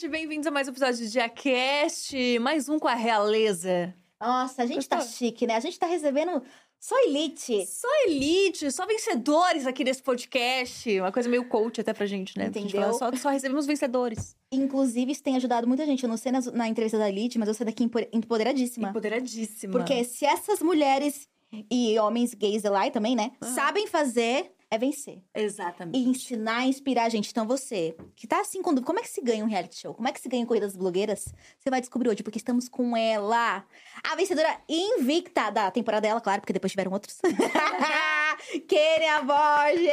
Gente? Bem-vindos a mais um episódio de Diacast, mais um com a realeza. Nossa, a gente tá Gostou? chique, né? A gente tá recebendo só elite. Só elite, só vencedores aqui desse podcast. Uma coisa meio coach até pra gente, né? Gente Entendeu? fala Só, só recebemos vencedores. Inclusive, isso tem ajudado muita gente. Eu não sei na, na entrevista da elite, mas eu sei daqui empo- empoderadíssima. Empoderadíssima. Porque se essas mulheres e homens gays lá também, né, sabem fazer, é vencer. Exatamente. E ensinar, inspirar a gente. Então, você que tá assim, quando, como é que se ganha um reality show? Como é que se ganha Corridas Blogueiras? Você vai descobrir hoje, porque estamos com ela. A vencedora invicta da temporada dela, claro, porque depois tiveram outros. Kênia Borges!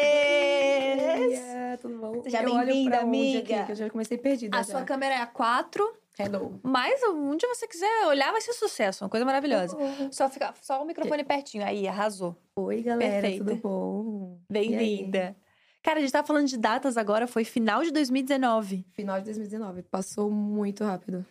É, tudo bom? Seja bem-vinda, amiga. Aqui, que eu já comecei perdida. A já. sua câmera é a 4, Hello. mas onde você quiser olhar vai ser sucesso. Uma coisa maravilhosa. Só, fica, só o microfone pertinho. Aí, arrasou. Oi, galera, Perfeita. tudo bom? Bem-vinda. Cara, a gente tava falando de datas agora, foi final de 2019. aí? Final de 2019, passou muito rápido.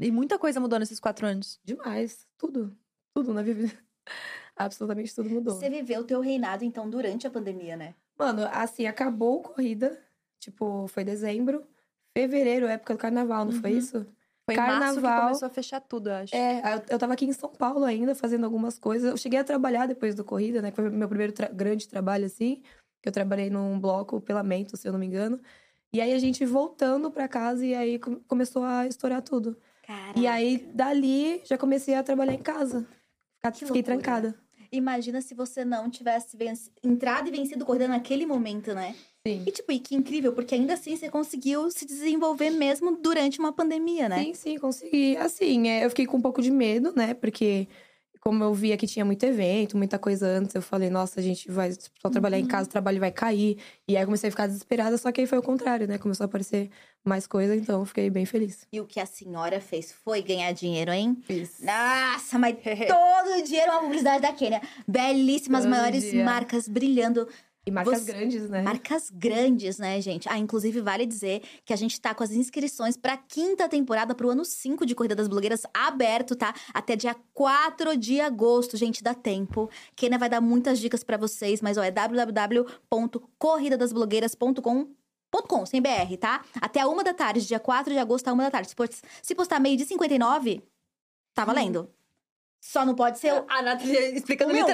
E muita coisa mudou nesses quatro anos. Demais, tudo. Tudo na vida. Absolutamente tudo mudou. Você viveu o teu reinado, então, durante a pandemia, né? Mano, assim, acabou a corrida. Tipo, foi dezembro. Fevereiro, época do carnaval, não foi Uhum. isso? Foi em março que Carnaval. começou a fechar tudo, eu acho. É, eu- eu tava aqui em São Paulo ainda, fazendo algumas coisas. Eu cheguei a trabalhar depois da corrida, né? Que foi meu primeiro tra- grande trabalho, assim. Que eu trabalhei num bloco pela Mento, se eu não me engano. E aí, a gente voltando pra casa, e aí com- começou a estourar tudo. Caraca. E aí, dali, já comecei a trabalhar em casa. Fiquei trancada. Imagina se você não tivesse entrado e vencido corrida naquele momento, né? Sim. E, tipo, e que incrível, porque ainda assim você conseguiu se desenvolver mesmo durante uma pandemia, né? Sim, sim, consegui. Assim, é, eu fiquei com um pouco de medo, né? Porque, como eu via que tinha muito evento, muita coisa antes, eu falei, nossa, a gente vai só trabalhar em Uhum. casa, o trabalho vai cair. E aí eu comecei a ficar desesperada, só que aí foi o contrário, né? Começou a aparecer mais coisa, então eu fiquei bem feliz. E o que a senhora fez foi ganhar dinheiro, hein? Isso. Nossa, mas todo dia era uma publicidade da Kênia. Belíssimas, Todo maiores dia. marcas brilhando. E marcas Você- grandes, né? Marcas grandes, né, gente? Ah, inclusive vale dizer que a gente tá com as inscrições pra quinta temporada pro ano 5 de Corrida das Blogueiras aberto, tá? Até dia 4 de agosto, gente, dá tempo. Kênia vai dar muitas dicas pra vocês, mas ó, é www.corridadasblogueiras.com .com, sem BR, tá? Até a uma da tarde, dia 4 de agosto, a uma da tarde. Se post- Se postar meio de 59, tá valendo. Só não pode ser o A Nathalie explicando O meu.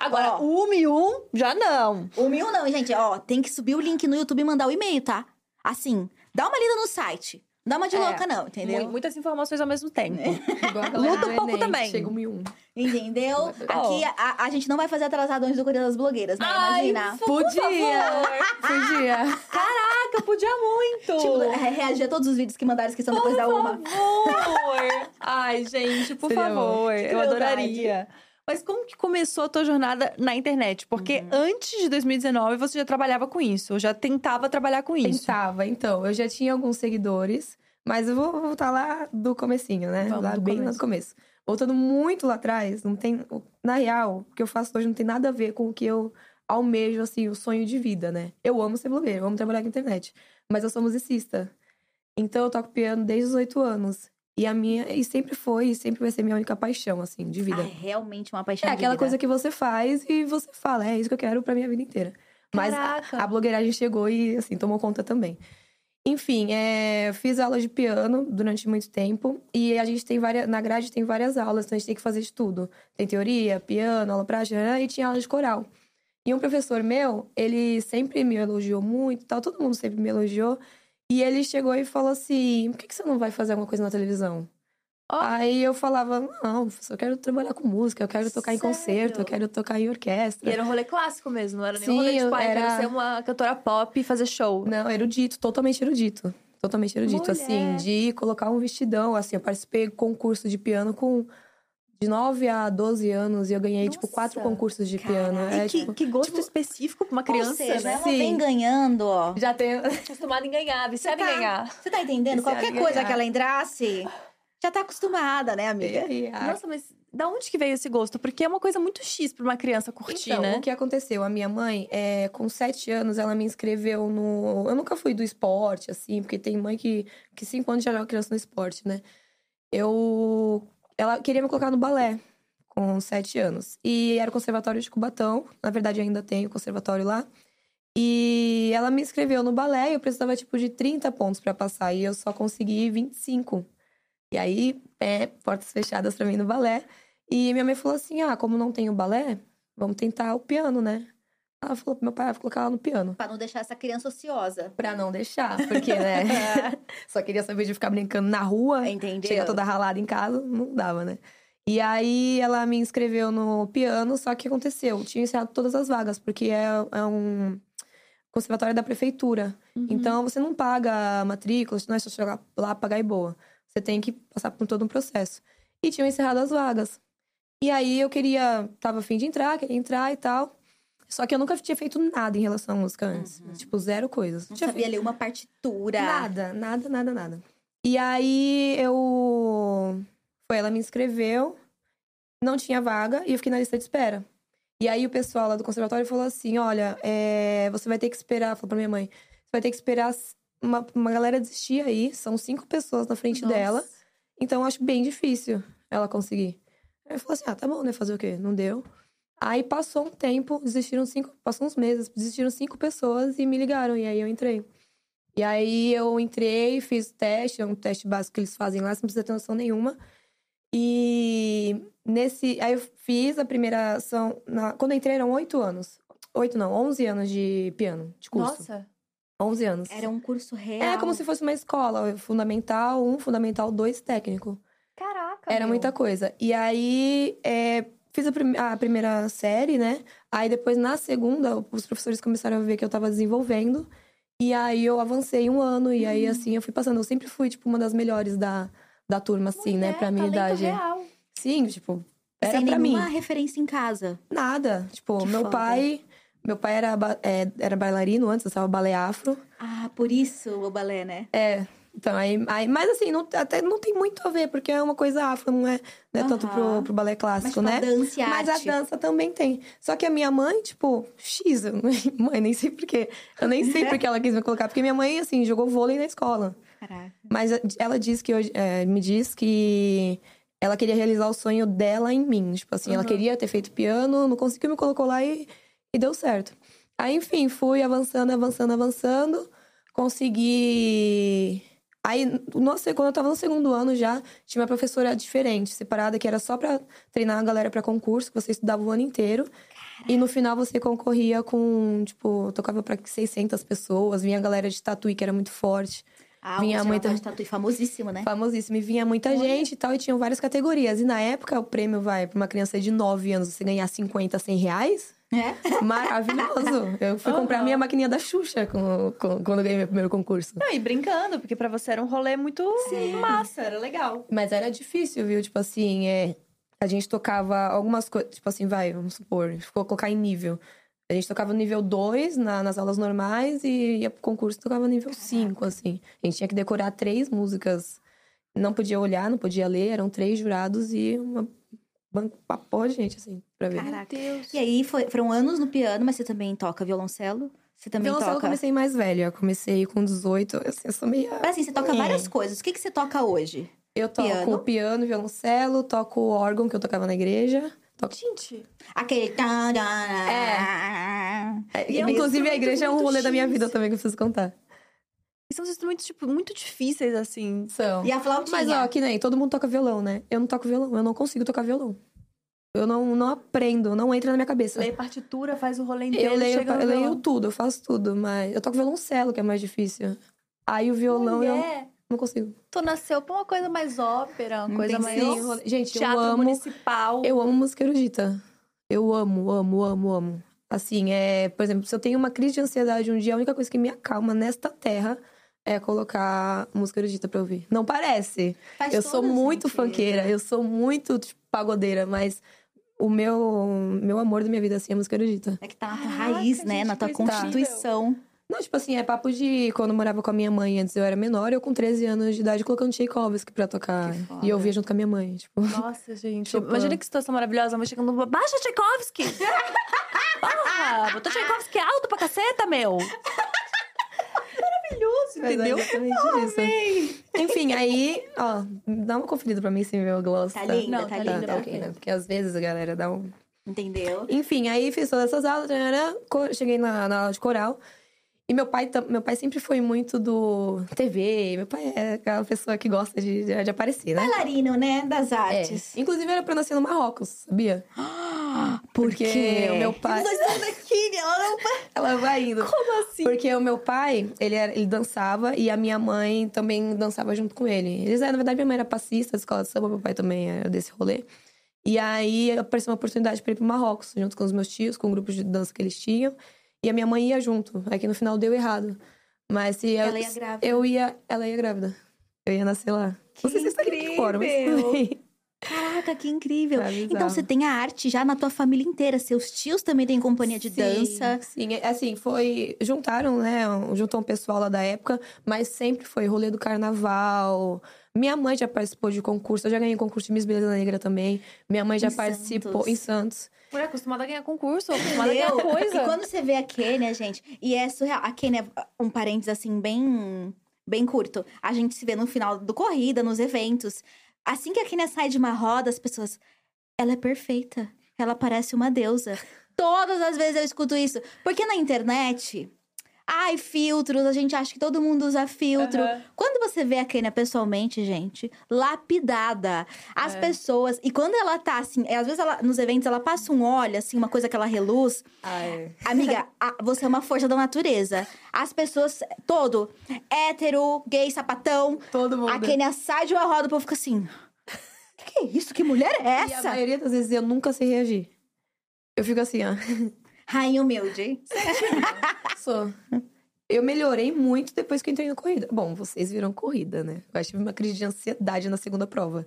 Agora, Ó. o 1 e 1, já não. O mil não, gente. Ó, tem que subir o link no YouTube e mandar o e-mail, tá? Assim, dá uma lida no site. Não dá uma de É, louca, não, entendeu? Mu- Muitas informações ao mesmo tempo. Luta um pouco Enem, também. Chega um e um. Entendeu? Aqui a, a gente não vai fazer atrasadões do Correio das Blogueiras, né? Ai, Imagina. Podia! Podia! Caraca, podia muito. Tipo, reagir a todos os vídeos que mandaram inscrição depois da uma. Por favor. Ai, gente, por Seria favor. Que Eu adoraria. Mas como que começou a tua jornada na internet? Porque antes de 2019 você já trabalhava com isso, ou já tentava trabalhar com isso. Tentava, então. Eu já tinha alguns seguidores, mas eu vou voltar lá do comecinho, né? Vamos lá do bem lá começo. no começo. Voltando muito lá atrás, não tem. Na real, o que eu faço hoje não tem nada a ver com o que eu almejo, assim, o sonho de vida, né? Eu amo ser blogueira, eu amo trabalhar com internet. Mas eu sou musicista. Então eu toco piano desde os oito anos. E a minha. E sempre foi, e sempre vai ser minha única paixão, assim, de vida. Ah, é realmente uma paixão É aquela coisa que você faz e você fala, é isso que eu quero pra minha vida inteira. Mas a, a blogueiragem chegou e, assim, tomou conta também. Enfim, é, fiz aula de piano durante muito tempo. E a gente tem várias. Na grade tem várias aulas, então a gente tem que fazer de tudo. Tem teoria, piano, aula prática, e tinha aula de coral. E um professor meu, ele sempre me elogiou muito, tal, todo mundo sempre me elogiou. E ele chegou e falou assim: por que, que você não vai fazer alguma coisa na televisão? Aí eu falava, não, eu quero trabalhar com música, eu quero tocar em Sério? concerto, eu quero tocar em orquestra. E era um rolê clássico mesmo, não era nenhum Sim, rolê tipo, eu ah, eu quero era- ser uma cantora pop e fazer show. Não, erudito, totalmente erudito. Totalmente erudito, Mulher. assim, de colocar um vestidão, assim, eu participei de concurso de piano com de 9 a 12 anos e eu ganhei, tipo, quatro Nossa. concursos de piano. E É, que, tipo, que gosto específico pra uma criança, Ou seja, né? ela Sim. vem ganhando, ó. já tenho. Acostumada em ganhar, viciada Tá. em ganhar. Você tá entendendo? Viciada Qualquer coisa ganhar. que ela entrasse, já tá acostumada, né, amiga? E Nossa, mas da onde que veio esse gosto? Porque é uma coisa muito X pra uma criança curtir, Então, né? o que aconteceu? A minha mãe, é, com sete anos, ela me inscreveu no. Eu nunca fui do esporte, assim, porque tem mãe que, que cinco anos já joga criança no esporte, né? Eu. Ela queria me colocar no balé com sete anos. E era o Conservatório de Cubatão. Na verdade, ainda tem o conservatório lá. E ela me inscreveu no balé e eu precisava, tipo, de 30 pontos pra passar. E eu só consegui 25. E aí, é, portas fechadas pra mim no balé. E minha mãe falou assim: ah, como não tem o balé, vamos tentar o piano, né? Ela falou pro meu pai, ah, vou colocar ela no piano. Pra não deixar essa criança ociosa. Pra não deixar, porque, né? Só queria saber de ficar brincando na rua. Entendeu? Chegar toda ralada em casa, não dava, né? E aí ela me inscreveu no piano, só que aconteceu? Tinha encerrado todas as vagas, porque é, é um conservatório da prefeitura. Uhum. Então você não paga a matrícula, não é só chegar lá, pagar e boa. Você tem que passar por todo um processo. E tinham encerrado as vagas. E aí eu queria, tava afim de entrar, queria entrar e tal. Só que eu nunca tinha feito nada em relação à música antes. Tipo, zero coisas. Não tinha sabia feito ler uma partitura. Nada, nada, nada, nada. E aí eu. Foi, ela me inscreveu, não tinha vaga e eu fiquei na lista de espera. E aí o pessoal lá do conservatório falou assim: olha, é, você vai ter que esperar, falou pra minha mãe, você vai ter que esperar uma, uma galera desistir aí, são cinco pessoas na frente Nossa. dela. Então eu acho bem difícil ela conseguir. Aí eu falei assim: ah, tá bom, né? Fazer o quê? Não deu. Aí passou um tempo, desistiram cinco, passou uns meses, desistiram cinco pessoas e me ligaram. E aí eu entrei. E aí eu entrei, fiz o teste, é um teste básico que eles fazem lá, você não precisa ter noção nenhuma. E nesse. Aí eu fiz a primeira ação. na- quando eu entrei eram oito anos. Oito não, onze anos de piano, de curso. Nossa. Onze anos. Era um curso real. É como se fosse uma escola, fundamental um, fundamental dois, técnico. Caraca. Era meu. muita coisa. E aí, é, fiz a, prim- a primeira série, né? Aí depois, na segunda, os professores começaram a ver que eu tava desenvolvendo. E aí eu avancei um ano. E aí, assim, eu fui passando. Eu sempre fui, tipo, uma das melhores da, da turma, assim, né? Mulher, Pra minha idade. real. Sim, tipo, era Sem pra mim. nenhuma referência em casa. Nada. Tipo, Que meu foda. pai... Meu pai era, é, era bailarino antes, eu estava balé afro. Ah, por isso o balé, né? É, então, aí, aí mas assim, não, até não tem muito a ver, porque é uma coisa afro, não é, não é tanto pro, pro balé Mas clássico, tipo, né? dança Mas a dança também tem. Só que a minha mãe, tipo, X, eu, mãe, nem sei porquê. Eu nem sei porque ela quis me colocar, porque minha mãe, assim, jogou vôlei na escola. Caraca. Mas ela diz que hoje, é, me diz que ela queria realizar o sonho dela em mim. Tipo assim, ela queria ter feito piano, não conseguiu, me colocou lá e, e deu certo. Aí, enfim, fui avançando, avançando, avançando. Consegui. Aí, no, quando eu tava no segundo ano já, tinha uma professora diferente, separada, que era só pra treinar a galera pra concurso, que você estudava o ano inteiro. E no final você concorria com, tipo, tocava pra 600 pessoas, vinha a galera de tatuí, que era muito forte. Ah, Vinha o muita- muita... Tatuí famosíssimo, né? Famosíssimo. E vinha muita gente e tal, e tinham várias categorias. E na época, o prêmio vai pra uma criança de 9 anos, você ganhar 50, 100 reais. É? Maravilhoso. Eu fui comprar minha maquininha da Xuxa com- com- quando eu ganhei meu primeiro concurso. Não, e brincando, porque pra você era um rolê muito massa, era legal. Mas era difícil, viu? Tipo assim, é, a gente tocava algumas coisas. Tipo assim, vai, vamos supor, vou colocar em nível. A gente tocava nível 2 na- nas aulas normais e ia pro concurso tocava nível 5, assim. A gente tinha que decorar três músicas. Não podia olhar, não podia ler, eram três jurados e uma, ban- uma porra de gente, assim, pra ver. Caraca. Deus. E aí foi- foram anos no piano, mas você também toca violoncelo? Você também Violoncelo eu toca. comecei mais velha. Eu comecei com 18, assim, eu sou meio... Mas assim, você toca É. várias coisas. O que, que você toca hoje? Eu toco Piano. piano, violoncelo, toco órgão, que eu tocava na igreja. Toco... Gente, Aquele. É. É. E é um Inclusive, a igreja é um rolê da minha vida também que eu preciso contar. E são instrumentos, tipo, muito difíceis, assim. São. E a flautinha? Mas, ó, que nem todo mundo toca violão, né? Eu não toco violão, eu não consigo tocar violão. Eu não, não aprendo, não entra na minha cabeça. Lê partitura, faz o rolê inteiro, Eu leio, eu leio tudo, eu faço tudo, mas eu toco violoncelo, que é mais difícil. Aí o violão eu Mulher, não consigo. tu nasceu pra uma coisa mais ópera, uma coisa mais... Sim, gente, eu Teatro amo, municipal. eu amo música erudita. Eu amo, amo, amo, amo. Assim, é, por exemplo, se eu tenho uma crise de ansiedade um dia, a única coisa que me acalma nesta terra é colocar música erudita pra ouvir. Não parece. Faz eu sou muito sentido. funkeira, eu sou muito tipo, pagodeira, mas o meu, meu amor da minha vida assim é música erudita. É que tá na tua Caraca, raiz, né? Na tua constituição. Não, tipo assim, é papo de quando eu morava com a minha mãe, antes eu era menor, eu com 13 anos de idade colocando Tchaikovsky pra tocar. E eu ouvia junto com a minha mãe, tipo. Nossa, gente. Chopin. Imagina que situação maravilhosa. Mas chegando no... Baixa Tchaikovsky! Porra! Botou Tchaikovsky alto pra caceta, meu! É entendeu? exatamente isso. Enfim, aí, ó, dá uma conferida pra mim se meu gloss. Tá linda, Não, tá, tá linda. Tá ok, né? Porque às vezes a galera dá um. Entendeu? Enfim, aí fiz todas essas aulas, cheguei na, na aula de coral. E meu pai, meu pai sempre foi muito do TV. Meu pai é aquela pessoa que gosta de, de, aparecer, né? Bailarino, né? Das É. artes. Inclusive era pra nascer no Marrocos, sabia? Porque o meu pai. Os dois estão daqui, né? Ela não- Ela vai indo. Como assim? Porque o meu pai, ele, era, ele dançava e a minha mãe também dançava junto com ele. Eles, na verdade, minha mãe era passista da escola de samba, meu pai também era desse rolê. E aí apareceu uma oportunidade pra ir pro Marrocos, junto com os meus tios, com o grupo de dança que eles tinham. E a minha mãe ia junto. Aí que no final deu errado. Mas se eu, Ela ia grávida. eu ia. Ela ia grávida. Eu ia nascer lá. Não sei se está aqui fora, mas. Caraca, que incrível. Então você tem a arte já na tua família inteira. Seus tios também têm companhia de Sim, dança. Sim, é- assim, foi. Juntaram, né? Juntou um pessoal lá da época, mas sempre foi rolê do carnaval. Minha mãe já participou de concurso, eu já ganhei concurso de Miss Beleza Negra também. Minha mãe já Em participou Santos. em Santos. Mulher acostumada a ganhar concurso, acostumada a ganhar coisa. E quando você vê a Kênia, gente, e é surreal. A Kênia, um parênteses assim, bem, bem curto. A gente se vê no final do corrida, nos eventos. Assim que a Kênia sai de uma roda, as pessoas. Ela é perfeita. Ela parece uma deusa. Todas as vezes eu escuto isso. Porque na internet. Ai, filtros, a gente acha que todo mundo usa filtro. Aham. Quando você vê a Kênia pessoalmente, gente, lapidada. As É. pessoas. E quando ela tá assim, é, às vezes ela, nos eventos ela passa um óleo, assim, uma coisa que ela reluz. Ai. Amiga, a- você é uma força da natureza. As pessoas, todo, hétero, gay, sapatão. Todo mundo. A Kênia sai de uma roda, o povo fica assim. Que que é isso? Que mulher é E a essa? maioria das vezes eu nunca sei reagir. Eu fico assim, ó. Rainha humilde. Sou. Eu melhorei muito depois que eu entrei na corrida. Bom, vocês viram corrida, né? Eu acho que tive uma crise de ansiedade na segunda prova.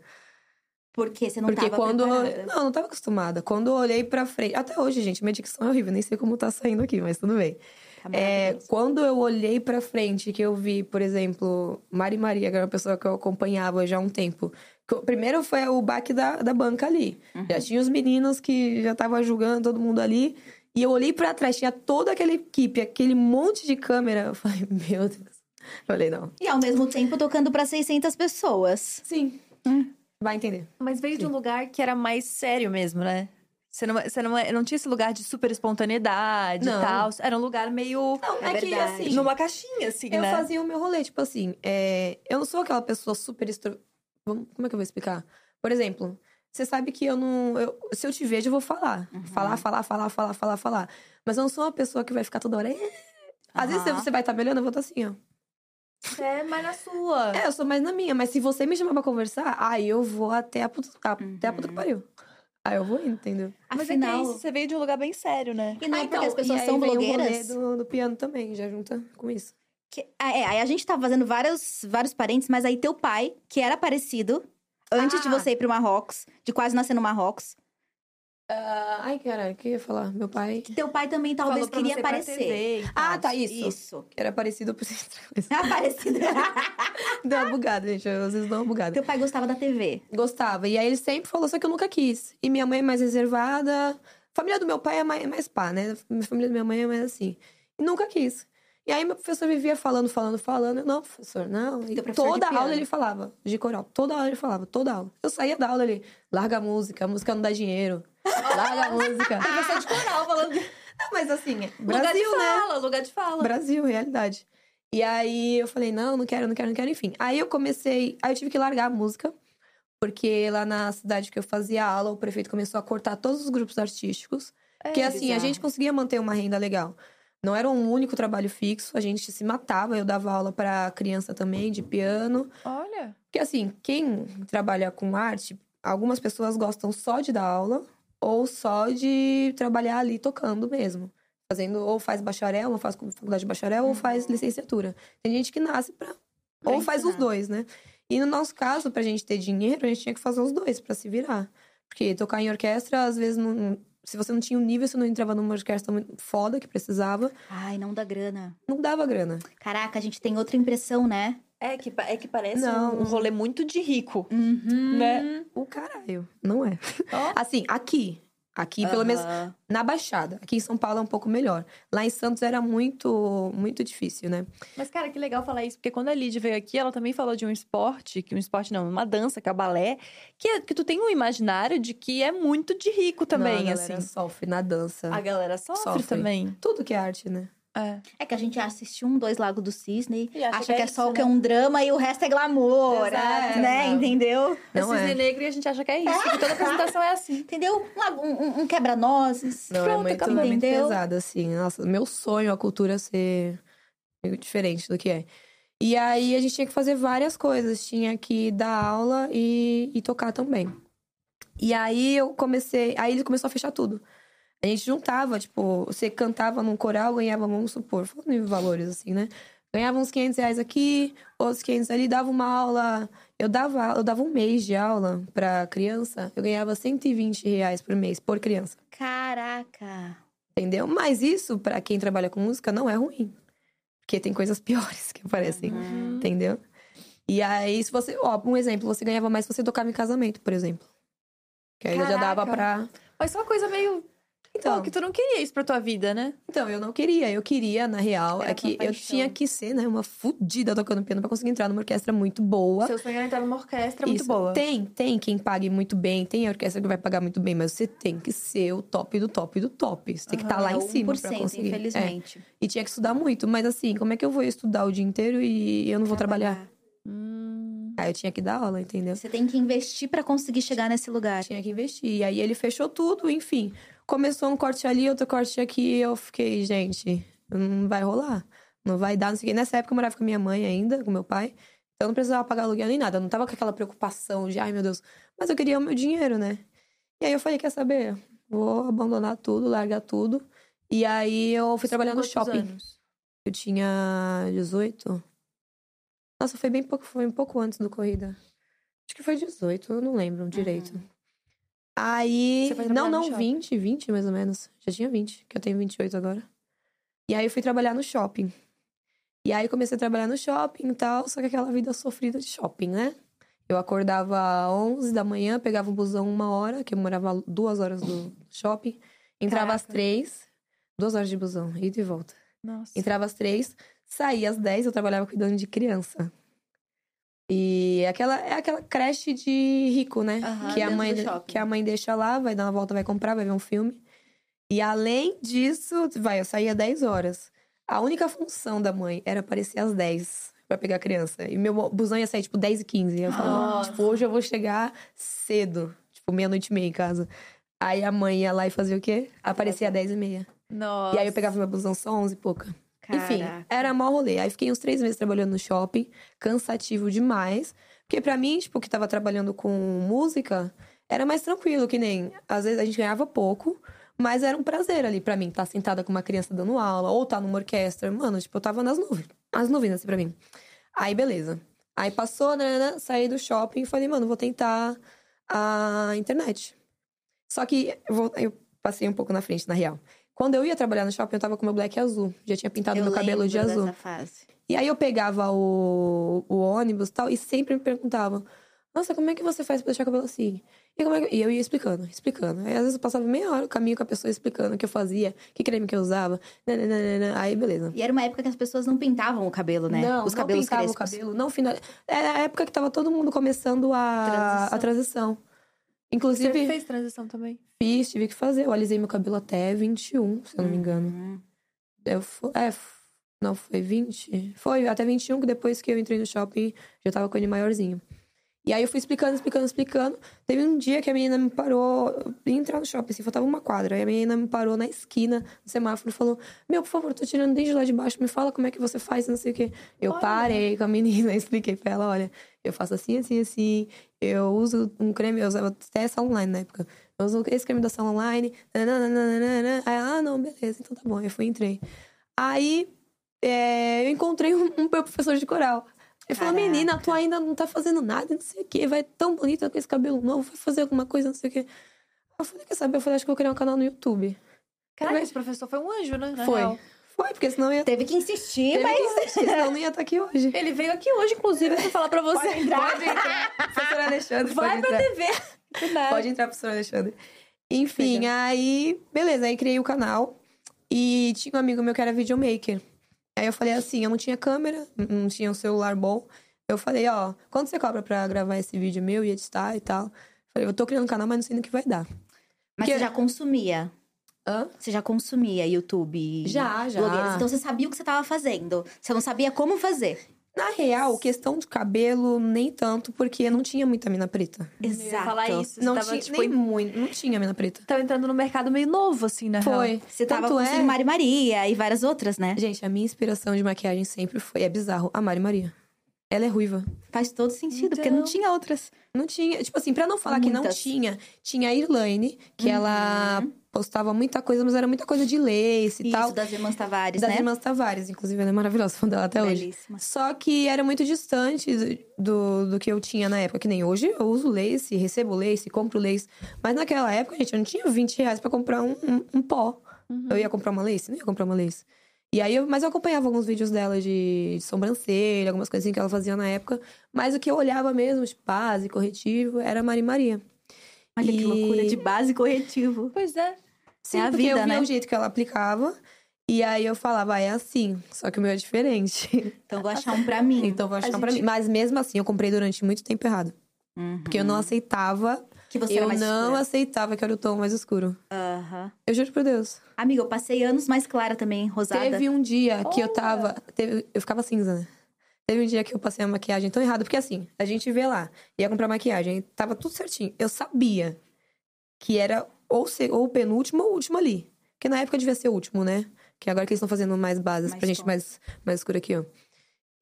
Porque você não Porque tava quando. preparada. Não, não tava acostumada. Quando eu olhei pra frente. Até hoje, gente, minha dicção é horrível, nem sei como tá saindo aqui, mas tudo bem. Tá É, quando eu olhei pra frente, que eu vi, por exemplo, Mari Maria, que era uma pessoa que eu acompanhava já há um tempo. Primeiro foi o baque da, da banca ali. Uhum. Já tinha os meninos que já estavam julgando todo mundo ali. E eu olhei pra trás, tinha toda aquela equipe, aquele monte de câmera. Eu falei, meu Deus. Eu falei, não. E ao mesmo tempo tocando pra 600 pessoas. Sim. Vai entender. Mas veio de um lugar que era mais sério mesmo, né? Você não, você não, não tinha esse lugar de super espontaneidade Não. e tal. Era um lugar meio. Não, É é, que assim. numa caixinha, assim, Eu né? fazia o meu rolê, tipo assim, é, eu não sou aquela pessoa super Como é que eu vou explicar? Por exemplo, você sabe que eu não. eu- se eu te vejo, eu vou falar. Uhum. Falar, falar, falar, falar, falar, falar. Mas eu não sou uma pessoa que vai ficar toda hora. "É". Às vezes você vai estar melhorando, eu vou estar assim, ó. É, mas na sua. É, eu sou mais na minha, mas se você me chamar pra conversar, aí eu vou até a puta, a- até a puta que pariu. Aí eu vou indo, entendeu? Mas Afinal. é que é isso, você veio de um lugar bem sério, né? E não é Ah, porque as então, pessoas e aí são vem o blogueiras. do, do piano também, já junta com isso. Que- ah, é, aí a gente tá fazendo vários, vários parentes, mas aí teu pai, que era parecido, antes de Ah. você ir pro Marrocos, de quase nascer no Marrocos, Ah, ai, caralho, o que eu ia falar? Meu pai. que teu pai também talvez queria aparecer. Ah, tá, isso. Isso. Era parecido por Parecido. Deu uma bugada, gente. eu, Às vezes dou uma bugada. teu pai gostava da TV. Gostava. E aí ele sempre falou, só que eu nunca quis. E minha mãe é mais reservada. Família do meu pai é mais, é mais pá, né? A família da minha mãe é mais assim. E nunca quis. E aí meu professor vivia falando, falando, falando. Eu, não, professor, não. E professor toda aula ele falava, de coral. Toda aula ele falava, toda aula. Eu saía da aula ele, larga a música, a música não dá dinheiro. Larga a música. Professor de coral falando. Não, mas assim, é lugar de Brasil, né? fala, lugar de fala. Brasil, realidade. E aí eu falei, não, não quero, não quero, não quero, enfim. Aí eu comecei, aí eu tive que largar a música, porque lá na cidade que eu fazia aula, o prefeito começou a cortar todos os grupos artísticos. É, Porque assim, a bizarro. gente conseguia manter uma renda legal. Não era um único trabalho fixo, a gente se matava. Eu dava aula pra criança também, de piano. Olha. Porque assim, quem trabalha com arte, algumas pessoas gostam só de dar aula ou só de trabalhar ali tocando mesmo. Fazendo, ou faz bacharel, ou faz faculdade de bacharel, ou faz licenciatura. Tem gente que nasce pra. Pra ou faz os ensinar. dois, né? E no nosso caso, pra gente ter dinheiro, a gente tinha que fazer os dois pra se virar. Porque tocar em orquestra, às vezes, não, se você não tinha o nível, você não entrava numa orquestra muito foda que precisava, Ai, não dá grana. não dava grana. Caraca, a gente tem outra impressão, né? É que, é que parece Não. um, um rolê muito de rico, Uhum. né? O caralho, não é. Ó. Assim, aqui. Aqui, pelo menos, na Baixada. Aqui em São Paulo é um pouco melhor. Lá em Santos era muito, muito difícil, né? Mas, cara, que legal falar isso, porque quando a Lid veio aqui, ela também falou de um esporte, que um esporte não, uma dança, que é o balé, que, é- que tu tem um imaginário de que é muito de rico também, Não, a galera assim. sofre na dança. A galera sofre, Sofre. também. Tudo que é arte, né? É. É que a gente assistiu um Dois Lago do Cisne, E acha acha, que que é é só isso, o que é né? um drama e o resto é glamour, Exato. né? Não. Entendeu? Não é é. cisne negro e a gente acha que é isso, que toda apresentação é assim. Entendeu? Um, um- um quebra-nozes. Não, é Pronto, muito, acabou, muito pesado, assim. Nossa, meu sonho é a cultura ser meio diferente do que é. E aí a gente tinha que fazer várias coisas. Tinha que dar aula e, e tocar também. E aí eu comecei. Aí ele começou a fechar tudo. A gente juntava, tipo, você cantava num coral, ganhava, vamos supor, falando em valores, assim, né? Ganhava uns 500 reais aqui, outros 500 ali, dava uma aula. Eu dava, eu dava um mês de aula pra criança, eu ganhava 120 reais por mês, por criança. Caraca. Entendeu? Mas isso, pra quem trabalha com música, não é ruim. Porque tem coisas piores que aparecem. Uhum. Entendeu? E aí, se você. Ó, um exemplo, você ganhava mais se você tocava em casamento, por exemplo. Que aí já dava Caraca. pra. Mas é uma coisa meio. Então, Pô, que tu não queria isso pra tua vida, né? então, eu não queria. Eu queria, na real, Era é que eu tinha que ser, né, uma fudida tocando piano pra conseguir entrar numa orquestra muito boa. Seu sonho era entrar numa orquestra muito Isso. boa. Tem, tem quem pague muito bem, tem a orquestra que vai pagar muito bem, mas você tem que ser o top do top do top. Você tem que estar lá É em cima 1%, pra conseguir. É. infelizmente. E tinha que estudar muito, mas assim, como é que eu vou estudar o dia inteiro e eu não vou trabalhar? Hum. Aí eu tinha que dar aula, entendeu? Você tem que investir pra conseguir chegar nesse lugar. Tinha que investir. E aí ele fechou tudo, enfim. Começou um corte ali, outro corte aqui, e eu fiquei, gente, não vai rolar. Não vai dar, não sei o quê. Nessa época eu morava com a minha mãe ainda, com meu pai. Então eu não precisava pagar aluguel nem nada. Eu não tava com aquela preocupação de, ai meu Deus. Mas eu queria o meu dinheiro, né? E aí eu falei, quer saber? Vou abandonar tudo, largar tudo. E aí eu fui trabalhar no shopping. anos? Eu tinha 18. Nossa, foi bem pouco, foi um pouco antes do corrida. Acho que foi 18, eu não lembro direito. Aí. Não, não, shopping? 20, 20 mais ou menos. Já tinha 20, que eu tenho 28 agora. E aí eu fui trabalhar no shopping. E aí comecei a trabalhar no shopping e tal, só que aquela vida sofrida de shopping, né? Eu acordava às 11 da manhã, pegava o busão uma hora, que eu morava duas horas do shopping. Entrava às Caraca. três, duas horas de busão, ida e volta. Nossa. Entrava às três, saía às dez, eu trabalhava cuidando de criança. E aquela, é aquela creche de rico, né? Aham, que, a mãe, que a mãe deixa lá, vai dar uma volta, vai comprar, vai ver um filme. E além disso, vai, eu saía às 10 horas. A única função da mãe era aparecer às 10 pra pegar a criança. E meu busão ia sair, tipo, 10 e 15. Eu falava, Nossa. tipo, hoje eu vou chegar cedo. Tipo, meia-noite e meia em casa. Aí a mãe ia lá e fazia o quê? Aparecia às 10 e meia. Nossa. E aí eu pegava meu busão só 11 e pouca. Enfim, era mó rolê. Aí fiquei uns três meses trabalhando no shopping, cansativo demais. Porque pra mim, tipo, que tava trabalhando com música, era mais tranquilo, que nem. Às vezes a gente ganhava pouco, mas era um prazer ali pra mim, estar sentada com uma criança dando aula, ou estar numa orquestra. Mano, tipo, eu tava nas nuvens. As nuvens, assim, pra mim. Aí, beleza. Aí passou, né, né, saí do shopping e falei, mano, vou tentar a internet. Só que eu, vou- eu passei um pouco na frente, na real. Quando eu ia trabalhar no shopping, eu tava com meu black azul. Já tinha pintado Eu meu cabelo de azul. fase. E aí eu pegava o, o ônibus e tal, e sempre me perguntavam: Nossa, como é que você faz pra deixar o cabelo assim? E, é que... e eu ia explicando, explicando. Aí às vezes eu passava meia hora o caminho com a pessoa explicando o que eu fazia, que creme que eu usava. nananana. Aí beleza. E era uma época que as pessoas não pintavam o cabelo, né? Não, Os não cabelos pintava o crespos. cabelo, não final. Era a época que tava todo mundo começando a Transição. a transição. Você Inclusive, fez transição também? fiz, tive que fazer. Eu alisei meu cabelo até 21, se eu não me engano. Uhum. Eu, é, Não, foi 20? Foi até 21, que depois que eu entrei no shopping, já tava com ele maiorzinho. E aí eu fui explicando, explicando, explicando. Teve um dia que a menina me parou, eu ia entrar no shopping, assim, faltava uma quadra. Aí a menina me parou na esquina do semáforo e falou: Meu, por favor, tô tirando desde lá de baixo, me fala como é que você faz, não sei o quê. Eu Olha. parei com a menina expliquei pra ela: olha, eu faço assim, assim, assim. Eu uso um creme, eu usava até essa online na época. Eu uso esse creme da Sal Online. nananana. Aí ela, ah, não, beleza, então tá bom. Eu fui entrei. Aí é, eu encontrei um, um professor de coral. Ele falou, menina, tu ainda não tá fazendo nada, não sei o quê. Vai tão bonita com esse cabelo novo, vai fazer alguma coisa, não sei o quê. Eu falei, quer saber? Eu falei, acho que eu vou criar um canal no YouTube. Caraca, esse professor foi um anjo, né? na Foi. real. Foi, porque senão eu ia... Teve que insistir, Teve mas. que insistir, senão eu não ia estar aqui hoje. Ele veio aqui hoje, inclusive, pra falar pra você. Pode entrar. Pode entrar. Professor Alexandre, Vai pode pra entrar. TV. Verdade. Pode entrar, professor Alexandre. Enfim, Legal. aí... Beleza, aí criei o canal. E tinha um amigo meu que era videomaker. Aí eu falei assim, eu não tinha câmera, não tinha um celular bom. Eu falei, ó, quanto você cobra pra gravar esse vídeo meu e editar e tal? Falei, eu tô criando um canal, mas não sei no que vai dar. Mas Porque- você já consumia. Hã? Você já consumia YouTube? Já, já. blogueiras. Então você sabia o que você tava fazendo. Você não sabia como fazer. Na real, questão de cabelo, nem tanto, porque não tinha muita mina preta. Eu ia Exato. falar isso. Você Não tava, tinha, tipo, nem em- muito, não tinha mina preta. tava entrando no mercado meio novo, assim, na real. Foi. Você tava Tanto consumindo é... Mari Maria e várias outras, né? Gente, a minha inspiração de maquiagem sempre foi, é bizarro, a Mari Maria. Ela é ruiva. Faz todo sentido, porque não Então- tinha outras. Não tinha, tipo assim, pra não falar que não Muitas. tinha, tinha a Irlane, que ela postava muita coisa, mas era muita coisa de lace e Isso, tal. das irmãs Tavares, das né? irmãs Tavares, inclusive, ela é maravilhosa, fã dela até hoje. Belíssima. Só que era muito distante do, do que eu tinha na época. Que nem hoje eu uso lace, recebo lace, compro lace. Mas naquela época, gente, eu não tinha 20 reais pra comprar um, um, um pó. Eu ia comprar uma lace? Não ia comprar uma lace. E aí, eu, mas eu acompanhava alguns vídeos dela de, de sobrancelha, algumas coisinhas que ela fazia na época. Mas o que eu olhava mesmo, de base, corretivo, era a Mari Maria. Olha que E- loucura de base corretivo. Pois é. Sim, a porque vida, eu via né? o jeito que ela aplicava. E aí eu falava, ah, é assim. Só que o meu é diferente. Então vou achar um pra mim. Então vou achar A pra gente- mim. Mas mesmo assim, eu comprei durante muito tempo errado. Uhum. Porque eu não aceitava. Que você era eu mais não escura. aceitava que era o tom mais escuro. Aham. Eu juro por Deus. Amiga, eu passei anos mais clara também, rosada. Teve um dia que eu tava. teve- eu ficava cinza, né? Teve um dia que eu passei a maquiagem tão errada. Porque assim, a gente vê lá, ia comprar maquiagem, tava tudo certinho. Eu sabia que era ou, ser, ou o penúltimo ou o último ali. Porque na época devia ser o último, né? Que agora que eles estão fazendo mais bases Mais pra gente tom. mais, mais escura aqui, ó.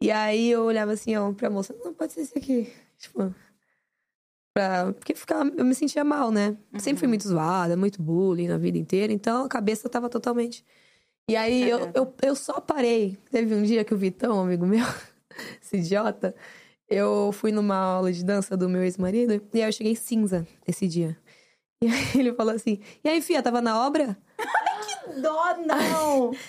E aí eu olhava assim, ó, pra moça, não, pode ser esse aqui. Tipo. Pra... Porque ficava, eu me sentia mal, né? Sempre fui muito zoada, muito bullying na vida inteira, então a cabeça tava totalmente. E aí eu, eu, eu só parei. Teve um dia que o Vitão, amigo meu, esse idiota, eu fui numa aula de dança do meu ex-marido, e aí eu cheguei cinza esse dia. E aí ele falou assim: E aí, Fia, tava na obra? Dó, não!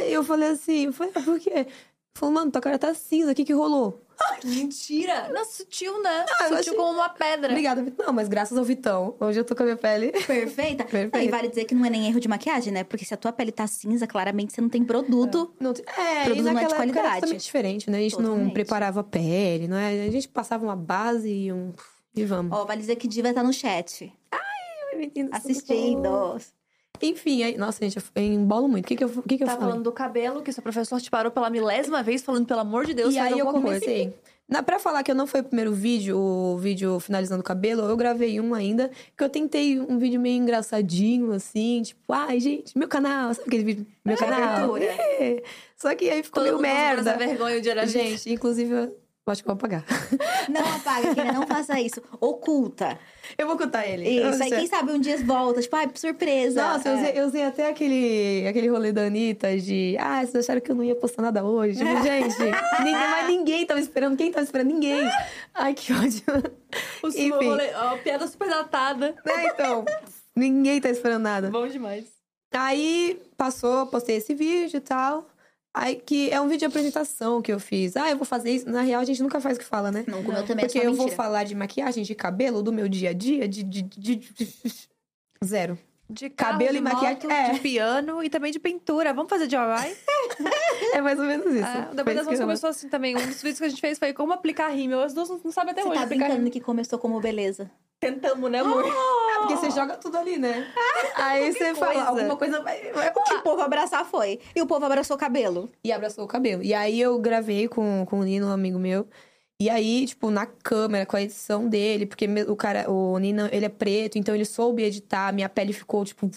Aí eu falei assim: eu falei, "Ah, Por quê? Ele falou, mano, tua cara tá cinza, o que que rolou? Mentira! Não, sutil, né? Ah, eu sutil achei- como uma pedra. Obrigada, Vitão. Não, mas graças ao Vitão, hoje eu tô com a minha pele. Perfeita. Perfeita. E vale dizer que não é nem erro de maquiagem, né? Porque se a tua pele tá cinza, claramente você não tem produto. Não, te- é, Produto não é de era qualidade. totalmente diferente, né? A gente não Totalmente. preparava a pele, não é? A gente passava uma base e um. E vamos. Ó, vale dizer que Diva tá no chat. Ai, tudo bom? Assistindo. Enfim, aí, nossa, gente, eu embolo muito. O que, que eu, o que que eu Tá falei? falando do cabelo, que seu professor te parou pela milésima vez, falando, pelo amor de Deus, e aí eu coisa. comecei. Na, pra falar que eu não foi o primeiro vídeo, o vídeo finalizando o cabelo, eu gravei um ainda, que eu tentei um vídeo meio engraçadinho, assim, tipo, ai, gente, meu canal, sabe aquele vídeo? Meu canal. abertura. É. Só que aí ficou Todo meio merda. vergonha de era Gente, inclusive, eu acho que eu vou apagar. Não apaga, querida, não faça isso. Oculta. Eu vou contar ele. Isso, aí quem sabe um dia volta, tipo, ai, surpresa. Nossa, eu, É. usei, eu usei até aquele, aquele rolê da Anitta de. Ah, vocês acharam que eu não ia postar nada hoje? Tipo, gente, ninguém, mas ninguém tava esperando. Quem tava esperando? Ninguém. Ai, que ódio. O Enfim. rolê, ó, piada super datada. Né, então, ninguém tá esperando nada. Bom demais. Aí passou, postei esse vídeo e tal. Aí que é um vídeo de apresentação que eu fiz. Ah, eu vou fazer isso. Na real, a gente nunca faz o que fala, né? Não, como eu também Porque é só eu vou mentira. falar de maquiagem, de cabelo, do meu dia a dia, de. de, de- de- Zero. De carro, Cabelo de e maquiagem, moto, é. de piano e também de pintura. Vamos fazer DIY? É mais ou menos isso. Ah, Foi depois das eu- começou assim também. Um dos vídeos que a gente fez foi como aplicar rímel. As duas não, não sabem até Você hoje tá aplicar brincando rímel. que começou como beleza. Tentamos, né, amor? porque você joga tudo ali, né? Aí você fala, coisa. alguma coisa vai, vai O que o povo abraçar foi. E o povo abraçou o cabelo. E abraçou o cabelo. E aí eu gravei com, com o Nino, um amigo meu. E aí, tipo, na câmera, com a edição dele, porque o cara, o Nino, ele é preto, então ele soube editar, minha pele ficou, tipo,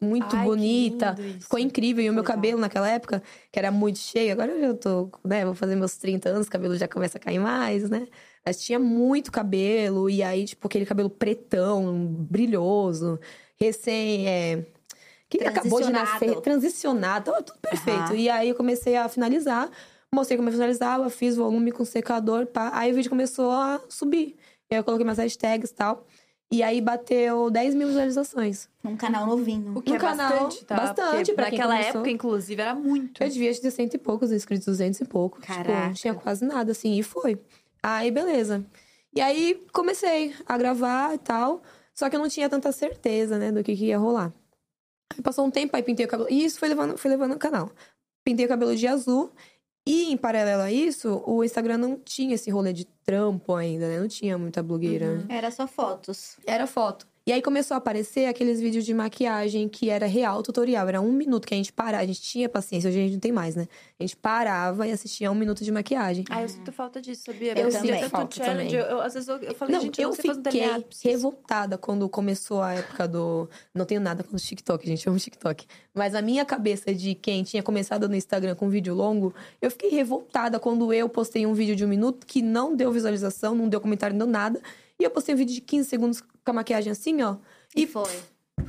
muito Ai, bonita. Ficou incrível. E o meu Legal. cabelo naquela época, que era muito cheio, agora eu tô, né, vou fazer meus 30 anos, o cabelo já começa a cair mais, né? Mas tinha muito cabelo, e aí, tipo, aquele cabelo pretão, brilhoso, recém. É... Que acabou de nascer, transicionado, tava tudo perfeito. Aham. E aí eu comecei a finalizar, mostrei como eu finalizava, fiz volume com secador, pá. Aí o vídeo começou a subir. E aí eu coloquei umas hashtags e tal. E aí bateu 10 mil visualizações. Num canal novinho. O que No é canal, bastante, tá? bastante Porque pra naquela começou. época, inclusive, era muito. Eu devia ter cento e poucos inscritos, 200 e pouco. Caraca. Tipo, tinha quase nada, assim, e foi. Aí, beleza. E aí, comecei a gravar e tal. Só que eu não tinha tanta certeza, né, do que, que ia rolar. Aí passou um tempo, aí pintei o cabelo. E isso foi levando, foi levando o canal. Pintei o cabelo de azul. E, em paralelo a isso, o Instagram não tinha esse rolê de trampo ainda, né? Não tinha muita blogueira. Era só fotos. Era foto. E aí começou a aparecer aqueles vídeos de maquiagem que era real tutorial. Era um minuto que a gente parava. A gente tinha paciência, hoje a gente não tem mais, né? A gente parava e assistia um minuto de maquiagem. Ah, eu sinto falta disso, sabia? Eu tinha tanto Falta challenge. também. Eu, eu- às vezes eu, eu falei, não, gente, eu eu não um fiquei preciso. revoltada quando começou a época do. Não tenho nada com o TikTok, gente, eu amo TikTok. Mas a minha cabeça de quem tinha começado no Instagram com vídeo longo, eu fiquei revoltada quando eu postei um vídeo de um minuto que não deu visualização, não deu comentário, não deu nada. E eu postei um vídeo de 15 segundos com a maquiagem assim, ó. E foi.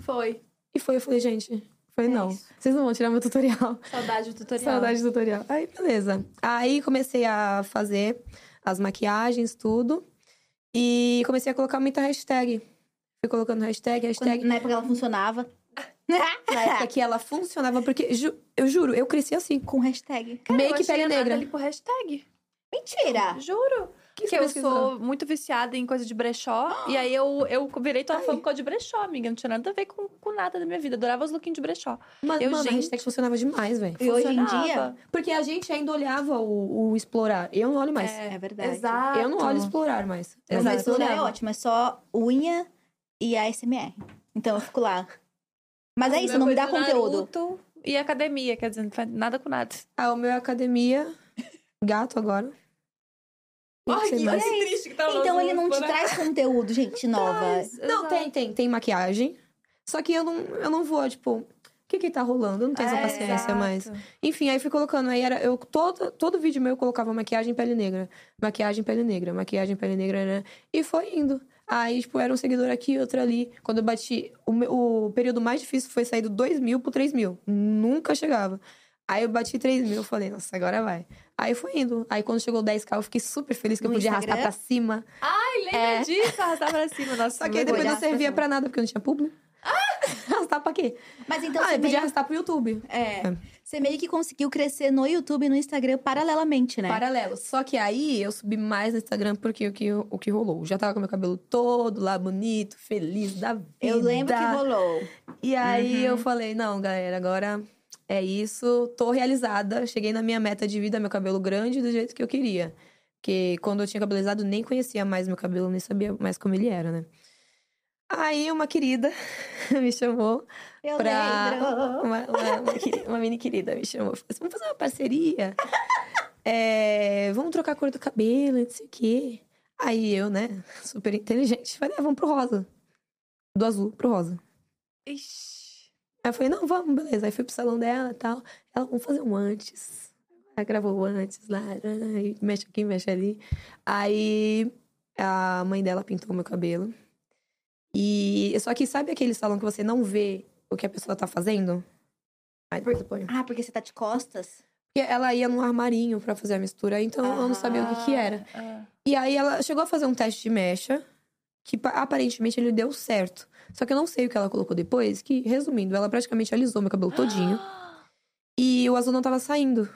Foi. E foi, eu falei, gente, foi É não. isso. Vocês não vão tirar meu tutorial. Saudade do tutorial. Saudade do tutorial. Aí, beleza. Aí comecei a fazer as maquiagens, tudo. E comecei a colocar muita hashtag. Fui colocando hashtag, hashtag. Quando- na época ela funcionava. Na época que ela funcionava, porque ju- eu juro, eu cresci assim. Com hashtag. Cara, eu Make achei pele negra. por hashtag. Mentira! Juro. Que Que eu sou muito viciada em coisa de brechó. e aí eu, eu virei tua fã causa de brechó, amiga. Não tinha nada a ver com, com nada da minha vida. Adorava os lookinhos de brechó. Mas, Eu, mano, gente- a hashtag funcionava demais, velho. E hoje em dia? Porque a gente ainda olhava o, o explorar. Eu não olho mais. É verdade. Exato. Eu não olho explorar mais. Exato. celular é Olhava. ótimo, é só unha e ASMR. Então eu fico lá. Mas é O isso, não me dá conteúdo. Naruto E academia, quer dizer, não faz nada com nada. Ah, o meu é academia. Gato agora. Não sei mais. triste que tá Então ele não te traz conteúdo, gente nova. Não, tem, tem. Tem maquiagem. Só que eu não, eu não vou, tipo, o que que tá rolando? Eu não tenho essa paciência mais. Enfim, aí fui colocando. Aí era. Eu, todo, todo vídeo meu eu colocava maquiagem pele negra. Maquiagem pele negra. Maquiagem pele negra, né? E foi indo. Aí, tipo, era um seguidor aqui, outro ali. Quando eu bati. O, o período mais difícil foi sair do 2 mil pro 3 mil. Nunca chegava. Aí eu bati 3 mil, eu falei, nossa, agora vai. Aí foi indo. Aí quando chegou 10k, eu fiquei super feliz que eu No podia Instagram? arrastar pra cima. Ai, lembra É. disso? Arrastar pra cima. Nossa, Só que aí depois não pra servia cima. pra nada, porque eu não tinha publi. arrastar pra quê? Mas então ah, você, eu podia meio, arrastar pro YouTube. é, você meio que conseguiu crescer no YouTube e no Instagram paralelamente, né? Paralelo. Só que aí eu subi mais no Instagram porque o que, o que rolou. Já tava com meu cabelo todo lá, bonito, feliz da vida. Eu lembro que rolou. E aí eu falei, não, galera, agora é isso. Tô realizada. Cheguei na minha meta de vida, meu cabelo grande do jeito que eu queria. Porque quando eu tinha cabelo alisado, nem conhecia mais meu cabelo, nem sabia mais como ele era, né? Aí uma querida me chamou Eu pra. Uma, uma, uma queri- uma mini querida me chamou. Assim, vamos fazer uma parceria. É, vamos trocar a cor do cabelo, não sei o quê. Aí eu, né, super inteligente, falei, ah, vamos pro rosa. Do azul pro rosa. Ixi. Aí eu falei, não, vamos, beleza. Aí fui pro salão dela e tal. Ela, vamos fazer um antes. Aí gravou antes lá, aí mexe aqui, mexe ali. Aí a mãe dela pintou meu cabelo. E só que sabe aquele salão que você não vê o que a pessoa tá fazendo? Aí depois eu ponho. Ah, porque você tá de costas? Porque ela ia num armarinho pra fazer a mistura, então eu não sabia o que que era. Ah, E aí ela chegou a fazer um teste de mecha, que pa- aparentemente ele deu certo. Só que eu não sei o que ela colocou depois, que, resumindo, ela praticamente alisou meu cabelo todinho. E o azul não tava saindo.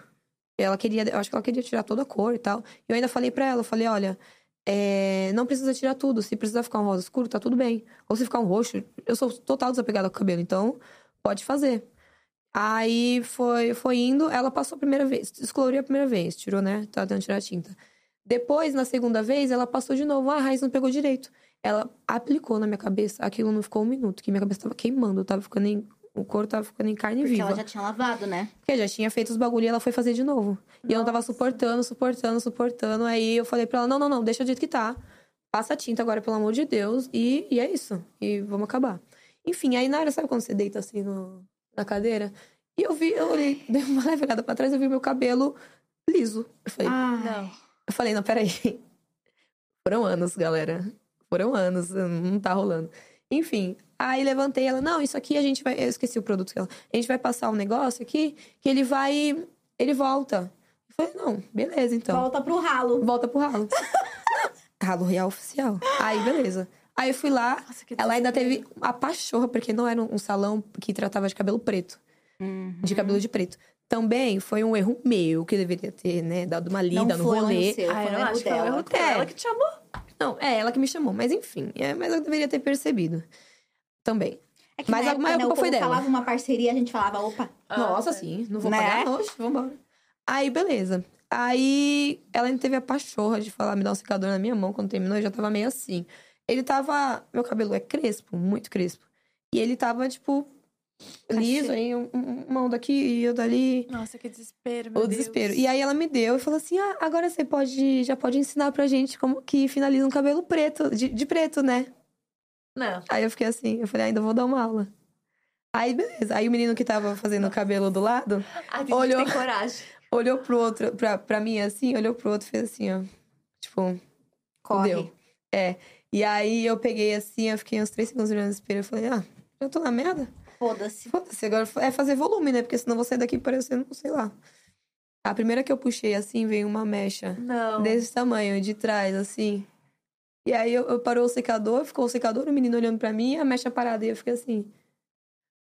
Ela queria, eu acho que ela queria tirar toda a cor e tal. E eu ainda falei pra ela, eu falei, olha, é, não precisa tirar tudo. Se precisar ficar um rosa escuro, tá tudo bem. Ou se ficar um roxo, eu sou total desapegada com o cabelo, então pode fazer. Aí foi, foi indo, ela passou a primeira vez, descoloriu a primeira vez, tirou, né? Tava tentando tirar a tinta. Depois, na segunda vez, ela passou de novo. Ah, a raiz não pegou direito. Ela aplicou na minha cabeça, aquilo não ficou um minuto, que minha cabeça tava queimando, tava ficando em. O couro tava ficando em carne Porque viva. ela já tinha lavado, né? Porque já tinha feito os bagulho e ela foi fazer de novo. E eu não tava suportando, suportando, suportando. Aí eu falei pra ela: não, não, não, deixa do jeito que tá. Passa a tinta agora, pelo amor de Deus. E, e é isso. E vamos acabar. Enfim, aí na hora, sabe quando você deita assim no, na cadeira? E eu vi, eu olhei, dei uma leve olhada pra trás, eu vi meu cabelo liso. Eu falei, Não. eu falei, não, peraí. Foram anos, galera. Foram anos, não tá rolando. Enfim, aí levantei ela, não, isso aqui a gente vai. Eu esqueci o produto que ela. A gente vai passar um negócio aqui que ele vai. Ele volta. Eu falei, não, beleza, então. Volta pro ralo. Volta pro ralo. ralo real oficial. Aí, beleza. Aí eu fui lá, Nossa, que ela ainda teve a pachorra, porque não era um salão que tratava de cabelo preto. Uhum. De cabelo de preto. Também foi um erro meu, que eu deveria ter, né, dado uma lida não no foi rolê. seu, Ah, eu não acho que foi um dela. erro dela. É. Ela que te chamou. Não, é ela que me chamou, mas enfim, é, mas eu deveria ter percebido. Também. É que Mas na a maior né, culpa foi dela. falava uma parceria, a gente falava, opa. Nossa, é. sim, não vou Né? pagar, oxe, vambora. Aí, beleza. Aí, ela ainda teve a pachorra de falar, me dar um secador na minha mão. Quando terminou, eu já tava meio assim. Ele tava... Meu cabelo é crespo, muito crespo. E ele tava, tipo, liso. Aí, um, um- uma onda aqui e outra ali. Nossa, que desespero, meu O Deus. desespero. E aí, ela me deu e falou assim, ah, agora você pode... Já pode ensinar pra gente como que finaliza um cabelo preto, de, de preto, né? Não. Aí eu fiquei assim, eu falei, ainda vou dar uma aula. Aí, beleza. Aí o menino que tava fazendo o cabelo do lado, tem Olhou. tem coragem. olhou pro outro, pra, pra mim assim, olhou pro outro e fez assim, ó. Tipo, Corre. deu. É. E aí eu peguei assim, eu fiquei uns três segundos olhando no espelho. Eu falei, ah, eu tô na merda. Foda-se. Foda-se, agora é fazer volume, né? Porque senão vou sair daqui parecendo, sei lá. A primeira que eu puxei assim, veio uma mecha Não. desse tamanho, de trás, assim. E aí eu, eu parou o secador, ficou o secador, o menino olhando pra mim, a mecha parada. E eu fiquei assim.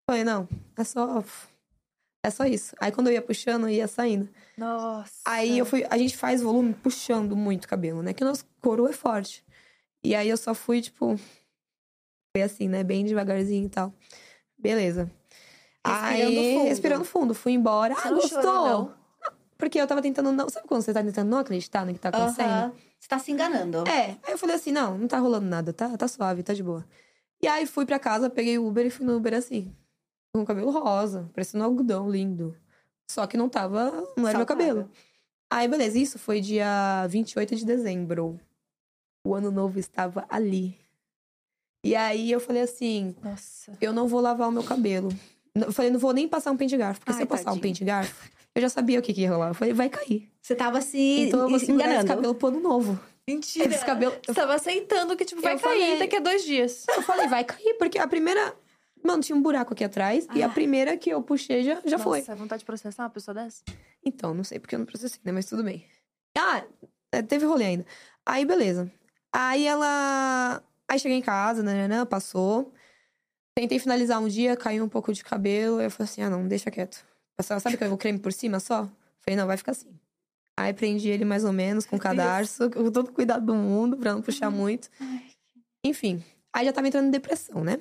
Falei, não, é só. É só isso. Aí quando eu ia puxando, eu ia saindo. Nossa. Aí eu fui. A gente faz volume puxando muito o cabelo, né? Que o nosso couro é forte. E aí eu só fui, tipo. Foi assim, né? Bem devagarzinho e tal. Beleza. Respirando aí, fundo. respirando fundo. Fui embora. Você ah, gostou? chorou, não? Porque eu tava tentando não. Sabe quando você tá tentando não acreditar no que tá acontecendo? Aham. Você tá se enganando. É, aí eu falei assim, não, não tá rolando nada, tá, tá suave, tá de boa. E aí fui pra casa, peguei o Uber e fui no Uber assim. Com o cabelo rosa, parecendo um algodão lindo. Só que não tava, não era meu cabelo. Aí, beleza, isso foi dia 28 de dezembro. O ano novo estava ali. E aí eu falei assim, Nossa. eu não vou lavar o meu cabelo. Eu falei, não vou nem passar um pente garfo, porque se Ai, eu passar um tadinho. pente garfo, eu já sabia o que, que ia rolar. Eu falei, vai cair. Você tava se Então eu vou se segurar esse enganando. cabelo pro ano novo. Mentira. Esse cabelo. Você tava aceitando que, tipo, vai Eu cair falei- daqui a dois dias. Eu falei, vai cair, porque a primeira. Mano, tinha um buraco aqui atrás. E a primeira que eu puxei já, já foi. Nossa, vontade de processar uma pessoa dessa? Então, não sei porque eu não processei, né? Mas tudo bem. Ah, é, teve rolê ainda. Aí, beleza. Aí ela. Aí cheguei em casa, né, né, né, passou. Tentei finalizar um dia, caiu um pouco de cabelo. Eu falei assim: ah, não, deixa quieto. Passava, sabe que eu vou creme por cima só? Falei, não, vai ficar assim. Aí prendi ele mais ou menos com cadarço, com todo o cuidado do mundo, pra não puxar muito. Enfim, aí já tava entrando em depressão, né?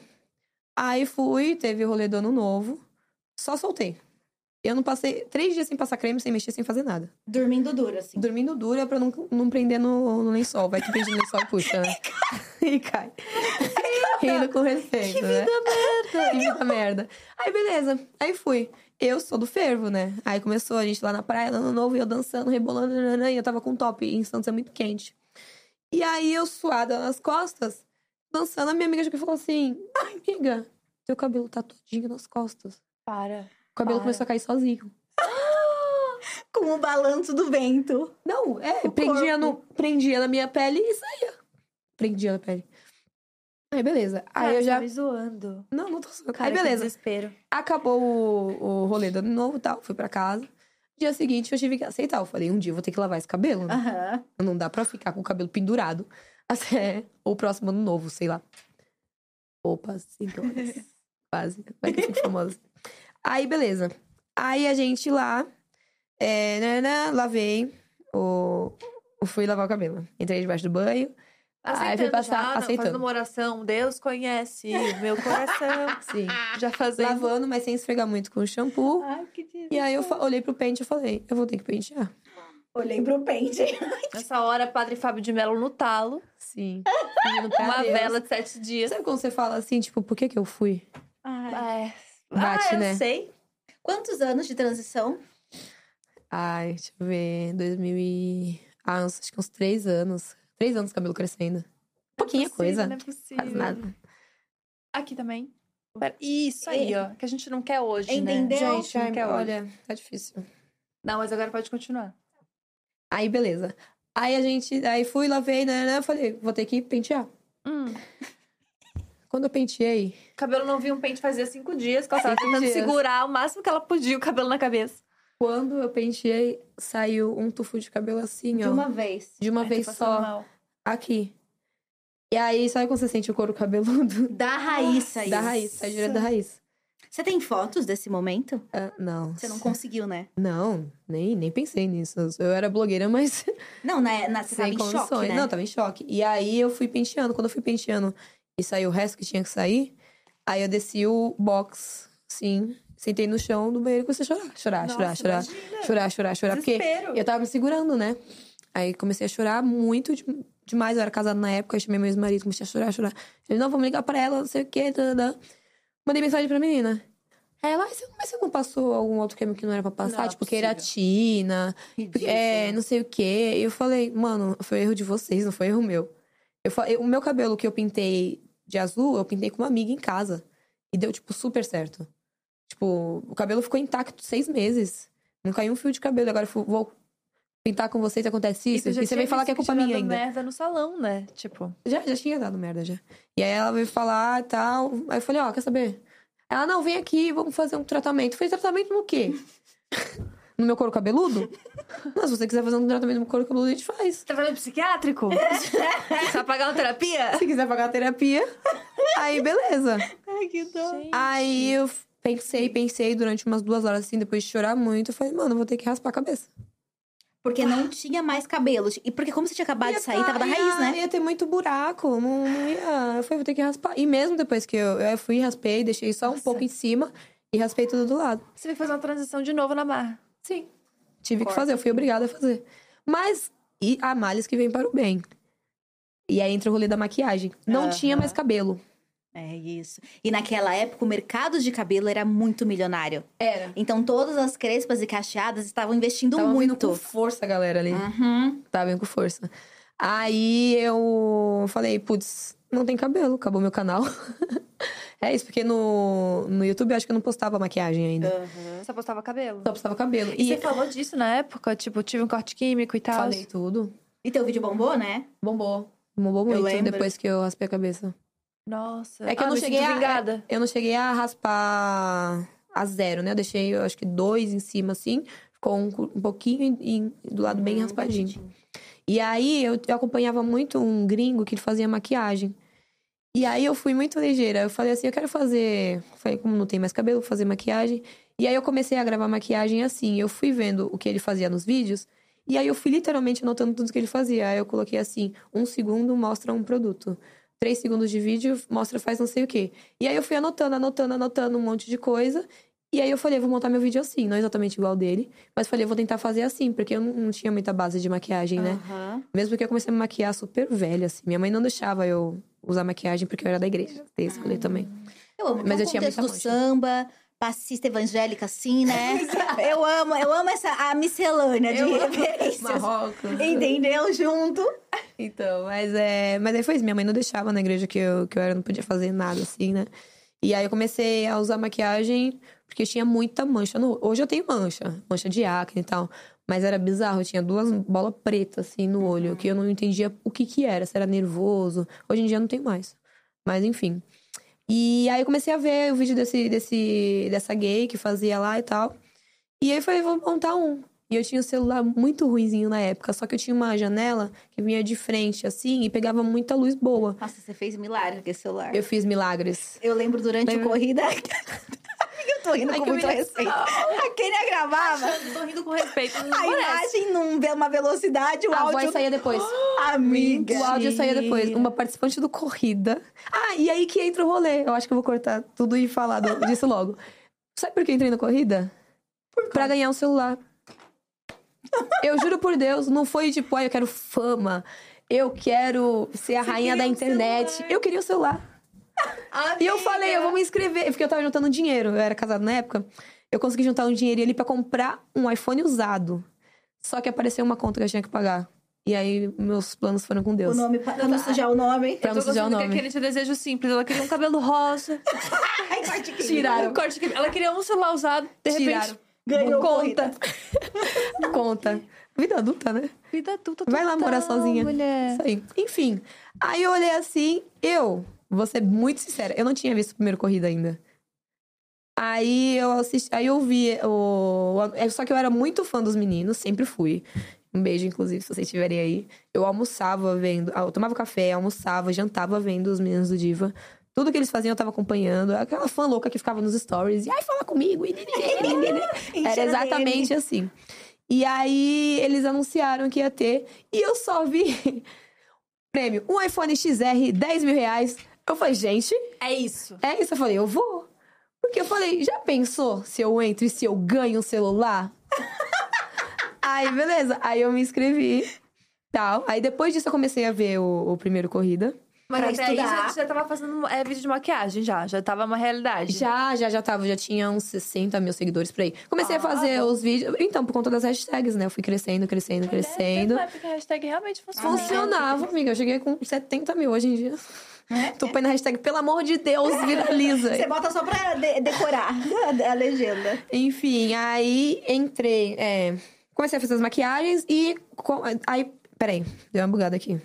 Aí fui, teve o rolê do ano novo, só soltei. Eu não passei três dias sem passar creme, sem mexer, sem fazer nada. Dormindo duro, assim. Dormindo dura pra não, não prender no, no lençol. Vai que prende no lençol e puxa, né? e cai. Rindo com respeito, que vida merda! Que vida merda. Aí, beleza. Aí fui. Eu sou do fervo, né? Aí começou a gente lá na praia, ano novo, e eu dançando, rebolando, e eu tava com top. E em Santos é muito quente. E aí, eu suada nas costas, dançando, a minha amiga já falou assim... Ai, amiga, teu cabelo tá todinho nas costas. Para. O cabelo Para. começou a cair sozinho. Com o balanço do vento. Não, é, prendia, no, prendia na minha pele e saía. Prendia na pele. Aí, beleza. Aí Cara, eu você já. tá me zoando. Não, não tô zoando. Cara, Aí, beleza. desespero. Acabou o, o rolê do ano novo e tal, fui pra casa. Dia seguinte eu tive que aceitar. Eu falei, um dia eu vou ter que lavar esse cabelo, né? Não dá pra ficar com o cabelo pendurado até o próximo ano novo, sei lá. Opa, sintomas. Quase. Vai que eu fico famosa. Aí, beleza. Aí a gente lá, é, nananã, lavei, o, fui lavar o cabelo. Entrei debaixo do banho. Aí fui Aceitando passar, já, não, aceitando. fazendo uma oração. Deus conhece o meu coração. Sim. já fazendo. Lavando, mas sem esfregar muito com shampoo. Ai, que E aí eu olhei pro pente e falei, eu vou ter que pentear. Olhei pro pente. Nessa hora, Padre Fábio de Mello no talo. Sim. Uma Deus. vela de sete dias. Sabe quando você fala assim, tipo, por que que eu fui? Ai. É. Bate, ah, eu né? sei. Quantos anos de transição? Ai, deixa eu ver, 2000 e... Ah, uns- acho que uns três anos. Três anos cabelo crescendo. Pouquinha Não é coisa. possível, Não é possível. Nada. Aqui também. Isso aí, ó. Que a gente não quer hoje, Entendeu? né? Gente, não ai, quer hoje. olha, tá difícil. Não, mas agora pode continuar. Aí, beleza. Aí a gente, aí fui, lavei, né, né, falei, vou ter que pentear. Hum. Quando eu penteei, O cabelo não viu um pente fazia cinco dias, que ela tava Cinco tentando dias. segurar o máximo que ela podia o cabelo na cabeça. quando eu penteei, saiu um tufo de cabelo assim, De ó. uma vez. de uma Ai, tô vez só, mal. aqui. E aí, sabe quando você sente o couro cabeludo? Da raiz aí. Da raiz, sai direto da raiz. Você tem fotos desse momento? Ah, não. Você não conseguiu, né? Não, nem, nem pensei nisso. Eu era blogueira, mas Não, na, na, você tava sem em condições. choque, né? Não, tava em choque. E aí eu fui penteando. Quando eu fui penteando e saiu o resto que tinha que sair, aí eu desci o box, sim. Sentei no chão do banheiro e comecei a chorar. Chorar, chorar, Nossa, chorar. imagina. Chorar, chorar, chorar. Porque Desespero. eu tava me segurando, né? Aí comecei a chorar muito de- demais. Eu era casada na época, eu chamei meu ex-marido, comecei a chorar, chorar. Ele, não, vamos ligar pra ela, não sei o quê. tadadã. Mandei mensagem pra menina. Ela, "Ai, você- mas você não passou algum outro creme que não era pra passar? Não, tipo, possível. queratina, é, não sei o quê. E eu falei, mano, foi erro de vocês, não foi erro meu. Eu falei, o meu cabelo que eu pintei de azul, eu pintei com uma amiga em casa. E deu, tipo, super certo. Tipo, o cabelo ficou intacto seis meses. Não caiu um fio de cabelo. Agora eu vou pintar com vocês, acontece isso. E, já você vem falar que é culpa tinha minha dado ainda. merda no salão, né? Tipo, Já, já tinha dado merda, já. E aí ela veio falar e tal. Aí eu falei, ó, quer saber? Ela, não, vem aqui, vamos fazer um tratamento. Fez tratamento no quê? no meu couro cabeludo? Não, se você quiser fazer um tratamento no meu couro cabeludo, a gente faz. tratamento psiquiátrico? Você vai pagar uma terapia? Se quiser pagar a terapia, aí beleza. Ai, que dó. Aí eu pensei, pensei durante umas duas horas assim, depois de chorar muito. Eu falei, mano, eu vou ter que raspar a cabeça. Porque não tinha mais cabelo. E porque como você tinha acabado Ia de sair, tá- tava da ia- raiz, né? Ia ter muito buraco, não, não ia. Eu falei, vou ter que raspar. E mesmo depois que eu, eu fui, raspei, deixei só um Nossa. pouco em cima e raspei tudo do lado. Você vai fazer uma transição de novo na barra. Sim. Tive que Corta fazer, eu fui obrigada a fazer. Mas, e há males que vêm para o bem. E aí entra o rolê da maquiagem. Não Aham. tinha mais cabelo. É isso. E naquela época, o mercado de cabelo era muito milionário. Era. Então, todas as crespas e cacheadas estavam investindo Tava vindo muito. com força, galera, ali. Uhum. Tava vindo com força. Aí eu falei, putz, não tem cabelo, acabou meu canal. é isso, porque no, no YouTube eu acho que eu não postava maquiagem ainda. Você postava cabelo. Só postava cabelo. E, você falou disso na época? Tipo, tive um corte químico e tal. falei tudo. E teu vídeo bombou, né? Bombou. Bombou muito lembro. depois que eu raspei a cabeça. Nossa. É que eu Ah, não me cheguei a- vingada. Eu não cheguei a raspar a zero, né? Eu deixei, eu acho que dois em cima, assim. Ficou um, um pouquinho e, e do lado bem raspadinho. E aí, eu, eu acompanhava muito um gringo que ele fazia maquiagem. E aí, eu fui muito ligeira. Eu falei assim, eu quero fazer... Falei, como não tem mais cabelo, vou fazer maquiagem. E aí, eu comecei a gravar maquiagem assim. Eu fui vendo o que ele fazia nos vídeos. E aí, eu fui literalmente anotando tudo que ele fazia. Aí, eu coloquei assim, um segundo mostra um produto. Três segundos de vídeo mostra faz não sei o quê. E aí, eu fui anotando, anotando, anotando um monte de coisa. E aí eu falei, vou montar meu vídeo assim, não exatamente igual dele, mas falei, vou tentar fazer assim, porque eu não, tinha muita base de maquiagem, né? Aham. Mesmo porque eu comecei a me maquiar super velha, assim. Minha mãe não deixava eu usar maquiagem porque eu era da igreja. Tem esse rolê também. Eu amo. Mas Mas eu tinha do muita mancha. samba, passista evangélica, assim, né? eu amo, eu amo essa a miscelânea de referências. Marrocos. Entendeu? Junto. Então, mas é. Mas aí foi isso. Minha mãe não deixava na igreja que eu, que eu era, não podia fazer nada, assim, né? E aí eu comecei a usar maquiagem porque tinha muita mancha no Hoje eu tenho mancha, mancha de acne e tal. Mas era bizarro, eu tinha duas bolas pretas, assim, no olho, que eu não entendia o que que era, se era nervoso. Hoje em dia não tem mais. Mas enfim. E aí eu comecei a ver o vídeo desse, desse, dessa gay que fazia lá e tal. E aí eu falei, vou montar um. E eu tinha um celular muito ruinzinho na época, só que eu tinha uma janela que vinha de frente, assim, e pegava muita luz boa. Nossa, você fez milagre com esse celular. Eu fiz milagres. Eu lembro durante Lembra? a corrida. Eu tô rindo Ai, com muito respeito. A Kênia gravava Tô rindo com respeito. Não a parece. imagem numa velocidade, o A áudio. voz saía depois. Amiga. O áudio saía depois. Uma participante do Corrida. Ah, e aí que entra o rolê. Eu acho que eu vou cortar tudo e falar disso logo. Sabe por que eu entrei na Corrida? Pra ganhar um celular. Eu juro por Deus, não foi tipo, ah, eu quero fama, eu quero ser a rainha da um internet. Eu queria o celular. E eu falei, eu vou me inscrever, porque eu tava juntando dinheiro, eu era casado na época. Eu consegui juntar um dinheirinho ali pra comprar um iPhone usado. Só que apareceu uma conta que eu tinha que pagar. E aí meus planos foram com O Deus. nome, pra não sujar o nome. Pra Eu não tô sujar o gostando que nome. aquele de desejo simples. Ela queria um cabelo rosa. Ai, corte que Tiraram. Corte que- Ela queria um celular usado. De repente, Tiraram. Ganhou conta. Conta. Vida adulta, né? Vida adulta Vai lá morar sozinha. mulher. Isso aí. Enfim. Aí eu olhei assim, eu, vou ser muito sincera, eu não tinha visto o primeiro corrida ainda. Aí eu assisti, aí eu vi o. é, Só que eu era muito fã dos meninos, sempre fui. Um beijo, inclusive, se vocês estiverem aí. Eu almoçava vendo. ah, Eu tomava café, almoçava, jantava vendo os meninos do Diva. Tudo que eles faziam eu tava acompanhando. Aquela fã louca que ficava nos stories. E ai, fala comigo. e Era exatamente assim. E aí eles anunciaram que ia ter. E eu só vi prêmio. Um iPhone XR, 10 mil reais. Eu falei, gente, É isso. é isso. Eu falei, eu vou. Porque eu falei, já pensou se eu entro e se eu ganho um celular? aí, beleza. Aí eu me inscrevi. Tal. Aí depois disso eu comecei a ver o, o primeiro corrida. Mas Pra até aí já, já tava fazendo é, vídeo de maquiagem já. Já tava uma realidade. Já, já, já tava, já tinha uns 60 mil seguidores por aí. Comecei a Ah, fazer bom. os vídeos. Então, por conta das hashtags, né? Eu fui crescendo, crescendo, crescendo. É, porque a hashtag realmente funciona. Funcionava, amiga. Eu cheguei com 70 mil hoje em dia. Tô põe na hashtag, pelo amor de Deus, viraliza. Você bota só pra de- decorar a, legenda. Enfim, aí entrei. é, comecei a fazer as maquiagens e. Aí. Peraí, deu uma bugada aqui.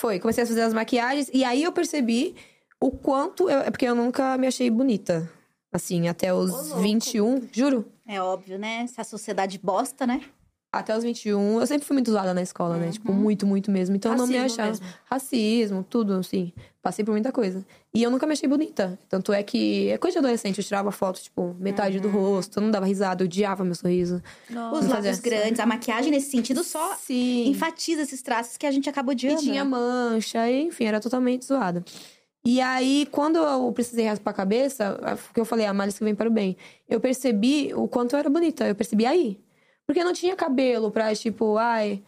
Foi, comecei a fazer as maquiagens e aí eu percebi o quanto. Eu, é porque eu nunca me achei bonita. Assim, até os Ô, louco. 21, juro. É óbvio, né? Essa sociedade bosta, né? Até os 21, eu sempre fui muito zoada na escola, né? Tipo, muito, muito mesmo. Então eu não me Racismo achava. mesmo. Racismo, tudo, assim. Passei por muita coisa. E eu nunca me achei bonita. Tanto é que é coisa de adolescente, eu tirava foto, tipo, metade do rosto, eu não dava risada, eu odiava meu sorriso. Nossa. Os lábios fazia- grandes, a maquiagem nesse sentido só Sim. enfatiza esses traços que a gente acaba E odiando. tinha mancha, e, enfim, era totalmente zoada. E aí, quando eu precisei raspar a cabeça, que eu falei, a malice que vem para o bem, eu percebi o quanto eu era bonita. Eu percebi aí. Porque não tinha cabelo pra, tipo, ai.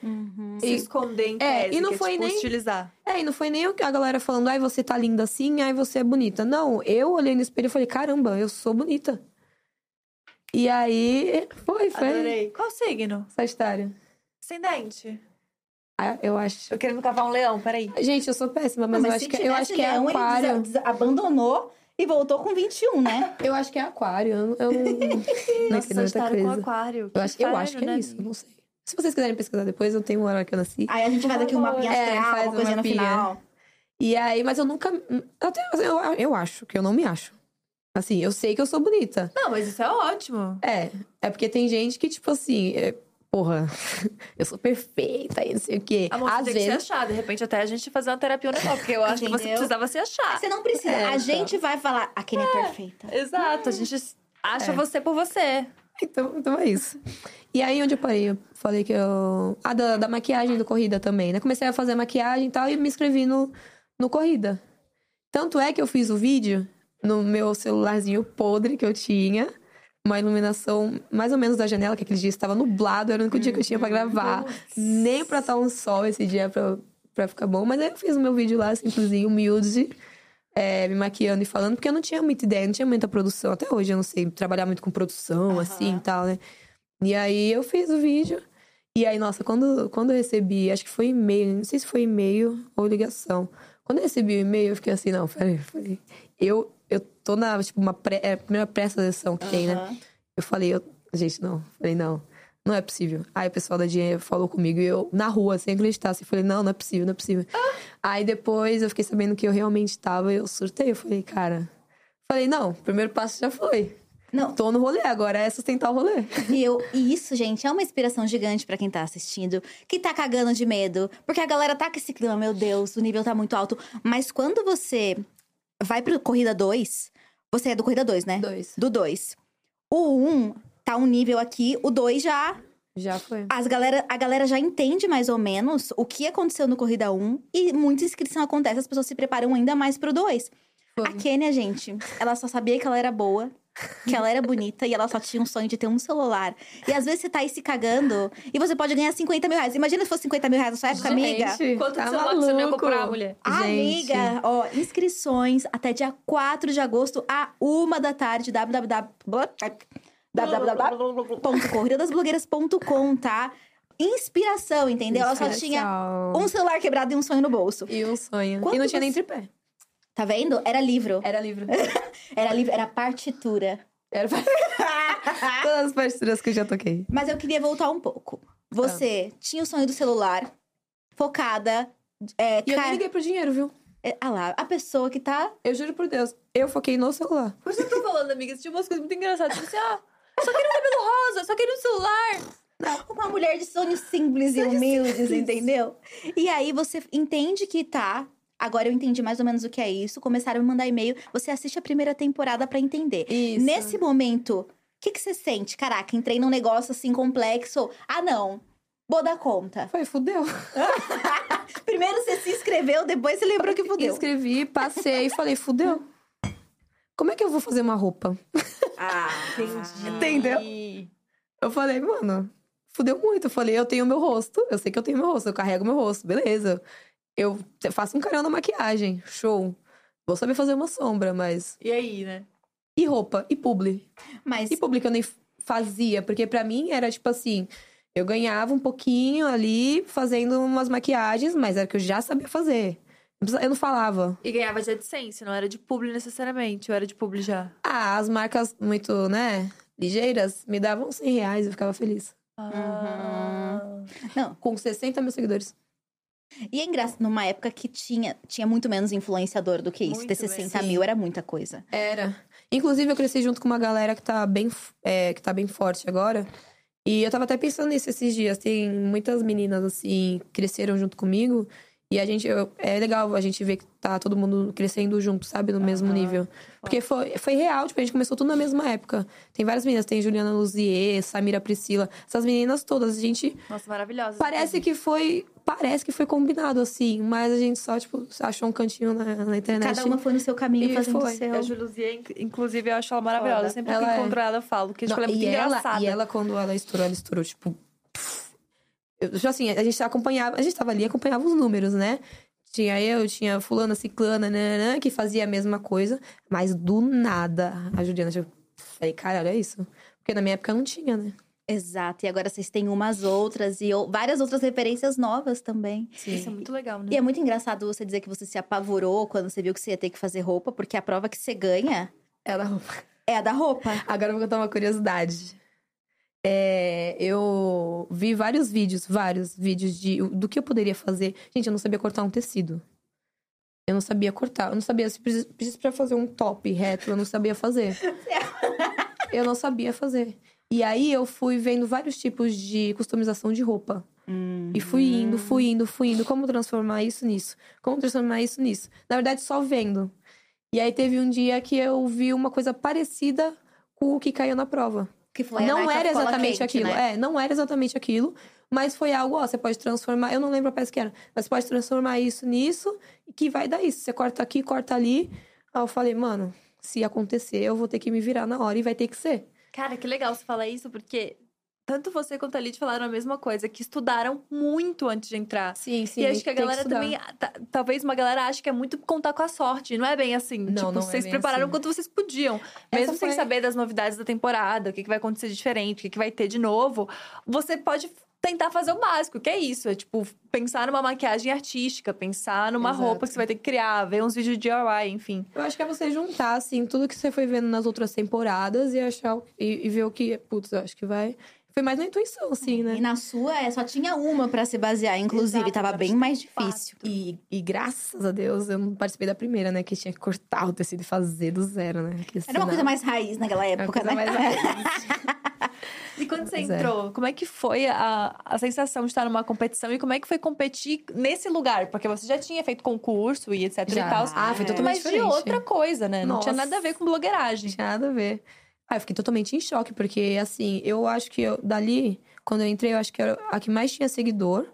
Se E- esconder em É, tese, e não que é, foi tipo, nem- utilizar. É, e não foi nem a galera falando, ai, você tá linda assim, ai, você é bonita. Não, eu olhei no espelho e falei, caramba, eu sou bonita. E aí, foi, foi. Adorei. Qual signo? Sagitário. Ascendente. Ah, eu acho. Tô querendo cavar um leão, peraí. Gente, eu sou péssima, Não, mas, eu se acho que, eu acho que é leão, ele aquário. desa- abandonou e voltou com 21, né? Eu acho que é aquário. Eu, eu não muita Sagitário com aquário. Eu acho, eu acho que é né, isso, amiga? não sei. Se vocês quiserem pesquisar depois, eu tenho uma hora que eu nasci. Aí a gente vai daqui um mapinha É, astral, faz uma um coisinha no mapinha. final. E aí, mas eu nunca. Até, eu, eu acho que eu não me acho. Assim, eu sei que eu sou bonita. Não, mas isso é ótimo. É, é porque tem gente que, tipo assim, é, porra, eu sou perfeita e não sei o quê. A moça Às tem que se vezes. achar. De repente, até a gente fazer uma terapia ou negócio. Porque eu acho que você Entendeu? precisava se achar. Você não precisa. É, a gente vai falar, a Kenny é perfeita. Exato. A gente acha É. você por você. Então, então é isso. E aí, onde eu parei? Eu falei que eu. Ah, da, da maquiagem do Corrida também, né? Comecei a fazer maquiagem e tal e me inscrevi no, no Corrida. Tanto é que eu fiz o vídeo no meu celularzinho podre que eu tinha. Uma iluminação mais ou menos da janela, que aquele dia estava nublado, era o único dia que eu tinha pra gravar. Nem pra estar um sol esse dia pra, pra ficar bom. Mas aí eu fiz o meu vídeo lá, simplesinho, humilde, é, me maquiando e falando, porque eu não tinha muita ideia, não tinha muita produção. Até hoje eu não sei trabalhar muito com produção, assim e tal, né? E aí eu fiz o vídeo. E aí, nossa, quando, quando eu recebi, acho que foi e-mail, não sei se foi e-mail ou ligação. Quando eu recebi o e-mail, eu fiquei assim, não, peraí, falei, eu, eu tô na, tipo, uma pré, é a primeira pré-seleção que tem, né? Eu falei, eu, gente, não. Falei, não, não é possível. Aí o pessoal da dinheiro falou comigo e eu, na rua, sem acreditar, assim, falei, não, não é possível, não é possível. Aí depois eu fiquei sabendo que eu realmente tava, eu surtei, eu falei, cara. Falei, não, o primeiro passo já foi. Não, Tô no rolê, agora é sustentar o rolê. E, eu, e isso, gente, é uma inspiração gigante pra quem tá assistindo, que tá cagando de medo. Porque a galera tá com esse clima, meu Deus, o nível tá muito alto. Mas quando você vai pro Corrida 2, você é do Corrida 2, né? Dois. Do 2. O 1 tá um nível aqui, o 2 já. Já foi. As galera, a galera já entende mais ou menos o que aconteceu no Corrida 1 e muita inscrição acontece, as pessoas se preparam ainda mais pro 2. Foi. A Kênia, gente, ela só sabia que ela era boa que ela era bonita e ela só tinha um sonho de ter um celular. E às vezes você tá aí se cagando e você pode ganhar 50 mil reais. Imagina se fosse 50 mil reais na sua época, amiga. Gente, Quanto tá celular que você não ia maluco. comprar, mulher? Gente. Amiga, ó, inscrições até dia 4 de agosto, a uma da tarde, www www.corridadasblogueiras.com, tá? Inspiração, entendeu? Ela só tinha um celular quebrado e um sonho no bolso. E um sonho. Quanto e não tinha nem você- tripé. Tá vendo? Era livro. Era livro. Era livro, era partitura. Era pra... Todas as partituras que eu já toquei. Mas eu queria voltar um pouco. Você tinha o sonho do celular, focada. É, E eu nem liguei pro dinheiro, viu? é, ah lá, a pessoa que tá. Eu juro por Deus. Eu foquei no celular. Por isso que eu tô falando, amiga. Tinha umas coisas muito engraçadas. Tipo assim, ah, só queria um cabelo rosa, só queria um celular. Uma mulher de sonhos simples e humildes, entendeu? E aí você entende que tá. Agora eu entendi mais ou menos o que é isso. Começaram a me mandar e-mail. Você assiste a primeira temporada pra entender. Isso. Nesse momento, o que, que você sente? Caraca, entrei num negócio assim complexo. Ah, não. Vou dar conta. Foi, fudeu. Primeiro você se inscreveu, depois você lembrou que fudeu. Escrevi, passei e falei, fudeu. Como é que eu vou fazer uma roupa? Ah, Entendeu? Eu falei, mano, fudeu muito. Eu falei, eu tenho meu rosto. Eu sei que eu tenho meu rosto, eu carrego meu rosto, beleza. Eu faço um carão na maquiagem, show. Vou saber fazer uma sombra, mas. E aí, né? E roupa? E publi? Mas E publi que eu nem fazia, porque pra mim era tipo assim. Eu ganhava um pouquinho ali fazendo umas maquiagens, mas era que eu já sabia fazer. Eu não falava. E ganhava de AdSense, não era de publi necessariamente. Eu era de publi já. Ah, as marcas muito, né, ligeiras me davam 100 reais, eu ficava feliz. Ah. Não, Com 60 mil seguidores. E é engraçado, numa época que tinha, tinha muito menos influenciador do que isso. Muito Ter menos. 60 Sim. mil era muita coisa. Era. Inclusive, eu cresci junto com uma galera que tá bem, é, que tá bem forte agora. E eu tava até pensando nisso esses dias. Tem muitas meninas, assim, cresceram junto comigo. E a gente, eu- é legal a gente ver que tá todo mundo crescendo junto, sabe? No mesmo nível. Porque foi, foi real, tipo, a gente começou tudo na mesma época. Tem várias meninas, tem Juliana Luzier, Samira Priscila. Essas meninas todas, a gente Nossa, maravilhosa. Parece que foi. Parece que foi combinado, assim, mas a gente só, tipo, achou um cantinho na, na internet. Cada uma foi no seu caminho E fazendo foi. o seu. A Julizier, inc- inclusive, eu acho ela maravilhosa. Foda. Sempre Ela que é. encontro ela, eu falo. Que tipo, Não, ela é muito e, ela, engraçada. e ela, quando ela estourou, ela estourou, tipo. pff. Eu, assim, a gente acompanhava, a gente tava ali e acompanhava os números, né? Tinha eu, tinha fulana, ciclana, nananã, que fazia a mesma coisa, mas do nada a Juliana, tipo, falei, caralho, é isso. Porque na minha época não tinha, né? Exato. E agora vocês têm umas outras e várias outras referências novas também. Isso é muito legal, né? E é muito engraçado você dizer que você se apavorou quando você viu que você ia ter que fazer roupa, porque a prova que você ganha Ela é a da roupa. Agora eu vou contar uma curiosidade. É, eu vi vários vídeos, vários vídeos de do que eu poderia fazer. Gente, eu não sabia cortar um tecido. Eu não sabia cortar. Eu não sabia se precis- preciso pra fazer um top reto, eu não sabia fazer. eu não sabia fazer. E aí eu fui vendo vários tipos de customização de roupa. E fui indo, fui indo, fui indo. Como transformar isso nisso? Como transformar isso nisso? Na verdade, só vendo. E aí teve um dia que eu vi uma coisa parecida com o que caiu na prova. Que foi não era exatamente Quente, aquilo. né? É, não era exatamente aquilo. Mas foi algo, ó, você pode transformar. Eu não lembro a peça que era, mas você pode transformar isso nisso e que vai dar isso. Você corta aqui, corta ali. Aí eu falei, mano, se acontecer, eu vou ter que me virar na hora e vai ter que ser. Cara, que legal você falar isso, porque tanto você quanto a Lid falaram a mesma coisa, que estudaram muito antes de entrar. Sim, sim. e acho que a galera também. ta- Talvez uma galera ache que é muito contar com a sorte. Não é bem assim. Não, tipo, não é vocês bem prepararam assim. quanto vocês podiam. Essa Mesmo sem foi- saber das novidades da temporada, o que, que vai acontecer de diferente, o que, que vai ter de novo. Você pode tentar fazer o básico, que é isso. É tipo, pensar numa maquiagem artística, pensar numa Exato. roupa que você vai ter que criar, ver uns vídeos de DIY, enfim. Eu acho que é você juntar, assim, tudo que você foi vendo nas outras temporadas e achar e, e ver o que. Putz, eu acho que vai. Foi mais na intuição, assim, né? E na sua, é, só tinha uma pra se basear, inclusive. Exato, tava bem mais difícil. E, e graças a Deus eu não participei da primeira, né? Que tinha que cortar o tecido e fazer do zero, né? Que Era uma coisa mais raiz naquela Era uma época, coisa né? mais E quando você é. entrou, como é que foi a, a sensação de estar numa competição e como é que foi competir nesse lugar? Porque você já tinha feito concurso e etc Já. e tal. Ah, foi totalmente Mas diferente. de outra coisa, né? Não tinha Nossa. nada a ver com blogueiragem. Não tinha nada a ver. Ah, eu fiquei totalmente em choque, porque, assim, eu acho que eu, dali, quando eu entrei, eu acho que era a que mais tinha seguidor.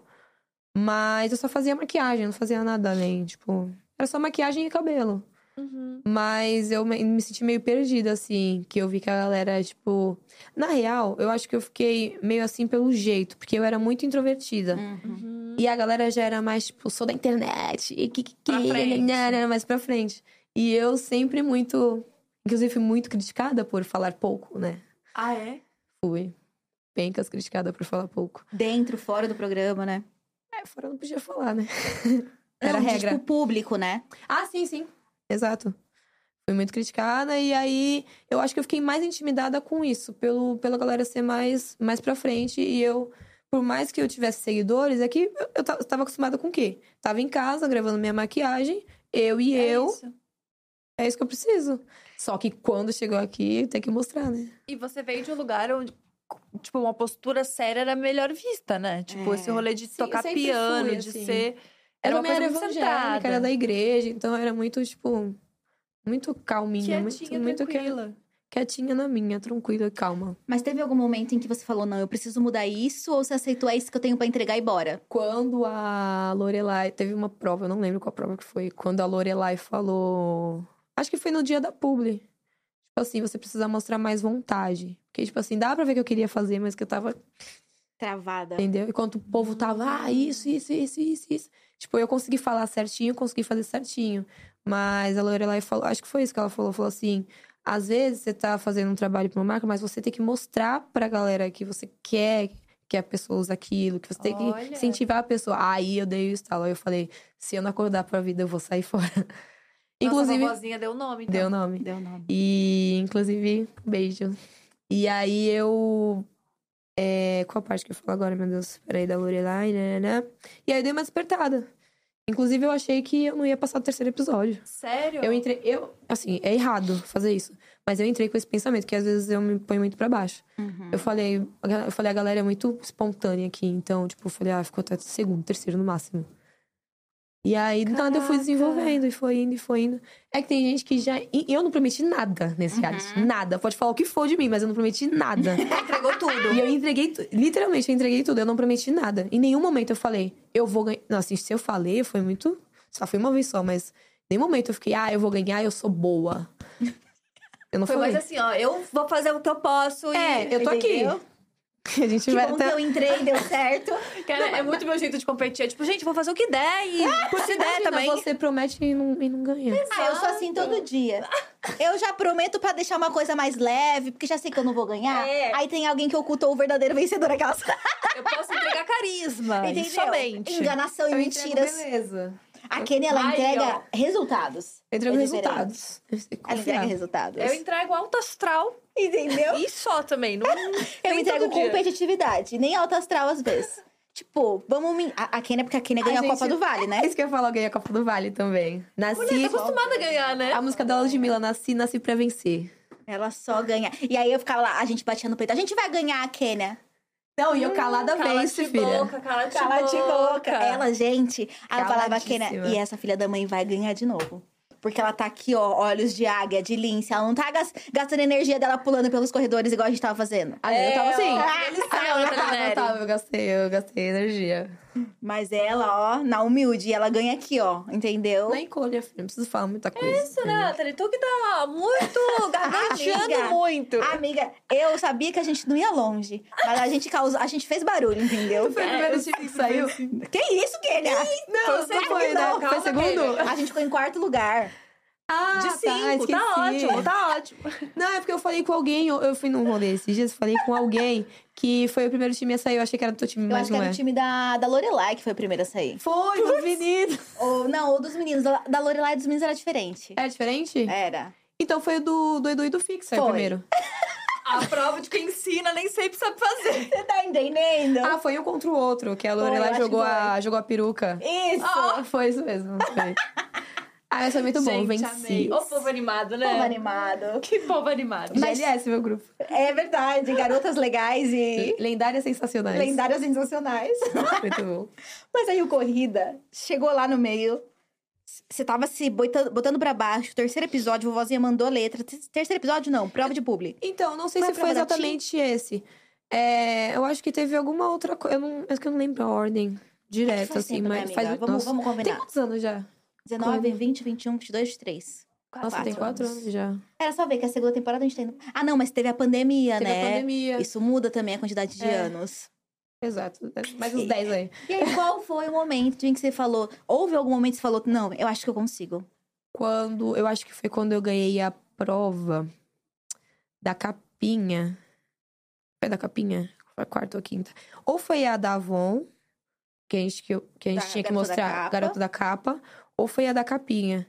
Mas eu só fazia maquiagem, não fazia nada além. Tipo, era só maquiagem e cabelo. Uhum. Mas eu me, senti meio perdida, assim, que eu vi que a galera, tipo. Na real, eu acho que eu fiquei meio assim pelo jeito, porque eu era muito introvertida. Uhum. E a galera já era mais, tipo, sou da internet, e que que que, Pra frente. nanana, mais pra frente. E eu sempre muito. Inclusive, fui muito criticada por falar pouco, né? Ah, é? Fui. Pencas criticada por falar pouco. Dentro, fora do programa, né? É, fora eu não podia falar, né? Era Não, regra. Tipo, público, né? Ah, sim, sim. Exato. Fui muito criticada e aí eu acho que eu fiquei mais intimidada com isso, pelo, pela galera ser mais, mais pra frente. E eu, por mais que eu tivesse seguidores, é que eu, eu ta- eu tava acostumada com o quê? Tava em casa gravando minha maquiagem, eu e É eu, isso. é isso que eu preciso. Só que quando chegou aqui, tem que mostrar, né? E você veio de um lugar onde, tipo, uma postura séria era melhor vista, né? Tipo, É. esse rolê de Sim, tocar piano, fui, de assim. ser. Era Era uma coisa era muito evangélica, era da igreja, então era muito, tipo, muito calminha, Quietinha, muito, muito que- tranquila. quietinha na minha, tranquila e calma. Mas teve algum momento em que você falou, não, eu preciso mudar isso, ou você aceitou, é isso que eu tenho pra entregar e bora? Quando a Lorelai teve uma prova, eu não lembro qual prova que foi, quando a Lorelai falou, acho que foi no dia da publi. Tipo assim, você precisa mostrar mais vontade. Porque tipo assim, dá pra ver que eu queria fazer, mas que eu tava, Travada. entendeu? Enquanto o povo tava, ah, isso, isso, isso, isso, isso. Tipo, eu consegui falar certinho, consegui fazer certinho. Mas a Lorelai falou, acho que foi isso que ela falou, falou assim: às vezes você tá fazendo um trabalho pra uma marca, mas você tem que mostrar pra galera que você quer que a pessoa use aquilo, que você tem que Olha. incentivar a pessoa. Aí eu dei o estalo, aí eu falei: se eu não acordar pra vida, eu vou sair fora. Inclusive, Nossa, a vovozinha deu nome, então. deu nome. Deu nome. E, inclusive, beijo. E aí eu. É, qual parte que eu falo agora, meu Deus? Peraí, da Lorelai, né, né, né. E aí eu dei uma despertada. Inclusive, eu achei que eu não ia passar do terceiro episódio. Sério? Eu entrei. Eu, assim, é errado fazer isso. Mas eu entrei com esse pensamento, que às vezes eu me ponho muito pra baixo. Uhum. Eu falei, eu falei, a galera é muito espontânea aqui. Então, tipo, eu falei, ah, ficou até segundo, terceiro no máximo. E aí, do nada, eu fui desenvolvendo, e foi indo, e foi indo. É que tem gente que já. e eu não prometi nada nesse reality. Nada. Pode falar o que for de mim, mas eu não prometi nada. Entregou tudo. e eu entreguei. tu- Literalmente, eu entreguei tudo. Eu não prometi nada. Em nenhum momento eu falei, eu vou ganhar. Não, assim, se eu falei, foi muito. Só foi uma vez só, mas. Em nenhum momento eu fiquei, ah, eu vou ganhar, eu sou boa. Eu não Foi falei. mais assim, ó, eu vou fazer o que eu posso É, e... eu tô aqui. Entendeu? A gente Que vai bom que até. eu entrei, deu certo. Cara, é muito meu jeito de competir. É tipo, gente, vou fazer o que der e por se der também. Você promete e não, e não ganha. Ah, eu sou assim todo dia. Eu já prometo pra deixar uma coisa mais leve, porque já sei que eu não vou ganhar. É. Aí tem alguém que ocultou o verdadeiro vencedor, aquelas. Eu posso entregar carisma. e Entendeu? somente. Enganação e Eu entrego mentiras. beleza. A Kenny, ela Aí, entrega ó. resultados. Eu entrego É resultados. Ela entrega resultados. Eu entrego alto astral Entendeu? e só também. Não, Eu entrego competitividade, nem alto astral às vezes. tipo, vamos. me- A, a Kenny é porque a Kenny ganhou a, gente- Copa do Vale, né? É isso que eu ia falar, eu ganhei a Copa do Vale também. Nasci. Mulher, tá acostumada a ganhar, né? A música da Ludmilla, nasci, nasci pra vencer. Ela só ganha. E aí eu ficava lá, a gente batia no peito. A gente vai ganhar a Kênia. Não, e eu calada Cala vence, de filha. boca, cala de Cala de boca. boca. Ela, gente. Aí eu falava, Kênia, Caladíssima. e essa filha da mãe vai ganhar de novo. Porque ela tá aqui, ó, olhos de águia, de lince. Ela não tá gas- gastando energia dela pulando pelos corredores igual a gente tava fazendo. Ah, eu tava assim. ó, Ah, não, eu tava, né, eu tava, eu gastei, eu gastei energia. Mas ela, ó, na humilde, ela ganha aqui, ó, entendeu? Na encolha, filha, não preciso falar muita coisa. Isso, né, Nathalie? Tu que tá muito garganteando muito. Amiga, eu sabia que a gente não ia longe. Mas a gente causou, a gente fez barulho, entendeu? Foi o primeiro time que saiu? Que isso, Kênia? Não, Foi não foi, né? Foi segundo? A gente ficou em quarto lugar. Ah, De cinco, tá, esqueci. ótimo, tá ótimo. Não, é porque eu falei com alguém, eu, eu fui num rolê esses dias, falei com alguém que foi o primeiro time a sair, eu achei que era do teu time, Eu mas acho que era é. o time da, da Lorelai que foi a primeira a sair. Foi, dos meninos. Ou, não, ou dos meninos. Da, da Lorelai e dos meninos era diferente. É diferente? Era. Então foi o do, do Edu e do Fixer Foi. primeiro. A prova de quem ensina nem sempre sabe fazer. Você tá entendendo? Ah, foi um contra o outro, que a Lorelai jogou a, jogou a peruca. Isso! Ah, foi isso mesmo. Foi. ah, esse é muito bom, Gente, venci. amei. Ô, povo animado, né? Povo animado. Que povo animado. GLS, meu grupo. É verdade, garotas legais e Lendárias sensacionais. lendárias sensacionais. Muito bom. Mas aí o Corrida chegou lá no meio. Você tava se botando, botando pra baixo. Terceiro episódio, a vovozinha mandou a letra. Ter- Terceiro episódio, não. Prova de publi. Então, não sei Foi a se foi exatamente esse. É, eu acho que teve alguma outra coisa. Eu não, é que eu não lembro a ordem direta, faz assim, tempo, né, mas faz Vamos- nossa, vamos combinar. Tem quantos anos já? 19, Como? 20, 21, 22, 23. Nossa, tem quatro anos já. Era só ver que a segunda temporada a gente tá indo. Ah, não, mas teve a pandemia, Teve né? a pandemia. Isso muda também a quantidade de É. anos. Exato. Mais uns E- 10 aí. E aí, qual foi o momento em que você falou? Houve algum momento que você falou, não, eu acho que eu consigo. Quando. Eu acho que foi quando eu ganhei a prova da capinha. Foi da capinha? Foi a quarta ou quinta? Ou foi a da Avon, que a gente, que que a gente Da tinha que Garota da mostrar, Capa. Garoto da Capa, ou foi a da capinha.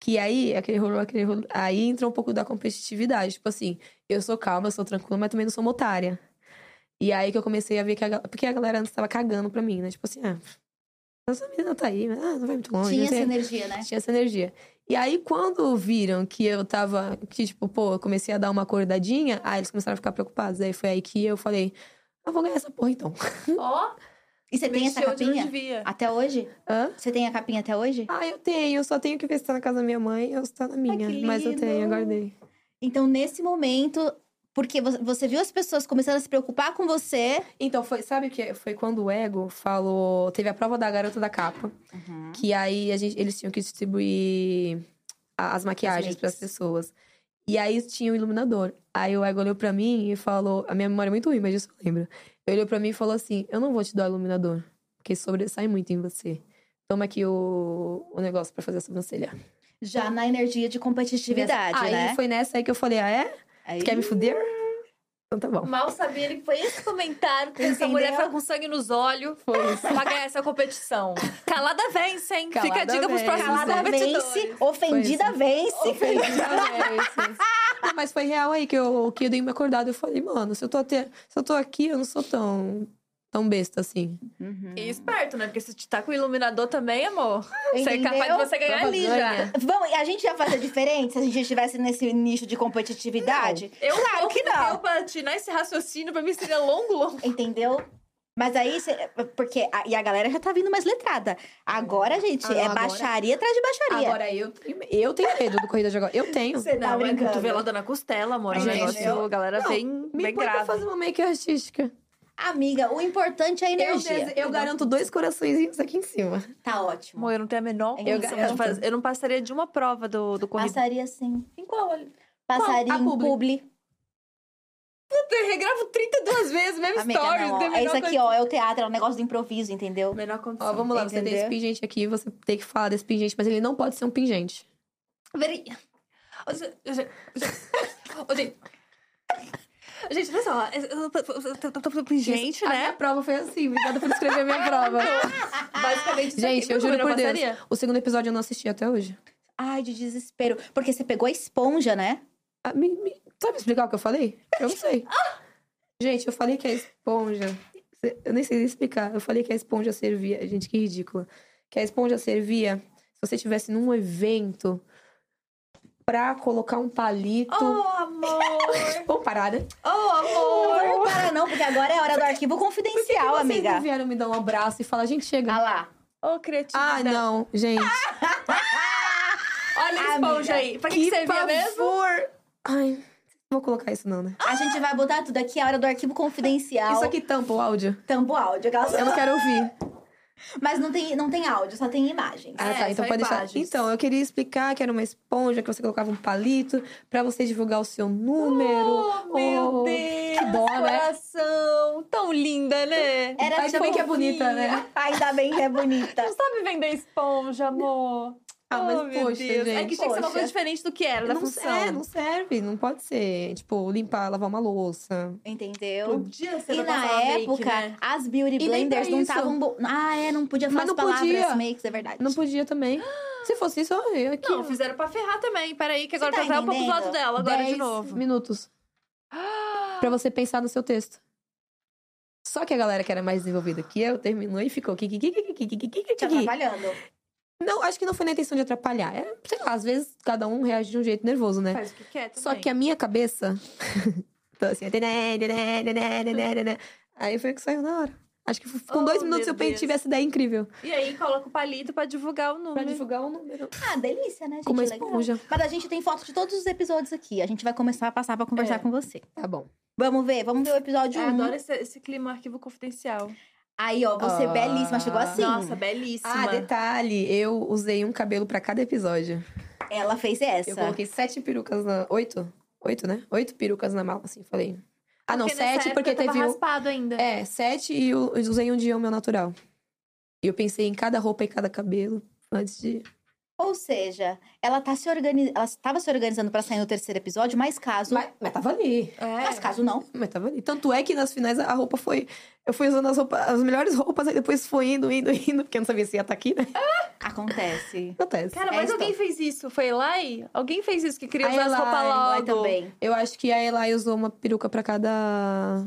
Que aí, aquele rolo, aquele rolo. Aí entra um pouco da competitividade. Tipo assim, eu sou calma, eu sou tranquila, mas também não sou uma otária. E aí que eu comecei a ver que a, porque a galera antes tava cagando pra mim, né? Tipo assim, ah, essa menina tá aí, mas ah, não vai muito longe. Tinha essa energia, né? Tinha essa energia. E aí, quando viram que eu tava. Que, tipo, pô, eu comecei a dar uma acordadinha, aí eles começaram a ficar preocupados. Aí foi aí que eu falei, eu vou ganhar essa porra então. Ó, E você tem essa capinha? Até hoje? Hã? Você tem a capinha até hoje? Ah, eu tenho, eu só tenho que ver se tá na casa da minha mãe ou se tá na minha. que Mas eu tenho, eu guardei. Então, nesse momento, porque vo- você viu as pessoas começando a se preocupar com você. Então, foi, sabe o que? Foi quando o Ego falou. Teve a prova da garota da capa. Que aí a gente, eles tinham que distribuir as maquiagens para as pessoas. E aí tinha o iluminador. Aí o Ego olhou pra mim e falou. A minha memória é muito ruim, mas disso eu lembro. Ele olhou pra mim e falou assim: Eu não vou te dar o iluminador, porque sobressai muito em você. Toma aqui o, o negócio pra fazer a sobrancelha. Já na energia de competitividade, aí né? foi nessa aí que eu falei: Ah, é? Aí... Quer me fuder? Então tá bom. Mal sabia ele que foi esse comentário que essa mulher foi com sangue nos olhos pra ganhar essa competição. Calada vence, hein? Fica a Calada dica pros vence. próximos Calada competidores. vence, ofendida vence. Não, mas foi real aí que eu, que eu dei uma acordada. Eu falei, mano, se eu tô, até, se eu tô aqui, eu não sou tão, tão besta assim. Uhum. E esperto, né? Porque se te tá com o iluminador também, amor, você é Entendeu? capaz de você ganhar ali já. Vamos, e a gente ia fazer diferente se a gente estivesse nesse nicho de competitividade? Eu claro não, que não. Eu patinar esse raciocínio pra mim seria longo, longo. Entendeu? Mas aí, cê- porque. a- e a galera já tá vindo mais letrada. Agora, gente, Ah, não, é agora- baixaria atrás de baixaria. Agora, eu, eu tenho medo do Corrida de Agora. Eu tenho. Você tá Não, é brincando. cotovelada na costela, amor. O Gente, negócio, eu- a galera Não, vem Me bem grave. fazer uma make artística. Amiga, o importante é a Eu, energia. dese- eu garanto dois coraçõezinhos aqui em cima. Tá ótimo. Amor, eu não tenho a menor Eu condição garanto. fazer. Eu não passaria de uma prova do, do corrida. Passaria sim. Em qual? Passaria A em publi. publi. Eu regravo 32 vezes, mesmo Amiga, stories. não, ó. menor Isso aqui, ó, é o teatro, é o negócio do improviso, entendeu? Menor condição. Ó, vamos lá, você tem Entendeu? esse pingente aqui, você tem que falar desse pingente, mas ele não pode ser um pingente. Veri... Ô, gente, ô, gente, olha só. Gente, a né? minha prova foi assim, obrigada por escrever a minha prova. Basicamente, isso Gente, aqui. eu juro por Deus, passaria? o segundo episódio eu não assisti até hoje. Ai, de desespero. Porque você pegou a esponja, né? Ah, me, me- sabe explicar o que eu falei? Eu não sei. Gente, eu falei que a esponja. Eu nem sei explicar. Eu falei que a esponja servia. Gente, que ridícula. Que a esponja servia se você estivesse num evento pra colocar um palito. Oh, amor! Vamos parar, né? Oh, amor! Não vamos parar, não, porque agora é hora do arquivo confidencial, Vocês amiga. não vieram me dar um abraço e falar, gente, chega. Ah lá. Oh, criatividade. Ah, não, gente. Olha a Amiga, esponja aí. Pra que, que servia mesmo? Ai, não vou colocar isso não, né? A gente vai botar tudo aqui, a hora do arquivo confidencial. Isso aqui tampa o áudio. Tampo áudio. aquelas- Eu não quero ouvir. Mas não tem, não tem áudio, só tem imagens. Ah, É, tá. Então pode deixar. Então, eu queria explicar que era uma esponja, que você colocava um palito pra você divulgar o seu número. Oh, meu Oh, Deus! Que dó, né? Coração! Tão linda, né? Era Ainda bem que é bonita, né? Ainda bem que é bonita. Não sabe vender esponja, amor. Ah, mas oh, meu poxa, Deus. É gente. que tinha que ser uma coisa diferente do que era, da não, função. é, não serve, não pode ser. Tipo, limpar, lavar uma louça. Entendeu? Podia ser E pra na uma make, época, né? as beauty E blenders pra não estavam. bo- Ah, é, não podia falar as palavras podia. makes, é verdade. Não podia também. Se fosse isso, eu aqui. Não, fizeram pra ferrar também. Peraí, que agora Você tá tá até um pouco do lado dela, agora de 10 novo. minutos. Pra você pensar no seu texto. Só que a galera que era mais desenvolvida que eu terminou e ficou. Ki, ki, Não, acho que não foi na intenção de atrapalhar. É, sei lá, às vezes cada um reage de um jeito nervoso, né? Faz o que quer também. Só que a minha cabeça. tô assim. Aí foi o que saiu na hora. Acho que com Oh, dois minutos eu Deus. tive essa ideia incrível. E aí coloca o palito pra divulgar o número. Pra divulgar o número. Ah, delícia, né, gente? Com uma Legal. esponja. Mas a gente tem foto de todos os episódios aqui. A gente vai começar a passar pra conversar É. com você. Tá bom. Vamos ver? Vamos ver o episódio Eu 1. adoro esse, esse clima arquivo confidencial. Aí, ó, você Ah. belíssima. Chegou assim. Nossa, belíssima. Ah, detalhe, eu usei um cabelo pra cada episódio. Ela fez essa. Eu coloquei sete perucas na. Oito? Oito, né? Oito perucas na mala, assim, falei. Ah, não, Porque sete, porque tava teve. o- raspado ainda. É, sete e eu eu usei um dia o meu natural. E eu pensei em cada roupa e cada cabelo antes de. Ou seja, ela tá se organizando. Ela estava se organizando pra sair no terceiro episódio, mas caso. Mas, mas tava ali. É. Mas caso não. Mas tava ali. Tanto é que nas finais a roupa foi. Eu fui usando as roupas, as melhores roupas, aí depois foi indo, indo, indo, porque eu não sabia se ia estar aqui, né? Acontece. Acontece. Cara, É mas isso. alguém fez isso. Foi Eli? Alguém fez isso, que queria A usar as roupas logo. Vai também. Eu acho que a Eli usou uma peruca pra cada.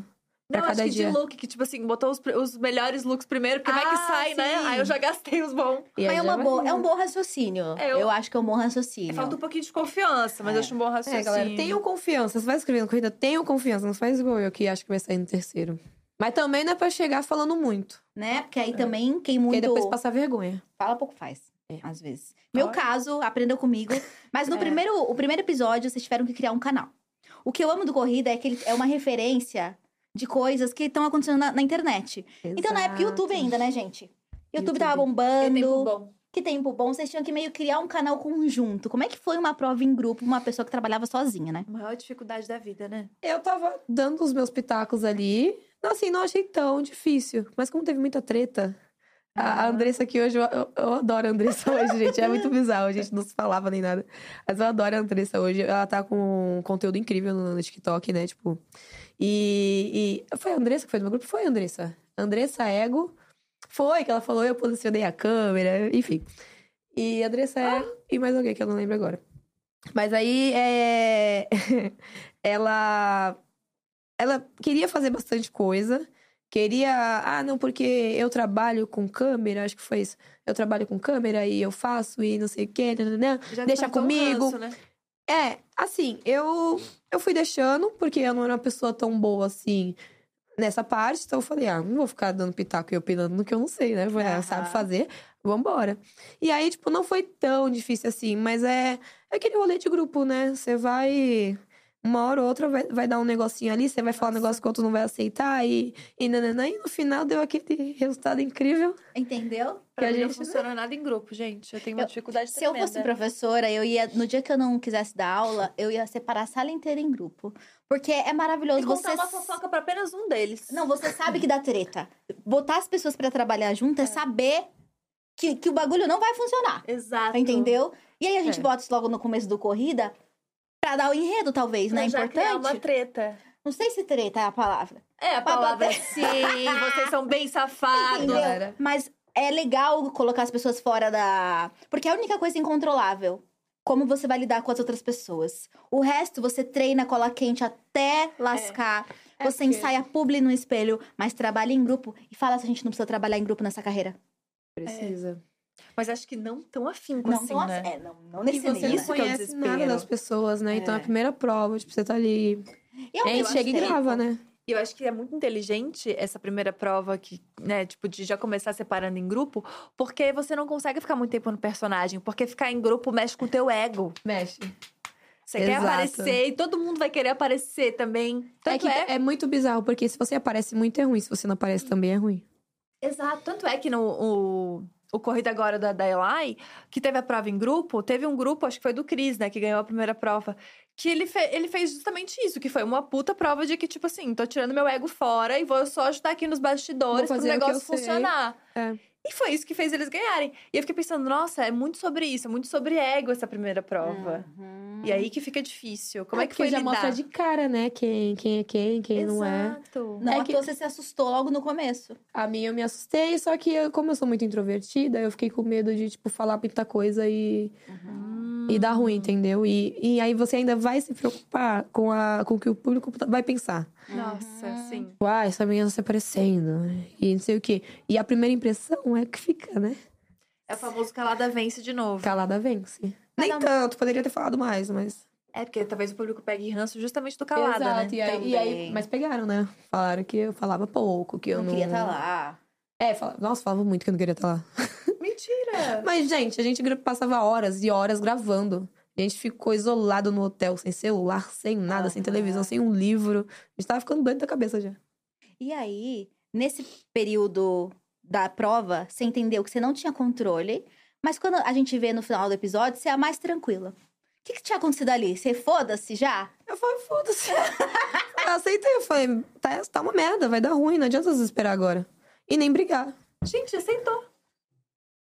Pra Não, cada acho que dia. de look, que tipo assim, botou os, os melhores looks primeiro, porque vai que Ah, sai, né? sim. Aí eu já gastei os bons. E aí Mas é, uma boa, é um bom raciocínio. É, eu... eu- acho que é um bom raciocínio. Falta um pouquinho de confiança, mas É. eu acho um bom raciocínio. É, galera, tenham confiança. Você vai escrevendo corrida, tenham confiança. Não faz igual eu que acho que vai sair no terceiro. Mas também não é pra chegar falando muito. Né? Porque aí também, quem Porque muito. aí depois passar vergonha. Fala pouco faz. É. Às vezes. Meu Olha. caso, aprendeu comigo. Mas no É. primeiro, o primeiro episódio, vocês tiveram que criar um canal. O que eu amo do Corrida é que ele é uma referência de coisas que estão acontecendo na, na internet. Então, na época, YouTube ainda, né, gente? YouTube, tava YouTube. bombando. Que tempo bom. Que tempo bom. Vocês tinham que meio criar um canal conjunto. Como é que foi uma prova em grupo, uma pessoa que trabalhava sozinha, né? A maior dificuldade da vida, né? Eu tava dando os meus pitacos ali. Assim, não achei tão difícil. Mas como teve muita treta. A Ah. Andressa aqui hoje, eu, eu- eu adoro a Andressa hoje, gente. É muito bizarro, a gente não se falava nem nada. Mas eu adoro a Andressa hoje. Ela tá com um conteúdo incrível no, no TikTok, né? Tipo. E, e. Foi a Andressa que foi do meu grupo? Foi a Andressa. Andressa Ego. Foi, que ela falou, eu posicionei a câmera, enfim. E a Andressa é. E mais alguém que eu não lembro agora. Mas aí é. ela. Ela queria fazer bastante coisa. Queria. Ah, não, porque eu trabalho com câmera, acho que foi isso. Eu trabalho com câmera e eu faço e não sei o quê. Já Deixa despertou um comigo. ranço, né? É, assim, eu, eu fui deixando, porque eu não era uma pessoa tão boa assim nessa parte. Então eu falei, ah, não vou ficar dando pitaco e opinando no que eu não sei, né? Ela Aham. sabe fazer, vambora. E aí, tipo, não foi tão difícil assim, mas é, é aquele rolê de grupo, né? Você vai. Uma hora ou outra vai, vai dar um negocinho ali, você vai falar um Nossa. negócio que o outro não vai aceitar e, e nananã, e no final deu aquele resultado incrível. Entendeu? Pra Que a mim não gente- funciona nada em grupo, gente. Eu tenho uma Eu- dificuldade Se eu fosse professora, eu ia. No dia que eu não quisesse dar aula, eu ia separar a sala inteira em grupo. Porque é maravilhoso. E contar você uma fofoca pra apenas um deles. Não, você sabe que dá treta. Botar as pessoas pra trabalhar junto é, saber que, que o bagulho não vai funcionar. Exato. Entendeu? E aí a gente É. bota isso logo no começo do corrida pra dar o enredo, talvez, né? Importante. uma treta. Não sei se treta é a palavra. É, a Pra palavra bater. sim, vocês são bem safados. Entendeu? Mas é legal colocar as pessoas fora da. Porque é a única coisa incontrolável. Como você vai lidar com as outras pessoas. O resto você treina cola quente até lascar. É você porque- ensaia publi no espelho, mas trabalha em grupo. E fala se a gente não precisa trabalhar em grupo nessa carreira. Precisa. Mas acho que não tão afinco Não, assim, tão né? é, não, não E nesse você não. Isso é conhece nada das pessoas, né? Então é É. a primeira prova, tipo, você tá ali. E a gente mesmo chega e grava, né? E eu acho que é muito inteligente essa primeira prova que, né, tipo, de já começar separando em grupo, porque você não consegue ficar muito tempo no personagem, porque ficar em grupo mexe com o teu ego. Mexe. Você quer Exato. aparecer e todo mundo vai querer aparecer também. É Tanto que é, é muito bizarro, porque se você aparece muito é ruim, se você não aparece também é ruim. Exato. Tanto é que no o, o Corrida Agora da, da Eli, que teve a prova em grupo, teve um grupo, acho que foi do Cris, né, que ganhou a primeira prova. Que ele, fe- ele fez justamente isso, que foi uma puta prova de que, tipo assim, tô tirando meu ego fora e vou só ajudar aqui nos bastidores pro negócio funcionar. É. E foi isso que fez eles ganharem. E eu fiquei pensando, nossa, é muito sobre isso, é muito sobre ego essa primeira prova. Uhum. E aí que fica difícil. Como é, que porque foi já lidar? mostra de cara, né? Quem, quem é quem, quem não é. Exato. Não, É é que- que você se assustou logo no começo. A minha eu me assustei, só que eu- como eu sou muito introvertida, eu fiquei com medo de, tipo, falar muita coisa e, Hum. e dar ruim, entendeu? E, e aí você ainda vai se preocupar com, a, com o que o público vai pensar. Nossa, Uhum. sim. Uai, essa menina tá se aparecendo. E não sei o quê. E a primeira impressão é que fica, né? É o famoso calada vence de novo. Calada vence. Mas Nem tanto, poderia ter falado mais, mas. É, porque talvez o público pegue ranço justamente do calada, Exato, né? E aí, e aí- mas pegaram, né? Falaram que eu falava pouco, que eu não não. queria estar lá. É, fala... nossa, falava muito que eu não queria estar lá. Mentira! Mas, gente, a gente passava horas e horas gravando. A gente ficou isolado no hotel, sem celular, sem nada, sem Aham. televisão, sem um livro. A gente tava ficando doido da cabeça já. E aí, nesse período da prova, você entendeu que você não tinha controle, Mas quando a gente vê no final do episódio, você é a mais tranquila. O que, que tinha acontecido ali? Você foda-se já? Eu falei, foda-se. eu aceitei, eu falei, tá, tá uma merda, vai dar ruim, não adianta você esperar agora. E nem brigar. Gente, aceitou.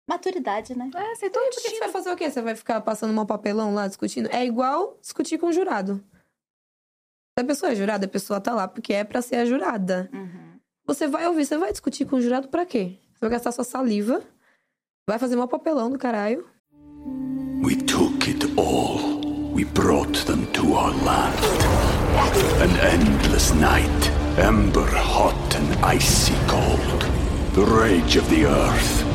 Maturidade, né? É, aceitou E o porque você vai fazer o quê? Você vai ficar passando mal papelão lá discutindo? É igual discutir com o jurado. Se a pessoa é jurada, a pessoa tá lá porque é pra ser a jurada. Uhum. Você vai ouvir, você vai discutir com o jurado pra quê? Você vai gastar sua saliva, vai fazer mal papelão do caralho. We took it all. We brought them to our land. An endless night, ember hot and icy cold. The rage of the earth.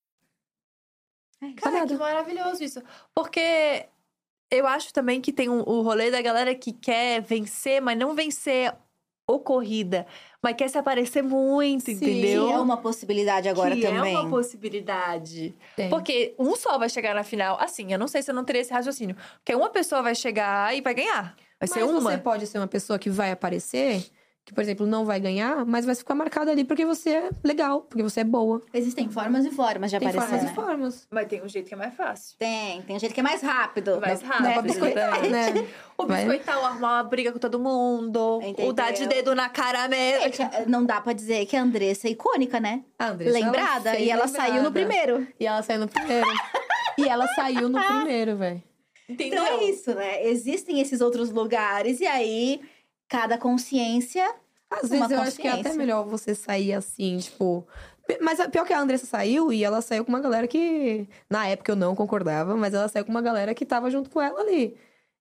Cara, que maravilhoso isso. Porque eu acho também que tem um- o rolê da galera que quer vencer, mas não vencer o corrida, mas quer se aparecer muito, entendeu? Que é uma possibilidade agora que também. é uma possibilidade. Tem. Porque um só vai chegar na final. Assim, eu não sei se eu não teria esse raciocínio. Porque uma pessoa vai chegar e vai ganhar. Vai ser Mas uma. você pode ser uma pessoa que vai aparecer, que, por exemplo, não vai ganhar, mas vai ficar marcada ali porque você é legal, porque você é boa. Existem formas e formas de Tem aparecer. formas né? e formas. Mas tem um jeito que é mais fácil. Tem, tem um jeito que é mais rápido. Mais né? rápido. Dá pra biscoitar, né? O Vai. biscoitar, o arrumar uma briga com todo mundo. Entendeu? O dar de dedo na cara mesmo. Gente, não dá pra dizer que a Andressa é icônica, né? A Andressa, Lembrada. fez E ela lembrada. saiu no primeiro. E ela saiu no primeiro. e ela saiu no primeiro, velho. Entendeu? Então é isso, né? Existem esses outros lugares. E aí, cada consciência. Às Uma vezes eu acho que é até melhor você sair assim, tipo. Mas pior que a Andressa saiu e ela saiu com uma galera que. Na época eu não concordava, mas ela saiu com uma galera que tava junto com ela ali.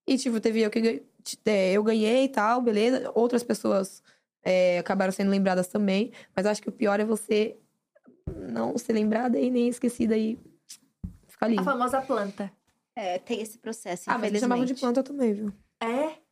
E, tipo, teve eu que é, eu ganhei e tal, beleza. Outras pessoas é, acabaram sendo lembradas também. Mas acho que o pior é você não ser lembrada e nem esquecida e ficar ali. A famosa planta. É, tem esse processo. Ah, mas eles chamavam de planta também, viu? É?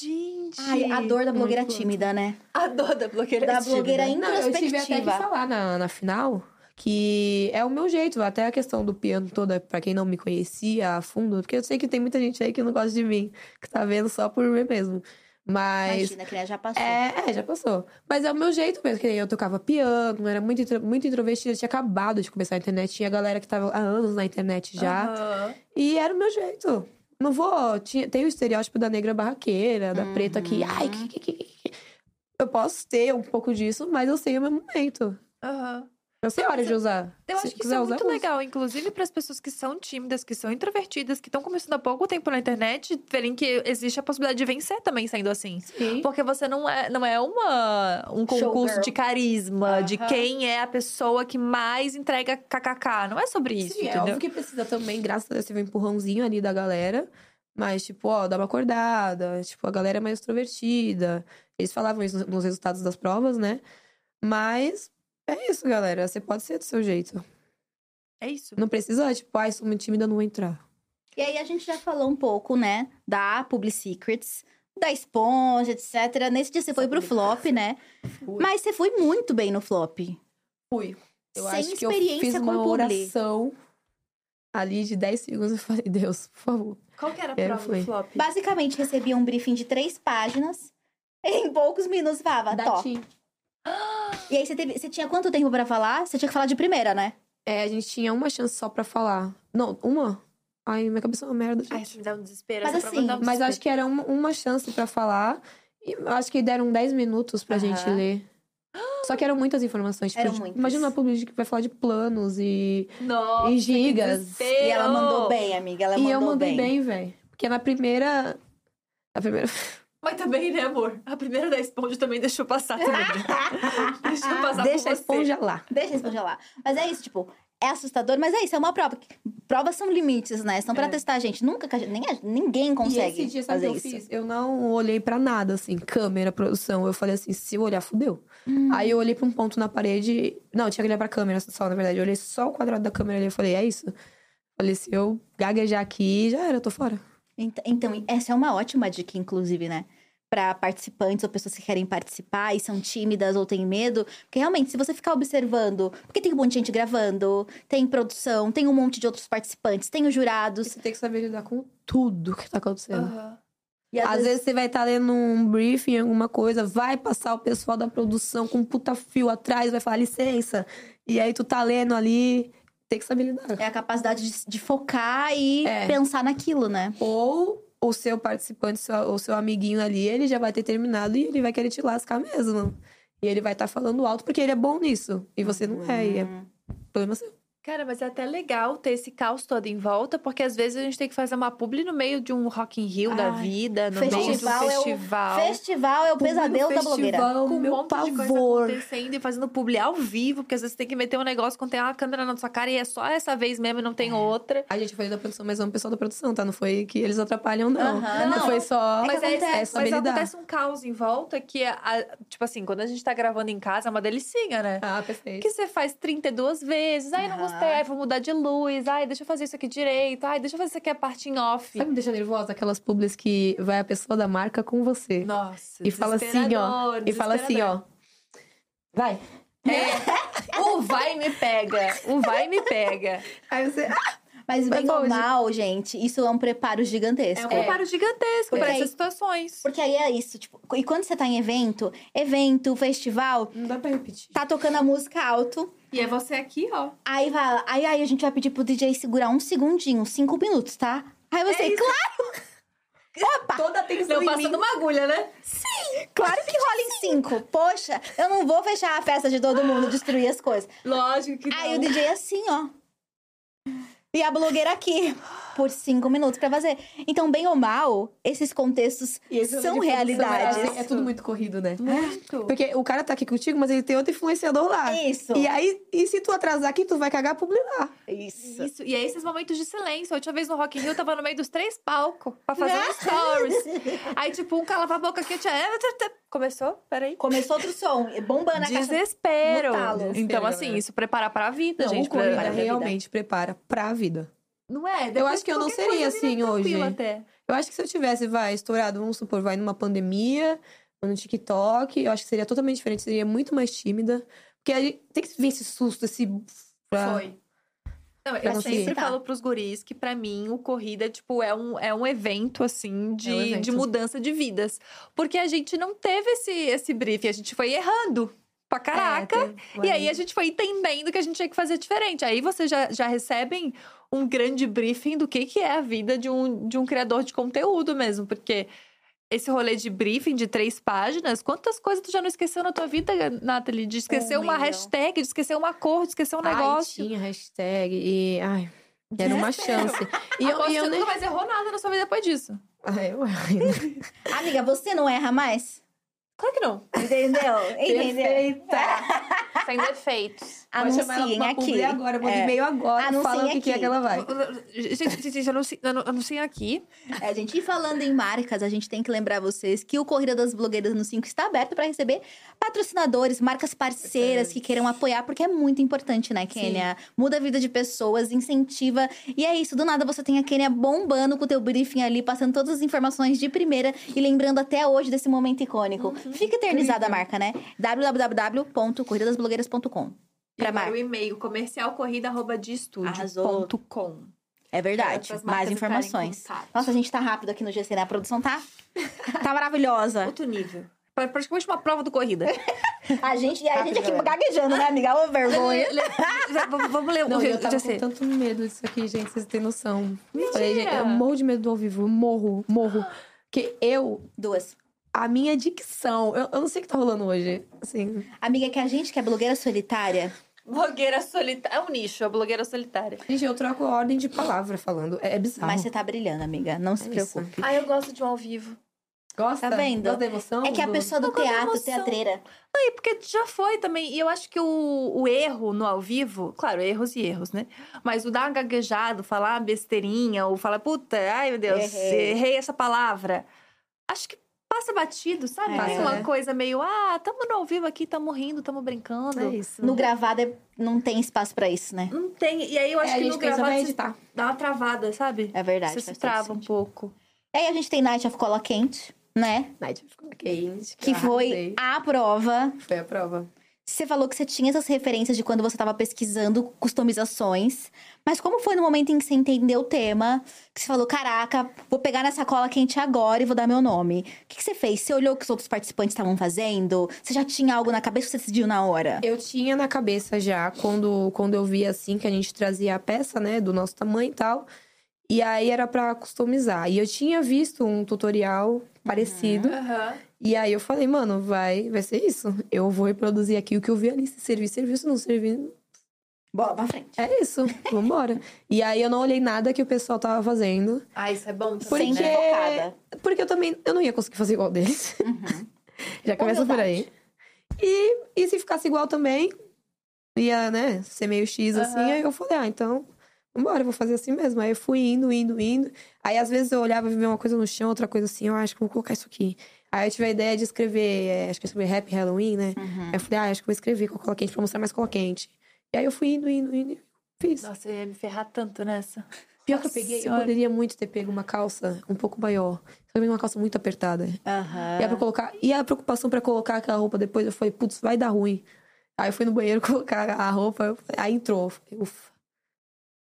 Gente. Ai, a dor da blogueira Muito tímida, né? A dor da blogueira Da tímida. blogueira Não, eu tive até que introspectiva. falar na, na final que é o meu jeito, até a questão do piano toda, pra quem não me conhecia a fundo, porque eu sei que tem muita gente aí que não gosta de mim, que tá vendo só por ver mesmo. Mas. Imagina, que né, já passou. É, é, já passou. Mas é o meu jeito mesmo, que eu tocava piano, era muito, intro- muito introvertida, tinha acabado de começar a internet, tinha galera que tava há anos na internet já. Aham. E era o meu jeito. Não vou. Tinha, tem o estereótipo da negra barraqueira, da preta que. Ai, que, que, que, que. Eu posso ter um pouco disso, mas eu sei o meu momento. Aham. Eu sei a hora de usar. Eu Se acho que isso é muito legal, inclusive para as pessoas que são tímidas, que são introvertidas, que estão começando há pouco tempo na internet, verem que existe a possibilidade de vencer também sendo assim. Sim. Porque você não é, não é uma, um concurso Showgirl. de carisma, de Aham. quem é a pessoa que mais entrega kkk. Não é sobre isso, Sim, é entendeu? óbvio que precisa também, graças a Deus, teve um empurrãozinho ali da galera. Mas, tipo, ó, dá uma acordada. Tipo, a galera é mais extrovertida. Eles falavam isso nos resultados das provas, né? Mas é isso, galera. Você pode ser do seu jeito. É isso. Não precisa, tipo, ai, sou muito tímida, não vou entrar. E aí a gente já falou um pouco, né, da Public Secrets, da esponja, etc. Nesse dia você foi pro flop, né? Fui. Mas você foi muito bem no flop. Fui. Eu Sem acho que eu experiência fiz com uma oração ali de 10 segundos e falei, Deus, por favor. Qual que era a Eu prova fui. do flop? Basicamente, recebia um briefing de três páginas. Em poucos minutos falava, Da top. E aí você, teve, você tinha quanto tempo pra falar? Você tinha que falar de primeira, né? É, a gente tinha uma chance só pra falar. Não, uma? Ai, minha cabeça é uma merda, gente. Ai, isso me dá um desespero. Mas assim, um Mas desespero. acho que era uma, uma chance pra falar. E acho que deram 10 minutos pra gente Aham. ler. Só que eram muitas informações. Tipo, Eram muitas. Imagina uma publi que vai falar de planos e. Nossa, e gigas. E ela mandou bem, amiga. Ela e mandou eu mandei bem. bem, velho. Porque na primeira. Na primeira. Mas também, né, amor? A primeira da esponja também deixou passar também. deixou passar Deixa por a você. esponja lá. Deixa a esponja lá. Mas é isso, tipo, é assustador, mas é isso, é uma prova. Provas são limites, né? São pra É. testar a gente. Nunca, que a gente- nem, a- ninguém E consegue esse dia, sabe fazer que eu isso. fiz? Eu não olhei pra nada, assim, câmera, produção. Eu falei assim, se eu olhar, fudeu. Hum. Aí eu olhei pra um ponto na parede. Não, eu tinha que olhar pra câmera só, na verdade. Eu olhei só o quadrado da câmera ali. Eu falei, é isso. Falei, se eu gaguejar aqui, já era, eu tô fora. Ent- Então, essa é uma ótima dica, inclusive, né? Pra participantes ou pessoas que querem participar e são tímidas ou têm medo. Porque realmente, se você ficar observando, porque tem um monte de gente gravando, tem produção, tem um monte de outros participantes, tem os E jurados. você tem que saber lidar com tudo que tá acontecendo. Aham. E Às, vezes... você vai estar lendo um briefing, alguma coisa, vai passar o pessoal da produção com um puta fio atrás, vai falar licença. E aí tu tá lendo ali, tem que saber lidar. É a capacidade de, de focar e É. pensar naquilo, né? Ou o seu participante, seu- o seu amiguinho ali, ele já vai ter terminado e ele vai querer te lascar mesmo. E ele vai estar falando alto porque ele é bom nisso. E você não é, e é Hum. problema seu. Cara, mas é até legal ter esse caos todo em volta, porque às vezes a gente tem que fazer uma publi no meio de um Rock in Rio da Ai, vida, no meio de um festival é o- festival. É o pesadelo da blogueira. Festival, com um meu monte de coisa pavor. acontecendo e fazendo publi ao vivo, porque às vezes tem que meter um negócio quando tem uma câmera na sua cara e é só essa vez mesmo e não tem outra. A gente falei da produção, mas é um pessoal da produção, tá? Não foi que eles atrapalham, não. Aham, não. não. foi só. É Mas, é, acontece, é mas saber lidar. acontece um caos em volta que, é a- tipo assim, quando a gente tá gravando em casa é uma delicinha, né? Ah, perfeito. Que você faz 32 vezes, ai, não Aham. Gostei, ai, vou mudar de luz, ai, deixa eu fazer isso aqui direito, ai, deixa eu fazer isso aqui a parte em off. Sabe me deixa nervosa? Aquelas publis que vai a pessoa da marca com você. Nossa, e fala assim, ó. E fala assim, ó. Vai. É, o vai e me pega, o vai e me pega. Aí você. Mas Mas bem ou hoje- mal, gente, isso é um preparo É gigantesco. um preparo gigantesco Porque pra aí- essas situações. Porque aí é isso, tipo, e quando você tá em evento, evento, festival, não dá pra repetir. tá tocando a música alto, E é você aqui, ó. aí vai, aí, aí a gente vai pedir pro DJ segurar um segundinho, cinco minutos, tá? Aí você, É claro! Opa! Toda atenção Não em passando mim. uma agulha, né? Claro que rola em cinco. Poxa, eu não vou fechar a festa de todo mundo, destruir as coisas. Lógico que não. Aí o DJ assim, ó. E a blogueira aqui, por cinco minutos pra fazer. Então, bem ou mal, esses contextos esse são realidades. É, assim, é tudo muito corrido, né? Muito. Porque o cara tá aqui contigo, mas ele tem outro influenciador lá. Isso. E aí, e se tu atrasar aqui, tu vai cagar publi lá. Isso. Isso, e é esses momentos de silêncio. A última vez no Rock in Rio, eu tava no meio dos três palcos pra fazer um stories. Aí, tipo, um calava a boca aqui, eu tinha... Começou? Peraí. Começou outro som, bombando a caixa. Desespero. talo. Então, Desespero, assim, isso prepara pra vida, Não, gente. corrida pra- pra vida. realmente prepara pra vida. Não é? Eu acho que eu não seria assim hoje. Até. Eu acho que se eu tivesse, vai, estourado, vamos supor, vai numa pandemia, no TikTok, eu acho que seria totalmente diferente, seria muito mais tímida. Porque aí tem que vir esse susto, esse. pra- Foi. Não, eu Pra sempre citar. falo pros guris que, pra mim, o corrida, tipo, é um, é um evento, assim, de, É um evento. de mudança de vidas. Porque a gente não teve esse, esse briefing, a gente foi errando pra caraca. É, teve- E aí a gente foi entendendo que a gente tinha que fazer diferente. Aí vocês já, já recebem um grande briefing do que, que é a vida de um, de um criador de conteúdo mesmo. Porque esse rolê de briefing de três páginas, quantas coisas tu já não esqueceu na tua vida, Nathalie? De esquecer Um uma milhão. hashtag, de esquecer uma cor, de esquecer um Ai, negócio. tinha hashtag e. Ai, era uma chance. E eu, Aposto e eu você nem. nunca mais errou nada na sua vida depois disso. Ai, eu... Amiga, você não erra mais? Claro que não. Entendeu? Entendeu? Perfeita! Sem defeitos. Anunciem aqui. publi agora, manda É. e-mail agora, Anunciem fala o que, que é que ela vai. Gente, gente, gente, anunci- anu- anunciem aqui. É, gente, e falando em marcas, a gente tem que lembrar vocês que o Corrida das Blogueiras no 5 está aberto para receber patrocinadores, marcas parceiras que queiram apoiar, porque é muito importante, né, Kênia? Muda a vida de pessoas, incentiva. E é isso, do nada você tem a Kênia bombando com o teu briefing ali, passando todas as informações de primeira e lembrando até hoje desse momento icônico. Fica eternizada a marca, né? www.corridadasblogueiras.com. E Pra marca. o e-mail comercialcorrida.com. É verdade. Mais informações. Nossa, a gente tá rápido aqui no GC, né? A produção tá, tá maravilhosa. Outro nível. Pra- Praticamente uma prova do corrida. A gente, e a gente aqui gaguejando, né, amiga? Ô, vergonha. Vamos- ler Não, o eu tava com tanto medo disso aqui, gente, vocês têm noção. Mentira! eu morro de medo do ao vivo, eu morro, morro. Porque eu, Duas. A minha dicção, eu, eu não sei o que tá rolando hoje. Assim, Amiga, que a gente que é blogueira solitária, Blogueira solitária. É um nicho, a blogueira solitária. gente, eu troco a ordem de palavra falando. É, é bizarro. mas você tá brilhando, amiga. Não se É isso. preocupe. Ah, eu gosto de um ao vivo. Gosta? Tá vendo? Gosta da emoção? É que a pessoa do é teatro, teatreira. Não, e porque já foi também. E eu acho que o, o erro no ao vivo, claro, erros e erros, né? Mas o dar um gaguejado, falar uma besteirinha, ou falar, puta, ai meu Deus, Errei. errei, essa palavra. Acho que passa batido, sabe? É. Tem uma coisa meio, ah, tamo no ao vivo aqui, tamo rindo, tamo brincando. É isso. No gravado é- não tem espaço pra isso, né? Não tem. E aí eu acho É, a que no gravado vai você editar. dá uma travada, sabe? É verdade. Você se trava um pouco. E aí a gente tem Night of Cola Quente, né? Night ficou quente. Que eu foi a prova. Foi a prova. Você falou que você tinha essas referências de quando você estava pesquisando customizações. Mas como foi no momento em que você entendeu o tema? Que você falou, caraca, vou pegar nessa cola quente agora e vou dar meu nome. O que, que você fez? Você olhou o que os outros participantes estavam fazendo? Você já tinha algo na cabeça ou você decidiu na hora? Eu tinha na cabeça já, quando, quando eu vi assim, que a gente trazia a peça, né, do nosso tamanho e tal. E aí era pra customizar. E eu tinha visto um tutorial parecido. E aí eu falei, mano, vai, vai ser isso. Eu vou reproduzir aqui o que eu vi ali. Se servir, serviu. Se não servir, Bola pra frente. é isso. Vambora. e aí eu não olhei nada que o pessoal tava fazendo. Ah, isso é bom Porque, Sempre focada. porque eu também eu não ia conseguir fazer igual deles. Já começa por aí. E, e se ficasse igual também, ia, né, ser meio X assim. Aham. Aí eu falei, ah, então, vambora, eu vou fazer assim mesmo. Aí eu fui indo, indo, indo. Aí às vezes eu olhava e via uma coisa no chão, outra coisa assim, eu acho que vou colocar isso aqui. Aí eu tive a ideia de escrever, é, acho que eu escrevi Happy Halloween, né? Aí eu falei, ah, acho que vou escrever com cola quente pra mostrar mais cola quente. E aí eu fui indo, indo, indo, e fiz. Nossa, eu ia me ferrar tanto nessa. Pior que eu Nossa peguei, eu Senhora. poderia muito ter pego uma calça um pouco maior. Só eu peguei uma calça muito apertada. Aham. E, a pra colocar, e a preocupação pra colocar aquela roupa depois, eu falei, putz, vai dar ruim. Aí eu fui no banheiro colocar a roupa, eu aí entrou. Eu falei, ufa.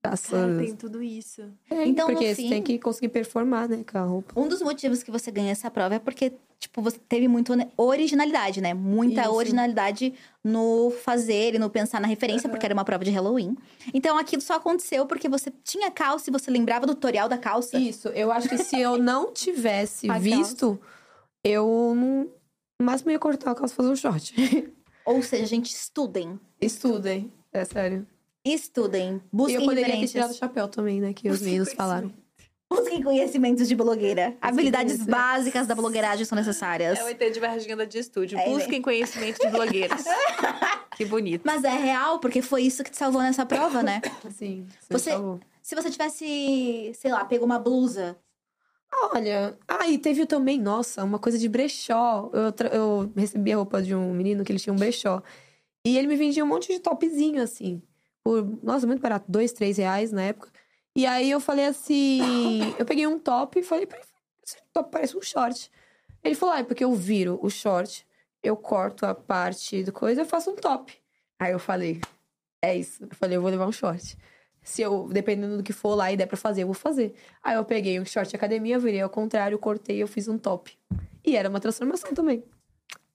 Cara, Deus. tem tudo isso. É, Então, no porque fim- você tem que conseguir performar, né, com a roupa. Um dos motivos que você ganha essa prova é porque, tipo, você teve muita originalidade, né? Muita Isso. originalidade no fazer e no pensar na referência, porque era uma prova de Halloween. Então, aquilo só aconteceu porque você tinha calça e você lembrava do tutorial da calça. Isso, eu acho que se eu não tivesse visto, eu não. No máximo ia cortar a calça e fazer um short. Ou seja, gente, estudem. Estudem, é sério. Estudem. E Busquem eu poderia ter tirado o chapéu também, né, que os meninos falaram. Busquem conhecimentos de blogueira. Habilidades básicas da blogueiragem são necessárias. É o ET de Varginha de estúdio. É, Busquem conhecimento de blogueiras. que bonito. Mas é real, porque foi isso que te salvou nessa prova, né? Sim, Você- falou. Se você tivesse, sei lá, pegou uma blusa. Olha, ah, e teve também, nossa, uma coisa de brechó. Eu, tra- eu recebi a roupa de um menino que ele tinha um brechó. E ele me vendia um monte de topzinho, assim. Por, nossa, muito barato, dois, três reais na época. E aí eu falei assim, eu peguei um top e falei esse top parece um short. Ele falou, ah, é porque eu viro o short, eu corto a parte do coisa, eu faço um top. Aí eu falei, é isso. Eu falei, eu vou levar um short. Se eu, dependendo do que for lá e der pra fazer, eu vou fazer. Aí eu peguei um short de academia, virei ao contrário, cortei e eu fiz um top. E era uma transformação também.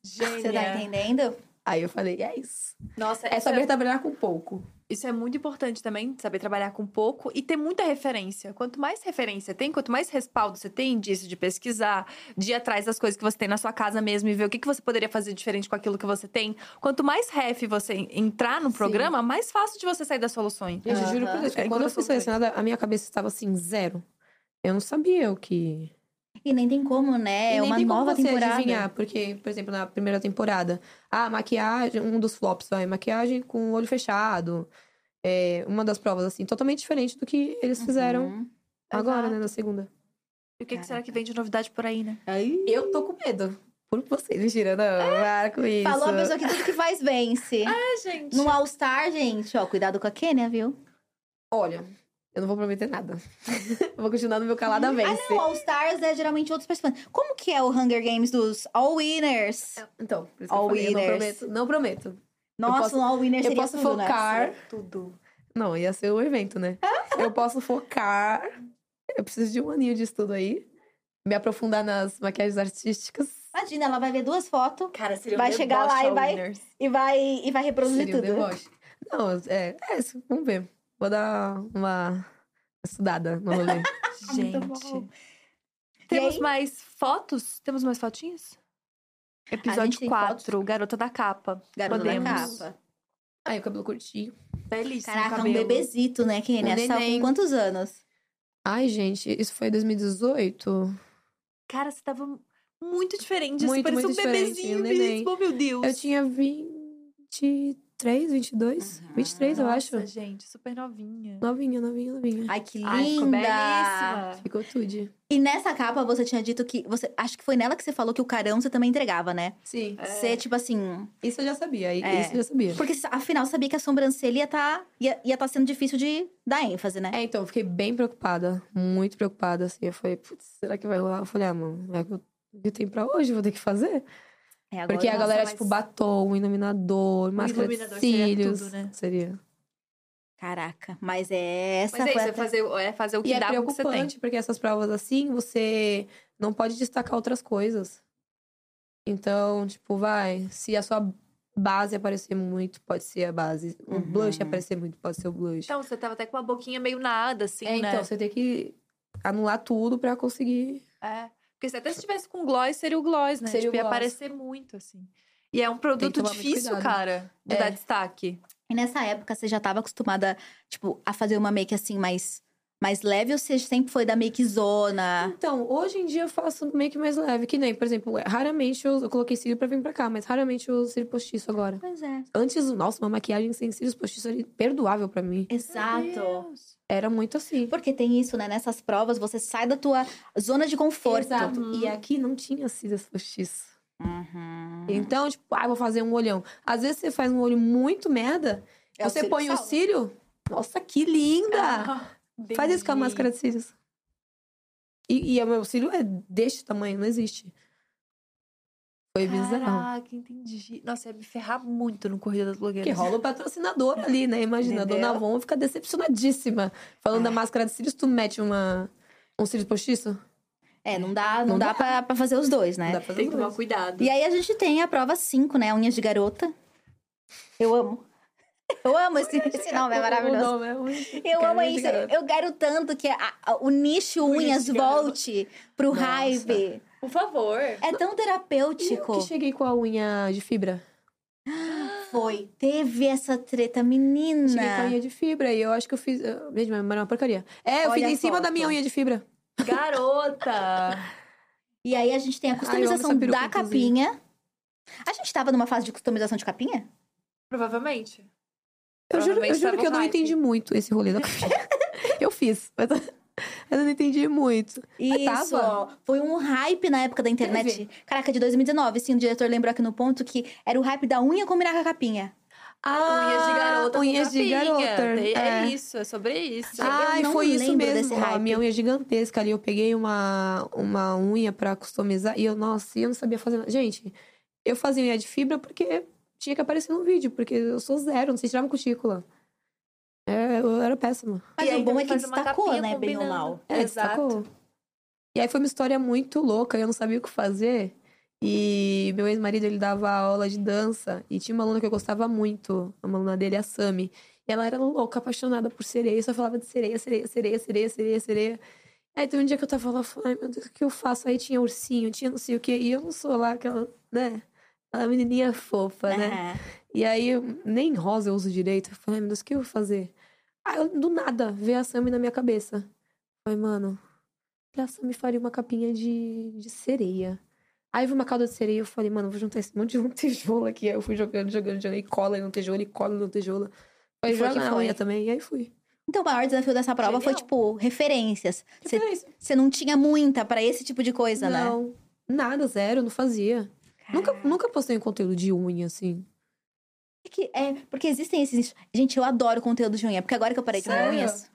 Gênia. Você tá entendendo? Aí eu falei, é isso. Nossa, É isso saber trabalhar com pouco. Isso é muito importante também, saber trabalhar com pouco e ter muita referência. Quanto mais referência tem, quanto mais respaldo você tem disso, de pesquisar, de ir atrás das coisas que você tem na sua casa mesmo e ver o que, que você poderia fazer diferente com aquilo que você tem. Quanto mais ref você entrar no Sim. programa, mais fácil de você sair das soluções. Gente, eu juro por. Deus, que É quando eu fui selecionada, a minha cabeça estava assim, zero. Eu não sabia o que. E nem tem como, né? E É nem uma nova você temporada. adivinhar, porque, por exemplo, na primeira temporada, a maquiagem, um dos flops vai, maquiagem com o olho fechado. É, uma das provas, assim, totalmente diferente do que eles fizeram Uhum. agora, Exato. né, na segunda. E o que, que será que vem de novidade por aí, né? Eu tô com medo. Por vocês, mentira, não, para com isso. Falou a pessoa que tudo que faz vence. Ah, gente. No All Star, gente, ó, cuidado com a Kênia, viu? Olha, eu não vou prometer nada. eu vou continuar no meu calada Ah, vence. não, All Stars é geralmente outros participantes. Como que é o Hunger Games dos All Winners? Então, por isso que All eu falei, eu não winners. prometo. Não prometo. Nossa, posso- um All Winners eu seria posso tudo, né? focar. Tudo. Não, ia ser o evento, né? eu posso focar. Eu preciso de um aninho de estudo aí. Me aprofundar nas maquiagens artísticas. Imagina, ela vai ver duas fotos Cara, seria Vai um chegar lá e vai- Winners. e vai, e vai reproduzir Seria um tudo. deboche. Não, é, é isso. Vamos ver. Vou dar uma estudada no rolê. Gente. Temos mais fotos? Temos mais fotinhos? gente Episódio tem 4, Garota da Capa. Garota da Podemos. capa. Aí o cabelo curtinho. Belíssimo Caraca, um cabelo. bebezito, né, Kênia? Um Você tava com quantos anos? Ai, gente, isso foi 2018? Cara, você tava muito diferente. Muito, parecia muito um diferente, bebezinho um neném. oh, meu Deus. Eu tinha 23, 22? 23, eu Nossa, acho. gente, super novinha. Novinha, novinha, novinha. Ai, que linda! Ai, ficou belíssima. Ficou tudo. E nessa capa você tinha dito que. Você, acho que foi nela que você falou que o carão você também entregava, né? Sim. Você, tipo assim. Isso eu já sabia. É. Isso eu já sabia. Porque afinal sabia que a sobrancelha ia tá, ia, ia tá sendo difícil de dar ênfase, né? É, então, eu fiquei bem preocupada. Muito preocupada, assim. Eu falei, putz, será que vai rolar? Eu falei, ah, mano, é o que eu- o que tem pra hoje, eu vou ter que fazer. É, agora- Porque a nossa, galera, mas- tipo, batom, iluminador, máscara iluminador de seria cílios. tudo, né? Seria. Caraca, mas é essa Mas é isso, é a- fazer, é fazer o que E é dá com o que você tem. preocupante, porque essas provas assim, você não pode destacar outras coisas. Então, tipo, vai, se a sua base aparecer muito, pode ser a base. O Uhum. blush aparecer muito, pode ser o blush. Então, você tava até com uma boquinha meio nada, assim, é, né? então, você tem que anular tudo pra conseguir. É. Porque se até se tivesse com gloss, seria o gloss, né? Seria o tipo, ia gloss. aparecer muito, assim. E é um produto difícil, cara, de É. dar destaque. E nessa época você já tava acostumada, tipo, a fazer uma make assim mais, mais leve ou você sempre foi da make zona? Então, hoje em dia eu faço make mais leve, que nem, por exemplo, raramente eu, eu coloquei cílio pra vir pra cá, mas raramente eu uso cílio postiço agora. Pois é. Antes, nossa, uma maquiagem sem cílios postiços era perdoável pra mim. Exato. Era muito assim. Porque tem isso, né? Nessas provas, você sai da tua zona de conforto. Exato. E aqui não tinha cílios postiços. Uhum. Então, tipo, ah, vou fazer um olhão. Às vezes você faz um olho muito merda, É você põe o cílio. Nossa, que linda! Ah, Faz isso com a máscara de cílios. E, e o meu cílio é deste tamanho, não existe. Foi bizarro. Caraca, entendi. Nossa, ia me ferrar muito no Corrida das Blogueiras. Porque rola o patrocinador ali, né? Imagina, a Entendeu? dona Avon fica decepcionadíssima. Falando da máscara de cílios, tu mete uma, um cílio postiço? É, não dá, não, Não dá, dá. Pra, pra fazer os dois, né? Não dá pra fazer Tem que tomar cuidado. E aí a gente tem a prova 5, né? Unhas de garota. Eu amo. Eu amo esse, esse nome, é maravilhoso. Nome é muito- Eu amo isso. Eu quero tanto que a- a- o nicho unhas volte pro Nossa. Por favor. É tão E eu terapêutico. que cheguei com a unha de fibra. Foi. Teve essa treta, menina. Cheguei com a unha de fibra e eu acho que eu fiz. Gente, mas era uma porcaria. É, eu Olha fiz em cima da minha unha de fibra. Garota! E aí a gente tem a Ai, customização peruca, da capinha. A gente tava numa fase de customização de capinha? Provavelmente. Eu juro, eu Provavelmente juro que eu não hype. entendi muito esse rolê da capinha. eu fiz, mas eu não entendi muito. Isso. tava. Foi um hype na época da internet. Caraca, de 2019. Sim, o diretor lembrou aqui no ponto que era o hype da unha combinar com a capinha. Ah, unhas de garota. Unhas de garota. É, é. isso, é sobre isso. Ai, não foi isso mesmo. desse ó, A minha unha gigantesca ali. Eu peguei uma, uma unha pra customizar. E eu, nossa, eu não sabia fazer nada. Gente, eu fazia unha de fibra porque tinha que aparecer no vídeo. Porque eu sou zero, não sei tirar uma cutícula. É, eu era péssima. Mas E aí o bom é que destacou, né? Bem ou mal. É, Exato. destacou. E aí foi uma história muito louca, eu não sabia o que fazer. E meu ex-marido, ele dava aula de dança. E tinha uma aluna que eu gostava muito, uma aluna dele, a Sami. E ela era louca, apaixonada por sereia. Só falava de sereia, sereia, sereia, sereia, sereia, sereia. Aí teve um dia que eu tava lá, falando, ai meu Deus, o que eu faço? Aí tinha ursinho, tinha não sei o quê. E eu não sou lá aquela, né? Aquela menininha fofa, né? E aí, nem rosa eu uso direito. Eu falei, meu Deus, o que eu vou fazer? Aí, eu, do nada, veio a Sammy na minha cabeça. Eu Falei, mano, a Sammy faria uma capinha de, de sereia. Aí vi uma cauda de sereia, eu falei, mano, vou juntar esse monte de lantejoula aqui. Aí eu fui jogando, jogando, jogando, e cola e lantejoula, e cola e lantejoula. Aí foi joga na foi. unha também, e aí fui. Então, o maior desafio dessa prova foi, Genial. tipo, referências. Você não tinha muita pra esse tipo de coisa, né? Não, nada, zero, não fazia. Nunca, nunca postei um conteúdo de unha, assim. É que- É, porque existem esses. Gente, eu adoro conteúdo de unha, porque agora que eu parei de Sério? unhas.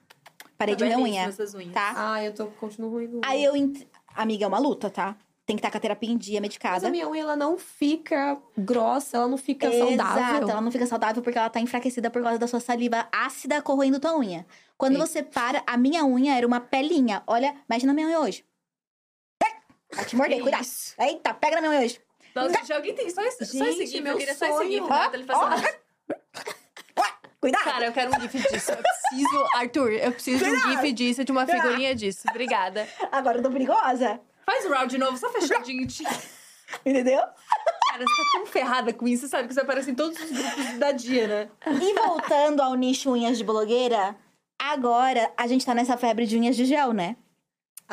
Parei de Tá unha. essas unhas. Tá? Ah, eu tô, continuo ruim. Aí eu. ent- Amiga, é uma luta, tá? Tem que estar com a terapia em dia, Mas medicada. a minha unha, ela não fica grossa, ela não fica saudável. Exato, ela não fica saudável porque ela tá enfraquecida por causa da sua saliva ácida corroendo tua unha. Quando Sim. você para, a minha unha era uma pelinha. Olha, mexe na minha unha hoje. Vai te morder, cuidado. Eita, pega na minha unha hoje. Nossa, gente, alguém tem só esse, só esse Gente, gif. meu Eu queria só esse sonho. gif. Né? Ele faz assim, Cuidado. Cara, eu quero um gif disso. Eu preciso, Arthur, eu preciso de um gif disso, de uma figurinha disso. Obrigada. Agora eu tô perigosa. Faz o round de novo, só fechadinho. Entendeu? Cara, você tá tão ferrada com isso, sabe? Que você aparece em todos os grupos da dia, né? E voltando ao nicho unhas de blogueira, agora a gente tá nessa febre de unhas de gel, né?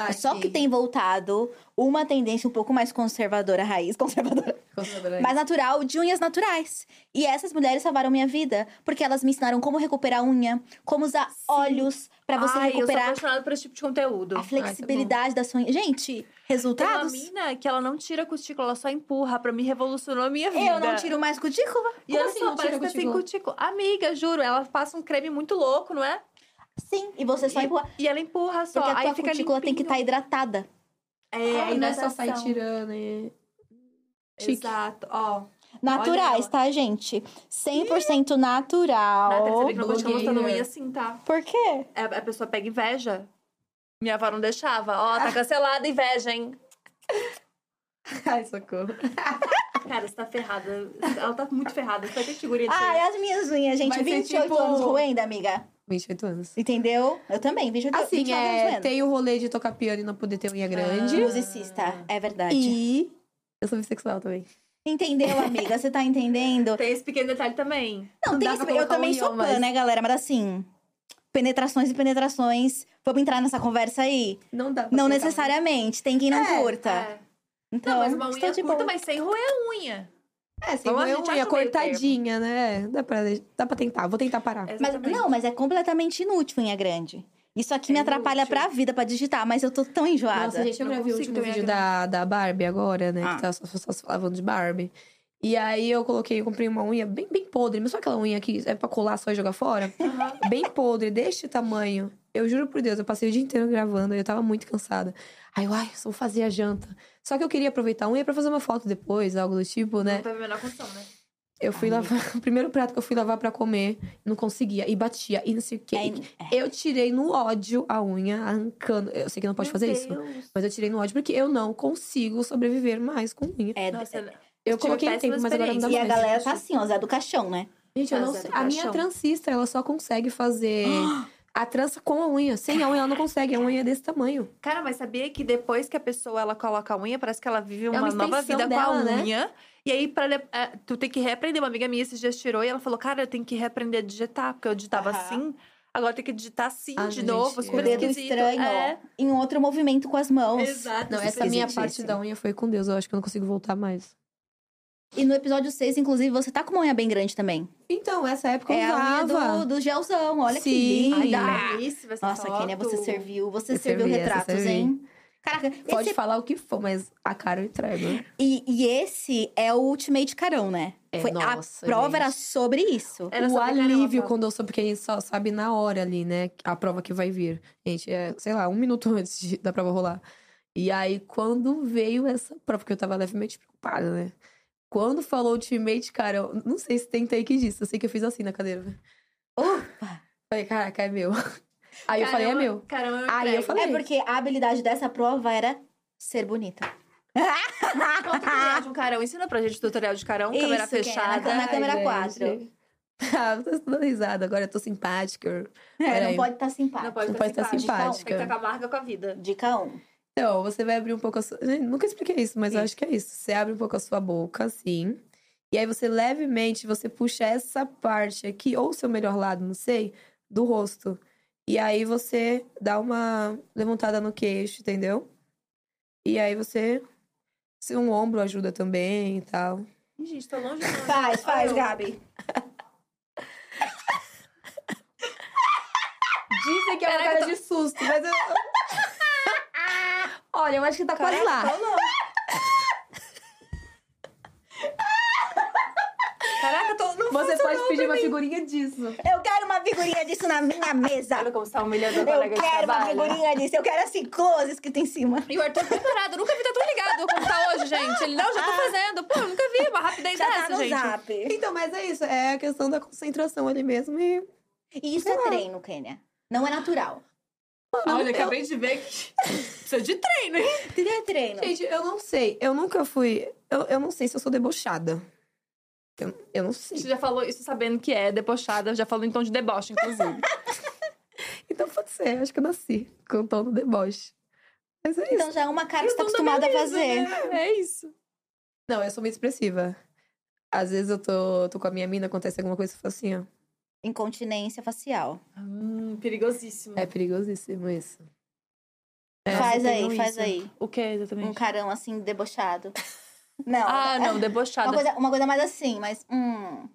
Ah, Só sim. que tem voltado uma tendência um pouco mais conservadora, raiz conservadora, Conservadora mais natural, de unhas naturais. E essas mulheres salvaram minha vida, porque elas me ensinaram como recuperar unha, como usar óleos pra você Ai, eu sou recuperar apaixonada por esse tipo de conteúdo. a flexibilidade da sua unha. Gente, Tem uma resultados? mina que ela não tira cutícula, ela só empurra. Pra mim, revolucionou a minha vida. Eu não tiro mais cutícula. E Como assim só, parece que é sem cutícula? cutícula. Amiga, juro, ela passa um creme muito louco, não é? Sim, e você só e, empurra. e ela empurra só. Porque a aí tua fica cutícula tem que estar limpinho. hidratada. É, Ah, não é só sair tirando e... Chique. Exato, ó. Naturais, tá, gente? 100% natural. Nath, você vê que não continua mostrando unha assim, tá? Por quê? É, a pessoa pega inveja. Minha avó não deixava. Ó, tá cancelada a inveja, hein? Ai, socorro. Cara, você tá ferrada. Ela tá muito ferrada. Você vai ter figurinha Ai, aí. as minhas unhas, gente. Vai ser 28 tipo- anos roendo, amiga. 28 anos. Entendeu? Eu também, 28 Assim, 29 anos é, roendo. tem o rolê de tocar piano e não poder ter unha grande. Musicista, é verdade. E eu sou bissexual também. Entendeu, amiga? Você tá entendendo? Tem esse pequeno detalhe também. Não, Não tem esse... Eu também união, sou pan, mas- né, galera? Mas assim, penetrações e penetrações. Vamos entrar nessa conversa aí? Não dá pra Não necessariamente. Tem quem não É, curta. É. Então, Não, mas uma estou unha curta, boa. mas sem roer a unha. É, sem Vamos, a unha, cortadinha, né? Dá pra, dá pra tentar. Vou tentar parar. Mas, não, mas é completamente inútil unha grande. Isso aqui É me atrapalha inútil. pra vida, pra digitar, mas eu tô tão enjoada. Nossa, gente, eu Não gravei o último vídeo da, da Barbie agora, né? Ah. Que tá, as pessoas falavam de Barbie. E aí eu coloquei, eu comprei uma unha bem, bem podre. Mas só aquela unha que é pra colar só e jogar fora? Bem podre, deste tamanho. Eu juro por Deus, eu passei o dia inteiro gravando e eu tava muito cansada. Aí eu, ai, só vou fazer a janta. Só que eu queria aproveitar a unha pra fazer uma foto depois, algo do tipo, né? Não teve a menor condição, né? Eu fui lavar. O primeiro prato que eu fui lavar pra comer, não conseguia. E batia, e não sei o quê. É, Eu tirei no ódio a unha, arrancando. Eu sei que não pode fazer isso. Mas eu tirei no ódio porque eu não consigo sobreviver mais com unha. é, Nossa, Eu tive coloquei em tempo, mas agora não dá e a mais. galera tá assim, ó, Zé do Caixão, né? Gente, eu não Zé sei. A minha transista, ela só consegue fazer a trança com a unha. Sem a unha, ela não consegue. A unha é desse tamanho. Cara, mas sabia que depois que a pessoa ela coloca a unha, parece que ela vive uma, uma nova vida dela, com a né? unha. E aí, pra, é, tu tem que reaprender. Uma amiga minha esses dias tirou e ela falou: Cara, eu tenho que reaprender a digitar, porque eu digitava Aham. assim. Agora tem que digitar assim Ah, de gente, novo, eu- Com super o dedo esquisito. estranho, É. Em outro movimento com as mãos. exato. Não, essa minha parte da unha foi com Deus. Eu acho que eu não consigo voltar mais. E no episódio 6, inclusive, você tá com uma unha bem grande também. Então, essa época eu é a unha usava. do, do gelzão, olha que Sim. Ai, linda. que delícia essa Nossa, foto. Kênia, você serviu. Você Eu serviu servi, retratos, servi. hein? Caraca, Pode esse- falar o que for, mas a cara eu entrego. E, e esse é o Ultimate Carão, né? É, Foi, nossa, a prova era gente. sobre isso. Era o sobre alívio tá? quando eu soube, porque a gente só sabe na hora ali, né? A prova que vai vir. Gente, é, sei lá, um minuto antes de- da prova rolar. E aí, quando veio essa prova, porque eu tava levemente preocupada, né? Quando falou Ultimate, cara, eu não sei se tem take disso. Eu sei que eu fiz assim na cadeira. Opa! Falei, caraca, é meu. Aí eu falei, é Caramba, meu. Caramba, eu Aí eu falei- É porque a habilidade dessa prova era ser bonita. Que é de um carão. Ensina pra gente o tutorial de carão, Isso, câmera Kênia, fechada. na câmera Ai, 4. gente. Ah, eu tô dando risada. Agora eu tô simpática. É, não pode estar simpática. Não pode Não estar estar simpática. simpática. Tem que tacar marca com a vida. Dica 1. Então, você vai abrir um pouco a sua. Gente, Nunca expliquei isso, mas eu acho que é isso. Você abre um pouco a sua boca, assim. E aí você levemente, você puxa essa parte aqui, ou o seu melhor lado, não sei, do rosto. E aí você dá uma levantada no queixo, entendeu? E aí você. Se um ombro ajuda também e tal. Ih, gente, tô longe. longe. Faz, faz. Gabi. Dizem que é uma Caraca, cara tô- de susto, mas eu. Olha, eu acho que tá quase lá. Caraca, tô... não Você pode pedir uma figurinha disso. Eu quero uma figurinha disso na minha mesa. Olha como você tá humilhando a Eu colega de quero uma figurinha disso. Eu quero assim, close escrito em cima. E o Arthur preparado. Eu nunca vi tá tão ligado como tá hoje, gente. Ele, não, já tô fazendo. Pô, eu nunca vi uma rapidez Já dessa, tá no gente. zap. Então, mas é isso. É a questão da concentração ali mesmo. E E isso é treino, Kênia. Não é natural. Olha, acabei de ver que precisa de treino, hein? É treino. Gente, eu não sei. Eu nunca fui. Eu, eu não sei se eu sou debochada. Eu, eu não sei. Você já falou isso sabendo que é debochada. Já falou em tom de deboche, inclusive. Então pode ser. Acho que eu nasci com o tom do deboche. Mas é isso. Então já é uma cara que você tá acostumada a fazer. né? É isso. Não, eu sou muito expressiva. Às vezes eu tô, tô com a minha mina, acontece alguma coisa e eu falo assim, ó. Incontinência facial. Hum, perigosíssimo. É perigosíssimo isso. É. Faz aí, tenho faz isso. aí. O que exatamente? Um carão assim, debochado. Não. Ah, é- não, debochada. Uma coisa, uma coisa mais assim, mas. Hum.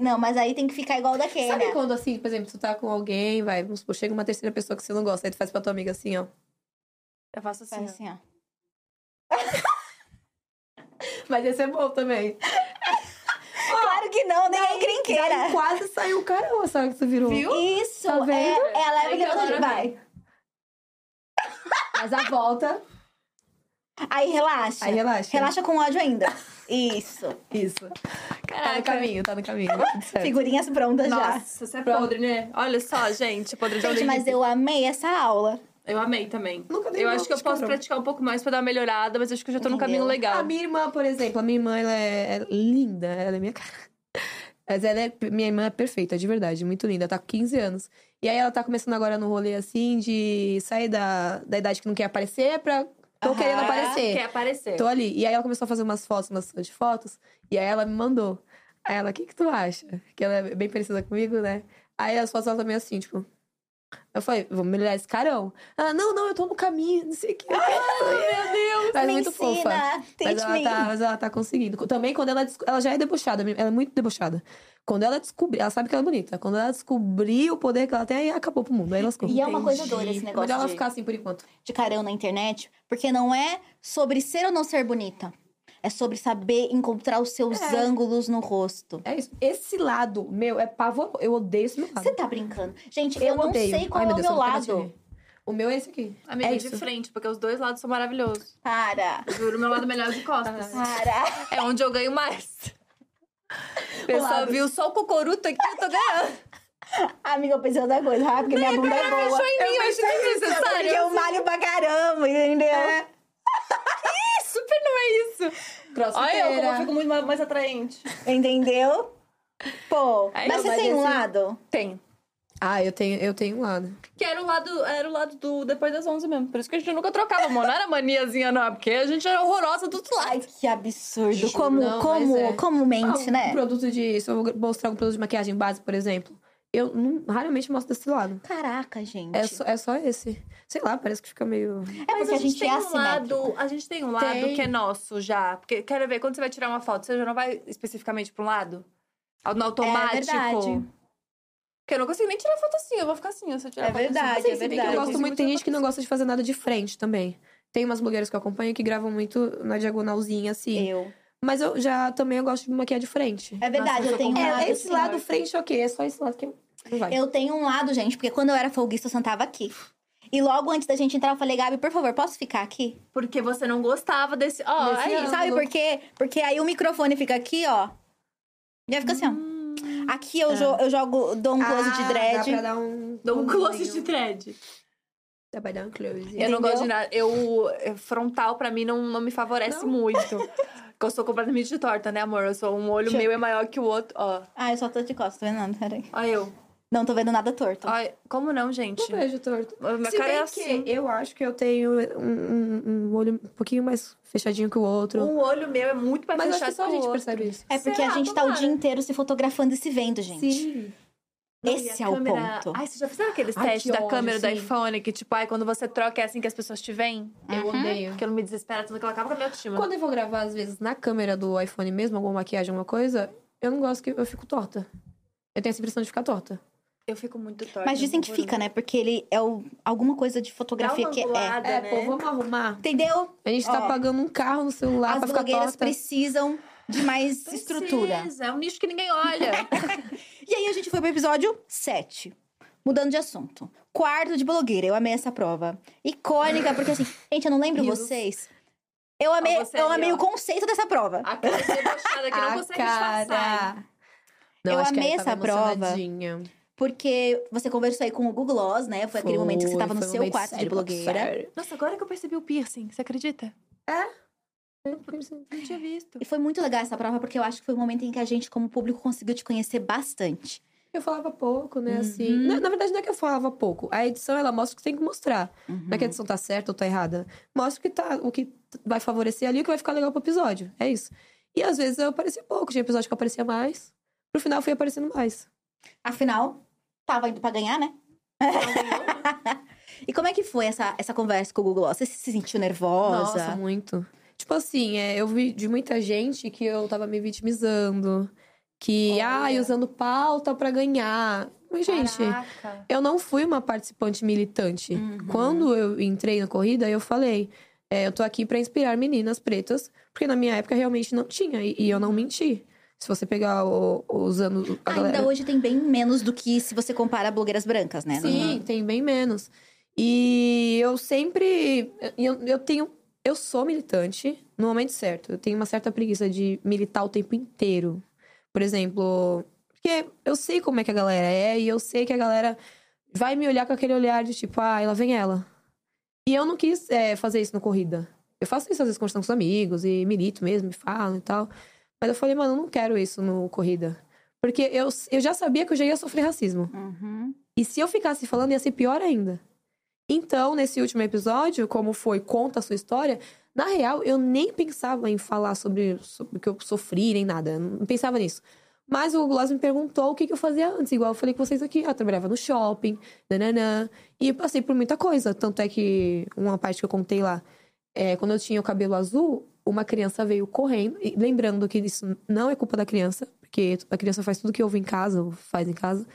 Não, mas aí tem que ficar igual daquele. Sabe quando, assim, por exemplo, tu tá com alguém, vai, vamos supor, chega uma terceira pessoa que você não gosta, aí tu faz pra tua amiga assim, ó. Eu faço assim. Faz assim, ó. Mas esse é bom também. Claro que não, nem é Daí encrenqueira. quase saiu o carão, sabe que tu virou. Viu? Isso, Tá é, vendo? é a leve Aí que que agora vai. Mas a volta, Aí relaxa. aí relaxa. Relaxa com ódio ainda. Isso. Isso. Tá no Caraca. caminho, tá no caminho. Tudo certo. Figurinhas prontas já. Nossa, você é podre, né? Olha só, gente, podre de Gente, mas eu amei essa aula. Eu amei também. Nunca dei Eu acho que eu posso praticar um pouco mais pra dar uma melhorada, mas acho que eu já tô no Entendeu? caminho legal. A minha irmã, por exemplo, a minha irmã, ela é, é linda, ela é minha cara. Mas ela é, minha irmã é perfeita, de verdade, muito linda, tá com 15 anos. E aí ela tá começando agora no rolê assim de sair da, da idade que não quer aparecer pra. Tô querendo aparecer. Quer aparecer. Tô ali. E aí ela começou a fazer umas fotos, umas de fotos. E aí ela me mandou. Aí ela, o que que tu acha? Que ela é bem parecida comigo, né? Aí as fotos ela também assim, tipo... Eu falei, vamos melhorar esse carão. Ela, não, não, eu tô no caminho, não sei o que. Ai, meu Deus! Mas Me muito ensina, fofa. Mas ela, me. tá, mas ela tá conseguindo. Também quando ela... Ela já é debochada, ela é muito debochada. Quando ela descobrir... Ela sabe que ela é bonita. Quando ela descobrir o poder que ela tem, aí acabou pro mundo. Aí lascou. E é uma coisa doida esse negócio melhor ela de, ficar assim por enquanto. de carão na internet, porque não é sobre ser ou não ser bonita. É sobre saber encontrar os seus É. ângulos no rosto. É isso. Esse lado meu é pavor. Eu odeio esse meu lado. Você tá brincando? Gente, eu, não odeio. sei qual Ai, é meu o Deus, meu eu lado. O meu é esse aqui. Amiga, é de isso. frente, porque os dois lados são maravilhosos. Para. Eu juro, meu lado melhor de costas. Para. É onde eu ganho mais. Pessoal viu só o cocoruto aqui, eu tô ganhando. Amiga, eu pensei outra coisa, ah, porque minha bunda é boa. Em mim, eu acho desnecessário. Porque eu malho pra caramba, entendeu? Super não é isso. Olha eu, como eu fico muito mais, mais atraente. Entendeu? Pô, Aí, mas não, você mas tem um lado? Tem. Ah, eu tenho, eu tenho um lado. Que era o lado, era o lado do depois das 11 mesmo. Por isso que a gente nunca trocava, amor. Não era maniazinha, não. é Porque a gente era horrorosa do outro lado. Ai, que absurdo. Juro, como, não, como, é. como mente, Ah, né? Um produto de. Se eu vou mostrar um produto de maquiagem base, por exemplo, eu não- raramente mostro desse lado. Caraca, gente. É só, é só esse. Sei lá, parece que fica meio. É porque a gente, tem é um lado, a gente tem um lado Tem. que é nosso já. Porque, quero ver, quando você vai tirar uma foto, você já não vai especificamente pra um lado? No automático? É verdade. Porque eu não consigo nem tirar foto assim, eu vou ficar assim, se eu tirar É foto verdade, Assim, é bem que verdade. eu gosto consigo muito. Tem gente que não gosta de fazer nada de frente também. Tem umas blogueiras que eu acompanho que gravam muito na diagonalzinha, assim. Eu. Mas eu já também eu gosto de maquiar de frente. É verdade, Nossa, eu tenho um É, lado esse assim. lado frente, ok. É só esse lado que eu- não vai. Eu tenho um lado, gente, porque quando eu era folguista, eu sentava aqui. E logo antes da gente entrar, eu falei, Gabi, por favor, posso ficar aqui? Porque você não gostava desse. Ó, Desse aí, ângulo. Sabe por quê? Porque aí o microfone fica aqui, ó. E aí fica assim, ó. Hum. Aqui eu, jo- eu jogo, dou um close de Ah, dread. Dá pra dar um. Dou um close banho. de thread. Dá pra dar um close. Eu não Entendeu? gosto de nada. Eu, frontal, pra mim, não, não me favorece muito. Porque eu sou completamente de torta, né, amor? Eu sou um olho meu é maior que o outro. Ó, Ah, eu só tô de costas, tô vendo nada, peraí. ó eu. Não tô vendo nada torto. Ó, como não, gente? Não vejo torto. Minha Se cara é assim. que eu acho que eu tenho um, um- um olho um pouquinho mais fechadinho que o outro. Um olho meu é muito mais Mas acho fechado que só a que o gente outro. percebe isso. É porque Será? a gente tá o dia inteiro se fotografando e se vendo, gente. Sim. Não, Esse a é o câmera- ponto. Ai, vocês já fizeram aqueles Ai, testes da ódio, câmera do sim. iPhone? Que, tipo, ai, quando você troca é assim que as pessoas te veem? Eu odeio. Porque eu não me desespero, tanto que ela acaba com a minha autoestima. Quando eu vou gravar, às vezes, na câmera do iPhone mesmo, alguma maquiagem, alguma coisa, eu não gosto que eu fico torta. Eu tenho essa impressão de ficar torta. Eu fico muito torta. Mas dizem que fica, né? Porque ele é o, alguma coisa de Dá fotografia que é. angulada, É, né? pô, vamos arrumar. Entendeu? A gente tá Ó, pagando um carro no celular As pra ficar blogueiras torta. precisam de mais estrutura. Precisa, É um nicho que ninguém olha. E aí a gente foi pro episódio 7. Mudando de assunto. Quarto de blogueira. Eu amei essa prova. Icônica, porque assim, gente, eu não lembro Rios. vocês. Eu amei, você eu amei ó. o conceito dessa prova. A cara debochada que não A consegue disfarçar. cara. Não, Eu amei essa prova. Porque você conversou aí com o Google Gloss, né? Foi aquele momento que você Foi, tava no foi um seu quarto de blogueira. sério. Nossa, agora que eu percebi o piercing, você acredita? É? Não tinha visto. E foi muito legal essa prova, porque eu acho que foi o momento em que a gente, como público, conseguiu te conhecer bastante. Eu falava pouco, né? Assim. Uhum. Na, na verdade, não é que eu falava pouco. A edição, ela mostra o que tem que mostrar. Não é que a edição tá certa ou tá errada. Mostra o que, tá, o que vai favorecer ali o que vai ficar legal pro episódio. É isso. E às vezes eu aparecia pouco. Tinha episódio que eu aparecia mais. Pro final, fui aparecendo mais. Afinal, tava indo pra ganhar, né? E como é que foi essa, essa conversa com o Google? Você se sentiu nervosa? Nossa, muito. Tipo assim, é, eu vi de muita gente que eu tava me vitimizando. Que, ai, usando pauta pra ganhar. Mas, gente, Caraca. eu não fui uma participante militante. Uhum. Quando eu entrei na corrida, eu falei: é, eu tô aqui pra inspirar meninas pretas, porque na minha época realmente não tinha, e, e eu não menti. Se você pegar o, os anos. A Ainda galera... hoje tem bem menos do que se você compara blogueiras brancas, né? Sim, tem bem menos. E eu sempre. Eu, eu tenho. Eu sou militante no momento certo. Eu tenho uma certa preguiça de militar o tempo inteiro. Por exemplo, porque eu sei como é que a galera é e eu sei que a galera vai me olhar com aquele olhar de tipo, ah, lá vem ela. E eu não quis é, fazer isso na corrida. Eu faço isso às vezes com os amigos e milito mesmo, me falo e tal. Mas eu falei, mano, eu não quero isso no corrida. Porque eu, eu já sabia que eu já ia sofrer racismo. Uhum. E se eu ficasse falando, ia ser pior ainda. Então, nesse último episódio, como foi Conta a Sua História, na real, eu nem pensava em falar sobre, sobre o que eu sofri, nem nada. Não pensava nisso. Mas o Gloss me perguntou o que, que eu fazia antes. Igual eu falei com vocês aqui. Eu trabalhava no shopping, nananã. E passei por muita coisa. Tanto é que uma parte que eu contei lá, é, quando eu tinha o cabelo azul, uma criança veio correndo. E lembrando que isso não é culpa da criança, porque a criança faz tudo que ouve em casa, faz em casa.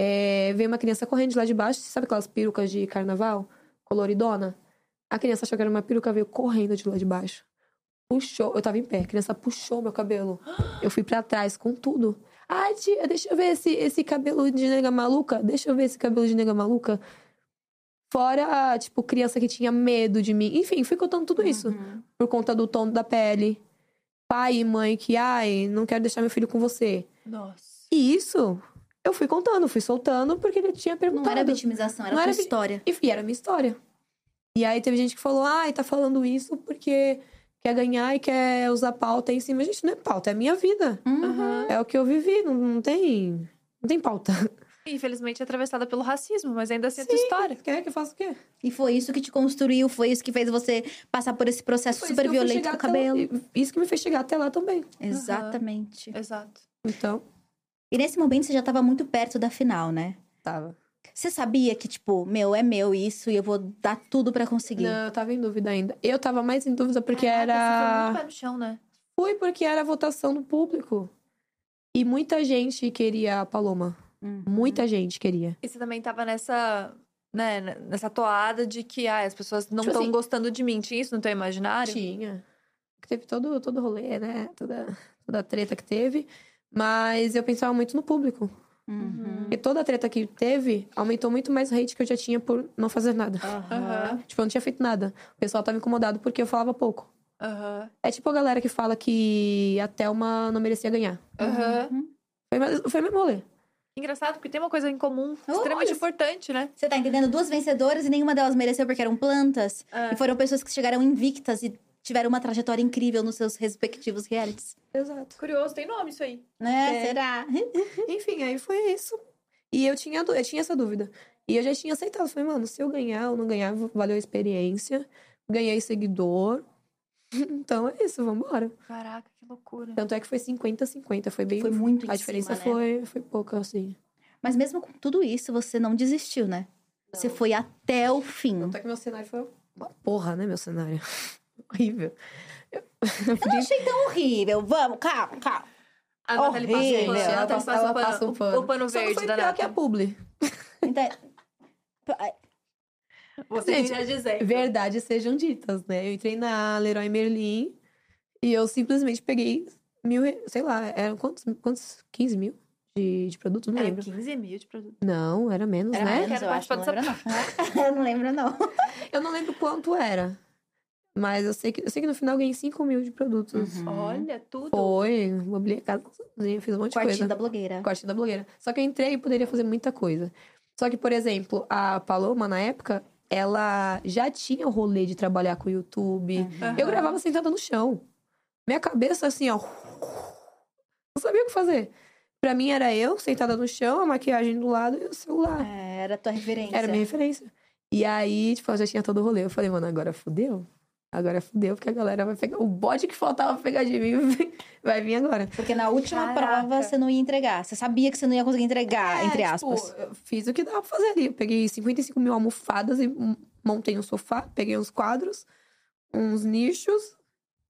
É, veio uma criança correndo de lá de baixo, sabe aquelas perucas de carnaval? Coloridona? A criança achou que era uma peruca, veio correndo de lá de baixo. Puxou, eu tava em pé, a criança puxou meu cabelo. Eu fui pra trás com tudo. Ai, tia, deixa eu ver esse, esse cabelo de nega maluca. Deixa eu ver esse cabelo de nega maluca. Fora, tipo, criança que tinha medo de mim. Enfim, fui contando tudo isso. Por conta do tom da pele. Pai e mãe que, ai, não quero deixar meu filho com você. Nossa. E isso, eu fui contando, fui soltando, porque ele tinha Não perguntado. era vitimização, era Não era história. E e era a minha história. E aí teve gente que falou, ai, tá falando isso porque quer ganhar e quer usar pauta em cima. Gente, não é pauta, é a minha vida. Uhum. É o que eu vivi, não, não tem. Não tem pauta. Infelizmente atravessada pelo racismo, mas ainda assim é tua história. Quer que eu faça o quê? E foi isso que te construiu, foi isso que fez você passar por esse processo super violento com o até lá- cabelo. Isso que me fez chegar até lá também. Exatamente. Exato. Então, E nesse momento você já tava muito perto da final, né? tava. Você sabia que, tipo, meu, é meu isso e eu vou dar tudo pra conseguir. Não, eu tava em dúvida ainda. Eu tava mais em dúvida porque Caraca, Você foi era. muito pé no chão, né? Fui porque era a votação do público. E muita gente queria a Paloma. Uhum. Muita gente queria. E você também tava nessa, né, nessa toada de que ah, as pessoas não Tipo estão assim- gostando de mim. Tinha isso no teu imaginário? Tinha. Teve todo todo rolê, né? Toda, toda a treta que teve. Mas eu pensava muito no público. Uhum. Porque toda a treta que teve aumentou muito mais o hate que eu já tinha por não fazer nada. Aham. Tipo, eu não tinha feito nada. O pessoal tava incomodado porque eu falava pouco. Aham. É tipo a galera que fala que a Thelma não merecia ganhar. Aham. Foi, mais- foi mesmo rolê. Engraçado, porque tem uma coisa em comum Olha extremamente só. importante, né? Você tá entendendo? Duas vencedoras e nenhuma delas mereceu porque eram plantas. É. E foram pessoas que chegaram invictas e tiveram uma trajetória incrível nos seus respectivos realities. Exato. Curioso, tem nome isso aí. Né? É. Será? Enfim, aí foi isso. E eu tinha, eu tinha essa dúvida. E eu já tinha aceitado. Falei, mano, se eu ganhar ou não ganhar, valeu a experiência. Ganhei seguidor. Então é isso, vambora. Caraca, que loucura. Tanto é que foi 50-50. Foi bem. Foi muito em A diferença cima, né? foi, foi pouca, assim. Mas mesmo com tudo isso, você não desistiu, né? Você foi até o fim. Tanto é que meu cenário foi uma porra, né, meu cenário? Horrível. Eu, Eu não achei tão horrível. Vamos, calma, calma. A Nathalie passa o Horrível. pano. A Ela Nathalie passa, ela o pano- passa um pano. O pano Só não verde foi da pior que a publi. Então, Você Gente, já dizer. Verdades sejam ditas, né? Eu entrei na Leroy Merlin e eu simplesmente peguei mil, sei lá, eram quantos? quantos 15 mil de, de produto? Não Era lembro. 15 mil de produto. Não, era menos, era né? menos, eu acho. Não lembro, não. eu não lembro, não. Eu não lembro quanto era. Mas eu sei que, eu sei que no final eu ganhei 5 mil de produtos. Uhum. Olha, tudo. Foi, mobilei a casa sozinha, fiz um monte de Quartinho coisa. da blogueira. Corte da blogueira. Só que eu entrei e poderia fazer muita coisa. Só que, por exemplo, a Paloma, na época, ela já tinha o rolê de trabalhar com o YouTube. Aham. Eu gravava sentada no chão. Minha cabeça, assim, ó. Não sabia o que fazer. Pra mim, era eu sentada no chão, a maquiagem do lado e o celular. É, era a tua referência. Era a minha referência. E aí, tipo, eu já tinha todo o rolê. Eu falei, mano, agora fudeu. Agora fudeu, porque a galera vai pegar. O bode que faltava pegar de mim vai vir agora. Porque na última Caraca. prova você não ia entregar. Você sabia que você não ia conseguir entregar, É, entre tipo, aspas. eu fiz o que dava pra fazer ali. Eu peguei 55 mil almofadas e montei um sofá, peguei uns quadros, uns nichos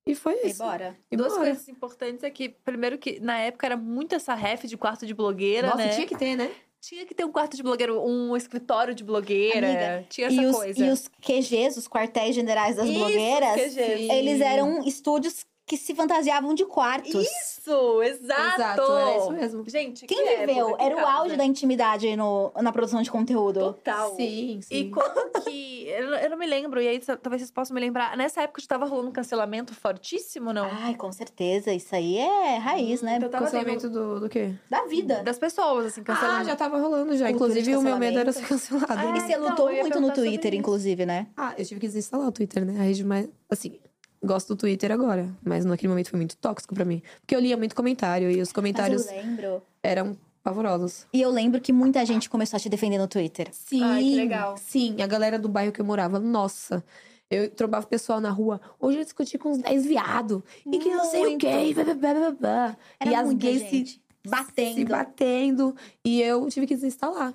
e foi E isso. bora. E Duas bora. coisas importantes é que, primeiro, que na época era muito essa ref de quarto de blogueira, Nossa, né? tinha que ter, né? Tinha que ter um quarto de blogueira, um escritório de blogueira. Amiga, tinha essa E os, coisa. e os QGs, os quartéis generais das Isso, blogueiras, QGs. eles eram estúdios que se fantasiavam de quartos. Isso, exato! Exato, é isso mesmo. Gente, Quem que viveu? Era o auge da intimidade no, na produção de conteúdo. Total. Sim, sim. E como que. Eu, eu não me lembro, e aí talvez vocês possam me lembrar. Nessa época já tava rolando um cancelamento fortíssimo, não? Ai, com certeza. Isso aí é raiz, né? eu tava Cancelamento do, do quê? Da vida. Das pessoas, assim, cancelamento. Ah, já tava rolando já. Cultura Inclusive, o meu medo era ser cancelado. Ah, E né? você então, lutou muito no Twitter, inclusive, né? Ah, eu tive que desinstalar o Twitter, né? A rede mais. Assim, gosto do Twitter agora. Mas naquele momento foi muito tóxico pra mim. Porque eu lia muito comentário e os comentários Mas eu lembro. eram pavorosos. E eu lembro que muita gente começou a te defender no Twitter. Sim. Ai, que legal. Sim, a galera do bairro que eu morava, nossa. Eu trombava o pessoal na rua. Hoje eu discuti com uns 10 viado. E que não sei o quê. Blá, blá, blá, blá, blá. Era e as gays gente se batendo. se batendo. E eu tive que desinstalar.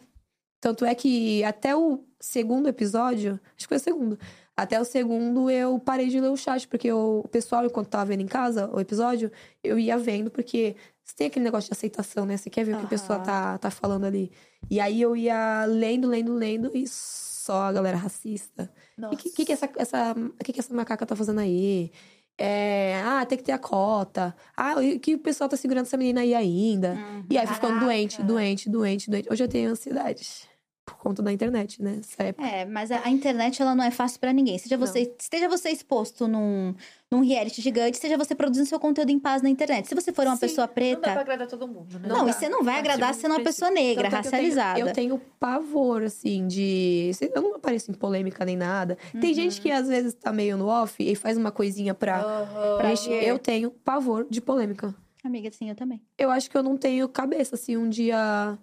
Tanto é que até o segundo episódio, acho que foi o segundo, até o segundo eu parei de ler o chat, porque eu- o pessoal, enquanto tava vendo em casa o episódio, eu ia vendo, porque você tem aquele negócio de aceitação, né? Você quer ver o que a pessoa tá, tá falando ali. E aí eu ia lendo, lendo, lendo, e só a galera racista. O que, que, que essa, essa, que, que essa macaca tá fazendo aí? É, ah, tem que ter a cota. Ah, que o pessoal tá segurando essa menina aí ainda. E aí, fui ficando Caraca. doente, doente, doente, doente. Hoje eu tenho ansiedade. Por conta da internet, né? É, mas a, a internet ela não é fácil pra ninguém. Seja você, esteja você exposto num, num reality gigante, seja você produzindo seu conteúdo em paz na internet. Se você for uma Sim, pessoa Não dá preta, pra agradar todo mundo, né? não, dá. e você não vai agradar sendo uma pessoa negra, é que eu tenho- racializada. Eu tenho, pavor, assim, de. Eu não apareço em polêmica nem nada. Tem gente que às vezes tá meio no off e faz uma coisinha pra. Aham. pra. Eu tenho pavor de polêmica. Amiga, sim, eu também. Eu acho que eu não tenho cabeça, assim, um dia.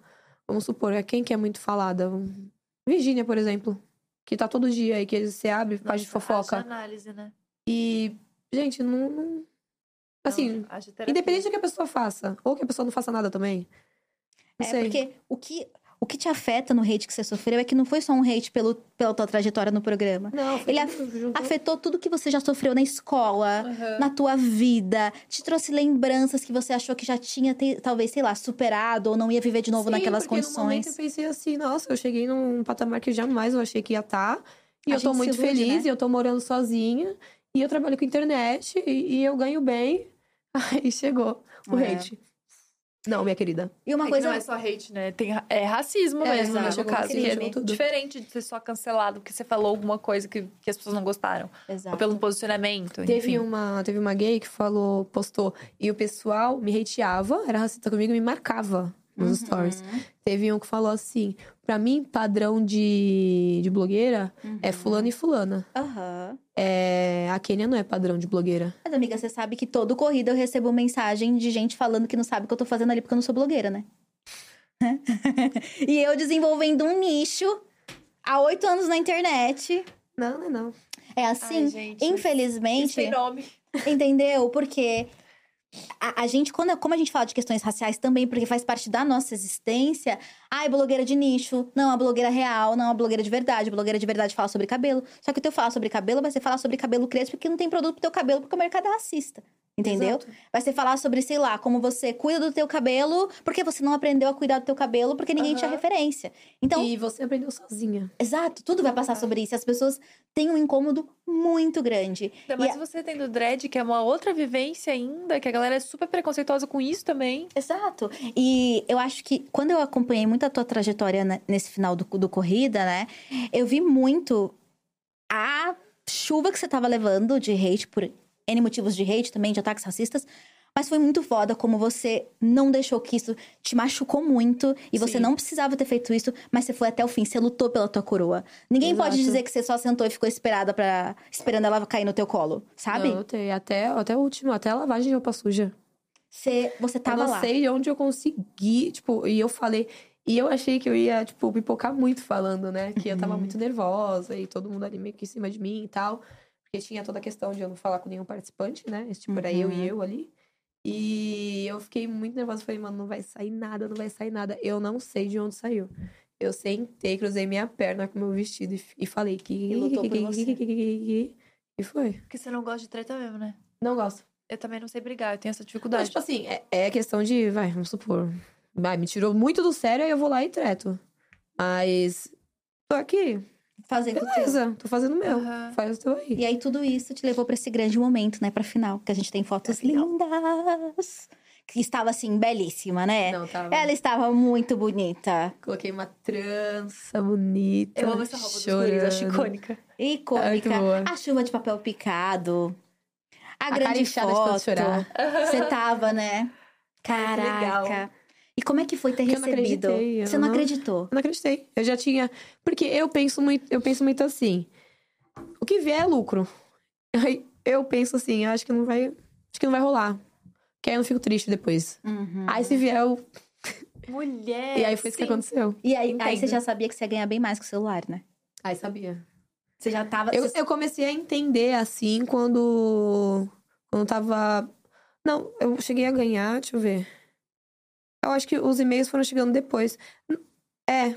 Vamos supor, é quem que é muito falada? Virgínia, por exemplo. Que tá todo dia aí, que você abre, faz de Nossa, fofoca. análise, né? E, gente, não. não- Assim, Não, independente do que a pessoa faça, ou que a pessoa não faça nada também. Não É sei. porque o que, o que te afeta no hate que você sofreu é que não foi só um hate pelo, pela tua trajetória no programa. Não, Ele tudo. Afetou tudo que você já sofreu na escola, Aham. na tua vida. Te trouxe lembranças que você achou que já tinha, talvez, sei lá, superado ou não ia viver de novo Sim, naquelas porque No momento condições. eu pensei assim, nossa, eu cheguei num patamar que jamais eu achei que ia estar. E A eu tô muito ilude, feliz, né? e eu tô morando sozinha. E eu trabalho com internet, e, e eu ganho bem. Aí chegou o É. hate. Não, minha querida. E uma É que coisa. não é só hate, né? Tem, é racismo É, mesmo, exato. no seu caso. Que é. Tudo. diferente de ser só cancelado porque você falou alguma coisa que, que as pessoas não gostaram. Exato. Ou pelo posicionamento. Teve enfim. uma, teve uma gay que falou, postou, e o pessoal me hateava, era racista comigo e me marcava nos stories. Teve um que falou assim: pra mim, padrão de, de blogueira é fulano e fulana. Aham. É, a Kênia não é padrão de blogueira. Mas, amiga, você sabe que todo corrida eu recebo mensagem de gente falando que não sabe o que eu tô fazendo ali porque eu não sou blogueira, né? e eu desenvolvendo um nicho há oito anos na internet. Não, não é não. É assim, Ai, gente, infelizmente. nome. Entendeu? Porque a, a gente, quando, como a gente fala de questões raciais também, porque faz parte da nossa existência, ai, blogueira de nicho, não, a blogueira real, não, a blogueira de verdade, a blogueira de verdade fala sobre cabelo. Só que o teu falar sobre cabelo vai ser falar sobre cabelo crespo porque não tem produto pro teu cabelo, porque o mercado é racista. Entendeu? Exato. Vai ser falar sobre, sei lá, como você cuida do teu cabelo, porque você não aprendeu a cuidar do teu cabelo, porque ninguém tinha Aham. referência. Então, E você aprendeu sozinha. exato, tudo vai passar sobre isso. E as pessoas têm um incômodo muito grande. Ainda E mais você tendo dread, que é uma outra vivência ainda, que a galera é super preconceituosa com isso também. Exato. E eu acho que quando eu acompanhei muito a tua trajetória nesse final do, do corrida, né? Eu vi muito a chuva que você tava levando de hate por N motivos de hate também, de ataques racistas. Mas foi muito foda como você não deixou que isso te machucou muito e você Sim. não precisava ter feito isso, mas você foi até o fim, você lutou pela tua coroa. Ninguém pode Exato. dizer que você só sentou e ficou esperada para esperando ela cair no teu colo, sabe? Não, eu tenho. Até, até o último, até a lavagem de roupa suja. Você, você eu tava não lá. sei onde eu consegui, tipo, e eu falei. E eu achei que eu ia, tipo, pipocar muito falando, né? Que eu tava Uhum. muito nervosa e todo mundo ali meio que em cima de mim e tal. Porque tinha toda a questão de eu não falar com nenhum participante, né? Esse tipo, era eu e Uhum. eu ali. E eu fiquei muito nervosa. Falei, mano, não vai sair nada, não vai sair nada. Eu não sei de onde saiu. Eu sentei, cruzei minha perna com meu vestido e, e falei que. E lutou por você. E foi. Porque você não gosta de treta mesmo, né? Não gosto. Eu também não sei brigar, eu tenho essa dificuldade. tipo assim, é, é questão de. Vai, vamos supor. Vai, me tirou muito do sério, aí eu vou lá e treto. Mas. Tô aqui. Fazendo o teu. Beleza, tô fazendo o meu. Aham. Faz o teu aí. E aí tudo isso te levou pra esse grande momento, né, pra final, que a gente tem fotos lindas. Que estava assim belíssima, né? Não, tava. Ela estava muito bonita, Coloquei uma trança bonita. Eu amo essa roupa dos guris, acho chorando. icônica. icônica. muito boa. a chuva de papel picado. A, A grande foto. Você tava, né? Caraca. legal. E como é que foi ter Porque eu não recebido? acreditei, Você não aham. acreditou? Eu não acreditei. Eu já tinha. Porque eu penso muito, eu penso muito assim. O que vier é lucro. Aí eu penso assim, eu acho que não vai. Acho que não vai rolar. Que aí eu não fico triste depois. Uhum. Aí se vier, eu... Mulher. e aí foi isso que sim. aconteceu. E aí, aí você já sabia que você ia ganhar bem mais com o celular, né? Aí sabia. Você já tava. Eu, você- eu comecei a entender assim quando. Quando tava. Não, eu cheguei a ganhar, deixa eu ver. Eu acho que os e-mails foram chegando depois. É,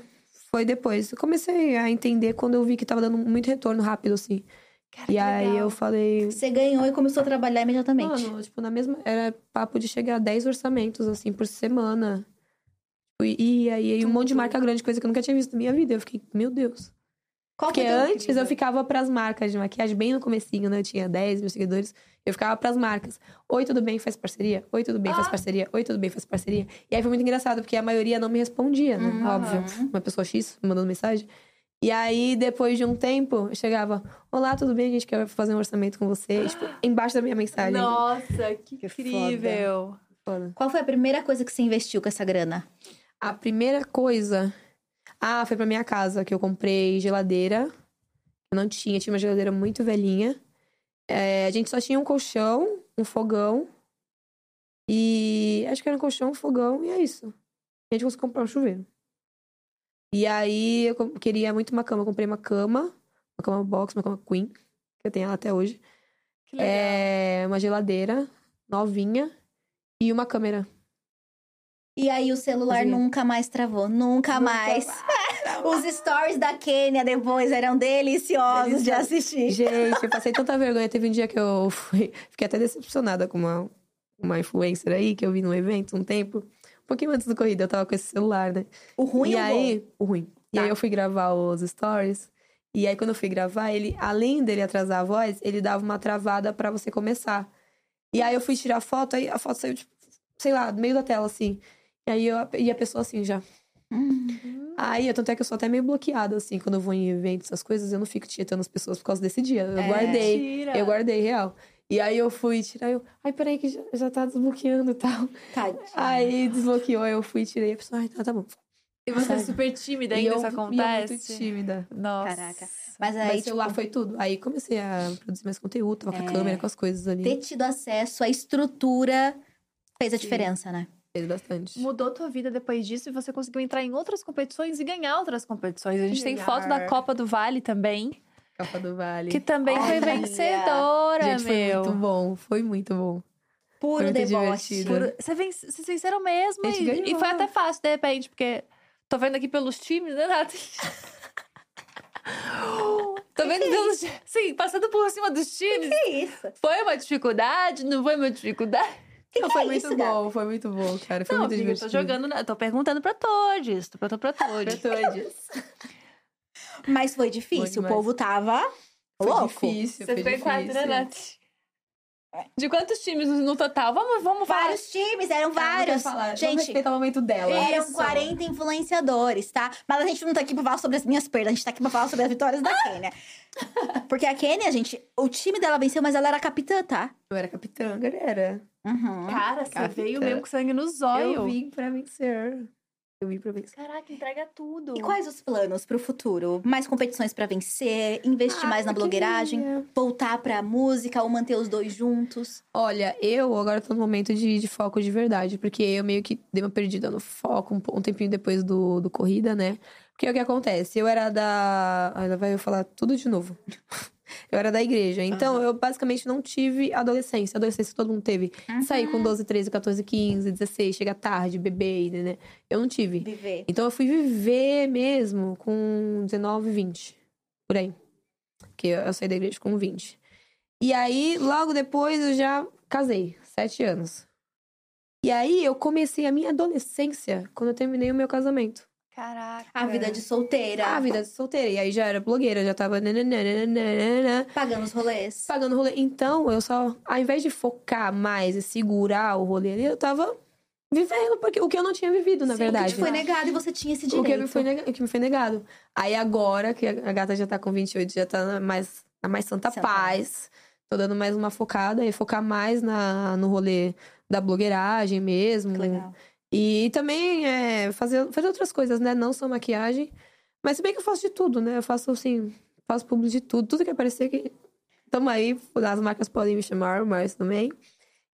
foi depois. Eu comecei a entender quando eu vi que tava dando muito retorno rápido, assim. Cara, e aí legal. eu falei. Você ganhou e começou a trabalhar imediatamente. Mano, tipo, na mesma. Era papo de chegar a 10 orçamentos, assim, por semana. E, e aí um monte de marca grande, coisa que eu nunca tinha visto na minha vida. Eu fiquei, meu Deus. Qual Porque antes eu ficava pras marcas de maquiagem, bem no comecinho, né? Eu tinha 10 mil seguidores. Eu ficava pras marcas. Oi, tudo bem? Faz parceria? Oi, tudo bem? Ah. Faz parceria? Oi, tudo bem? Faz parceria? E aí foi muito engraçado, porque a maioria não me respondia, né? Uhum. Óbvio. Uma pessoa X me mandando mensagem. E aí, depois de um tempo, eu chegava... Olá, tudo bem? A gente quer fazer um orçamento com você. Tipo, embaixo da minha mensagem. Nossa, que, Que incrível. Foda. Qual foi a primeira coisa que você investiu com essa grana? A primeira coisa. Ah, foi pra minha casa que eu comprei geladeira. Eu não tinha, tinha uma geladeira muito velhinha. É, a gente só tinha um colchão, um fogão. E acho que era um colchão, um fogão, e é isso. A gente conseguiu comprar um chuveiro. E aí eu queria muito uma cama. Eu comprei uma cama, uma cama box, uma cama queen, que eu tenho ela até hoje. Que legal. É, uma geladeira novinha e uma câmera. E aí o celular Fazia. nunca mais travou, nunca, mais. Os stories da Kênia depois eram deliciosos de assistir. Gente, eu passei tanta vergonha. Teve um dia que eu fui, fiquei até decepcionada com uma, uma influencer aí que eu vi num evento um tempo. Um pouquinho antes da corrida, eu tava com esse celular, né? O ruim e aí, bom? o ruim. E Tá. aí eu fui gravar os stories. E aí, quando eu fui gravar, ele, além dele atrasar a voz, ele dava uma travada pra você começar. E aí eu fui tirar a foto, aí a foto saiu, tipo, sei lá, do meio da tela, assim. E aí eu, e a pessoa assim já. Aí, tanto é que eu sou até meio bloqueada, assim, quando eu vou em eventos, essas coisas, eu não fico tietando as pessoas por causa desse dia. Eu É. guardei. Mentira. Eu guardei, real. E aí eu fui tirar, eu, ai, peraí, que já, já tá desbloqueando e tal. Tadinha. Aí desbloqueou, eu fui, tirei, a pessoa, ai, tá, tá bom. E você é Sabe? super tímida E ainda, eu, isso e eu acontece? muito tímida. Nossa. Caraca. Mas Aí, aí, Mas tipo, celular foi tudo. Aí comecei a produzir mais conteúdo, tava com É. a câmera, com as coisas ali. ter tido acesso à estrutura fez a diferença, né? Fez bastante. Mudou tua vida depois disso e você conseguiu entrar em outras competições e ganhar outras competições. A gente tem foto da Copa do Vale também, Copa do Vale. que também foi Olha. vencedora, Gente, foi meu. muito bom. Foi muito bom. Puro Foi deboche. vence- Vocês venceram mesmo. A gente E, e foi até fácil, de repente, porque tô vendo aqui pelos times, né, Nath? tô vendo pelos times. Sim, passando por cima dos times. Que isso? Foi uma dificuldade? Não foi uma dificuldade? Não, que foi é muito isso, bom, foi muito bom, cara. Foi não, muito amiga, eu divertido. tô jogando, na- tô perguntando pra todos. Tô perguntando pra todos. Mas foi difícil. o povo tava Foi louco. difícil, Você foi em quatro, difícil. né, Nath? De quantos times no total? Vamos, vamos falar. Vários times, eram vários. falar. Gente, respeitar o momento dela. eram Isso. 40 influenciadores, tá? Mas a gente não tá aqui pra falar sobre as minhas perdas, a gente tá aqui pra falar sobre as vitórias da Kênia. Porque a Kênia, gente, o time dela venceu, mas ela era capitã, tá? Eu era capitã, galera. Uhum. Cara, você Capitã. veio mesmo com sangue no zóio. Eu vim pra vencer. Eu vim pra vencer. Caraca, entrega tudo. E quais os planos pro futuro? Mais competições pra vencer? Investir Ah, mais na blogueiragem? queria. Voltar pra música ou manter os dois juntos? Olha, eu agora tô no momento de, de foco de verdade, porque eu meio que dei uma perdida no foco um, um tempinho depois do, do corrida, né? Porque o que acontece? Eu era da. Ai, lá vai eu falar tudo de novo. Eu era da igreja. Então, eu basicamente não tive adolescência. Adolescência todo mundo teve. Sair com 12, 13, 14, 15, 16, chegar tarde, beber, né? Eu não tive. Viver. Então, eu fui viver mesmo com 19, 20. Por aí. Porque eu saí da igreja com 20. E aí, logo depois, eu já casei. Sete anos. E aí, eu comecei a minha adolescência quando eu terminei o meu casamento. Caraca. A vida de solteira. A vida de solteira. E aí, já era blogueira, já tava... nananana, Pagando os rolês. pagando rolê. Então, eu só, ao invés de focar mais e segurar o rolê ali, eu tava vivendo porque, o que eu não tinha vivido, na Sim, verdade. O que te foi negado e você tinha esse O direito. que, me foi nega- o que me foi negado. Aí agora, que a gata já tá com 28, já tá na mais, na mais santa, Santa paz. Tô dando mais uma focada e focar mais na, no rolê da blogueiragem mesmo. Que legal. E também é, fazer, fazer outras coisas, né? Não só maquiagem. Mas se bem que eu faço de tudo, né? Eu faço assim, faço público de tudo. Tudo que aparecer que. Tamo aí, as marcas podem me chamar, mas também.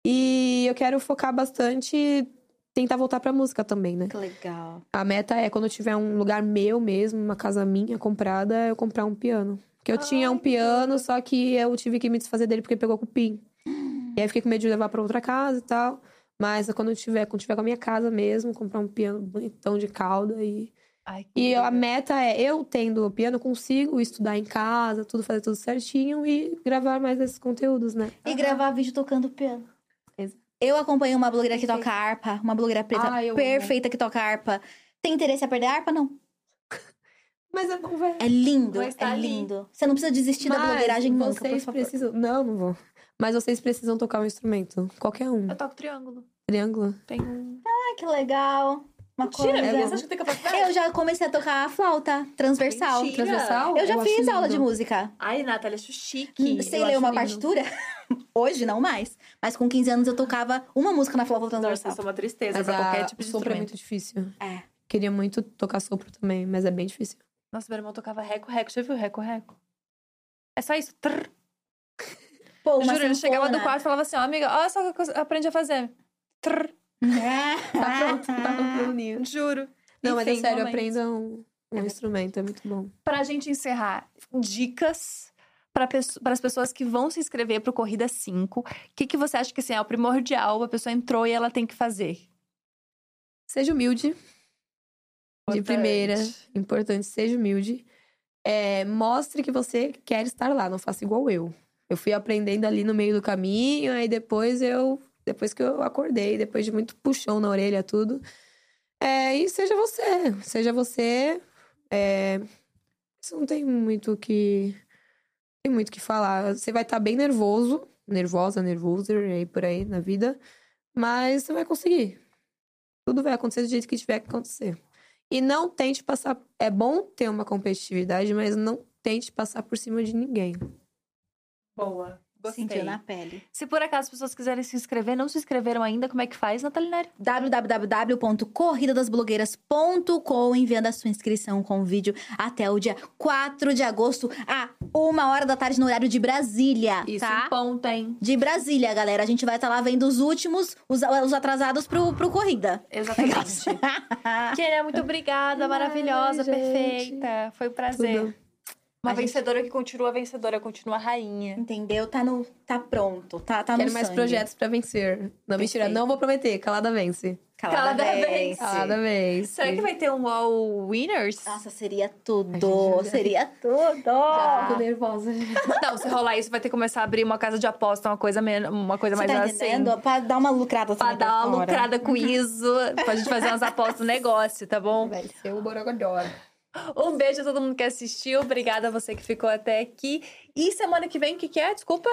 E eu quero focar bastante, tentar voltar pra música também, né? Que legal. A meta é quando eu tiver um lugar meu mesmo, uma casa minha comprada, eu comprar um piano. Porque eu tinha um piano, só que eu tive que me desfazer dele porque pegou cupim. E aí eu fiquei com medo de levar pra outra casa e tal. Mas quando eu tiver, quando tiver com a minha casa mesmo, comprar um piano bonitão de cauda e Ai, que e a legal. meta é, eu tendo o piano, consigo estudar em casa, tudo, fazer tudo certinho e gravar mais esses conteúdos, né? E gravar vídeo tocando piano. Exato. Eu acompanho uma blogueira que toca harpa, uma blogueira preta Ai, eu perfeita que toca harpa. Tem interesse em aprender harpa? Não. Mas é bom, velho. É lindo, Vou é lindo. Você não precisa desistir da blogueiragem nunca, por vocês favor. precisam... Não, não vou. Mas vocês precisam tocar um instrumento. Qualquer um. Eu toco triângulo. Triângulo. Tem um. Ai, que legal. Uma Mentira, coisa. você acha que tem capacidade? Eu já comecei a tocar a flauta transversal. Mentira. Transversal? Eu já acho fiz aula lindo. de música. Ai, Natália, acho chique. Sei eu ler uma lindo. partitura? Hoje, não mais. Mas com 15 anos eu tocava uma música na flauta Nossa, transversal. isso é uma tristeza Mas pra a qualquer tipo de sopro é muito difícil. É. Queria muito tocar sopro também, mas é bem difícil. Nossa, meu irmão tocava reco-reco. Já viu reco-reco? É só isso. Trrr. Pô, Juro, ele chegava do quarto e falava assim, ó, amiga, olha só o que eu aprendi a fazer. Trrr. Tá pronto, tá pronto. Juro. Não, mas é Enfim, sério, aprendam um instrumento, é muito bom. Pra gente encerrar, dicas para as pessoas que vão se inscrever pro Corrida 5. O que, que você acha que assim, é o primordial? A pessoa entrou e ela tem que fazer? Seja humilde. De Importante. primeira, importante, seja humilde. É, mostre que você quer estar lá, não faça igual eu. Eu fui aprendendo ali no meio do caminho, aí depois eu. Depois que eu acordei, depois de muito puxão na orelha, tudo. É, e seja você. Seja você. É, não tem muito que. Tem muito que falar. Você vai estar bem nervoso, nervosa, nervoso, aí por aí na vida. Mas você vai conseguir. Tudo vai acontecer do jeito que tiver que acontecer. E não tente passar. É bom ter uma competitividade, mas não tente passar por cima de ninguém. Boa. Gostei. Sentiu na pele. Se por acaso as pessoas quiserem se inscrever, não se inscreveram ainda, como é que faz, Natalinari? www.corridadasblogueiras.com enviando a sua inscrição com vídeo até o dia 4 de agosto, a uma hora da tarde no horário de Brasília, Isso, tá? um ponto, hein? De Brasília, galera. A gente vai estar lá vendo os últimos, os, os atrasados pro, pro Corrida. Exatamente. Kênia, muito obrigada, maravilhosa, gente. perfeita. Foi um prazer. Tudo. Uma A gente- vencedora que continua vencedora, continua rainha. Entendeu? Tá, no, tá pronto, tá, tá no Quero mais sangue. projetos pra vencer. Não, mentira, Perfeito. não vou prometer. Calada vence. Calada, Calada vence. Calada vence. Será que vai ter um All Winners? Nossa, seria tudo. Gente, seria tudo. Já fico nervosa. Não, se rolar isso, vai ter que começar a abrir uma casa de aposta, uma coisa, men uma coisa Você mais tá assim. entendendo? Pra dar uma lucrada Pra também dar uma fora. lucrada com isso, pra gente fazer umas apostas no negócio, tá bom? Vai ser o Borogodoro. Um beijo a todo mundo que assistiu. Obrigada a você que ficou até aqui. E semana que vem, o que, que é? Desculpa.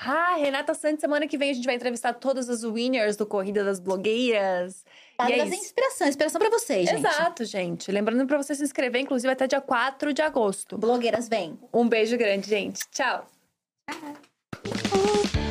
Ah, Renata Santos, semana que vem a gente vai entrevistar todas as winners do Corrida das Blogueiras. E é trazer isso. inspiração, inspiração pra vocês, gente. Exato, gente. Lembrando pra você se inscrever, inclusive, até dia 4 de agosto. Blogueiras, vem. Um beijo grande, gente. Tchau. Tchau.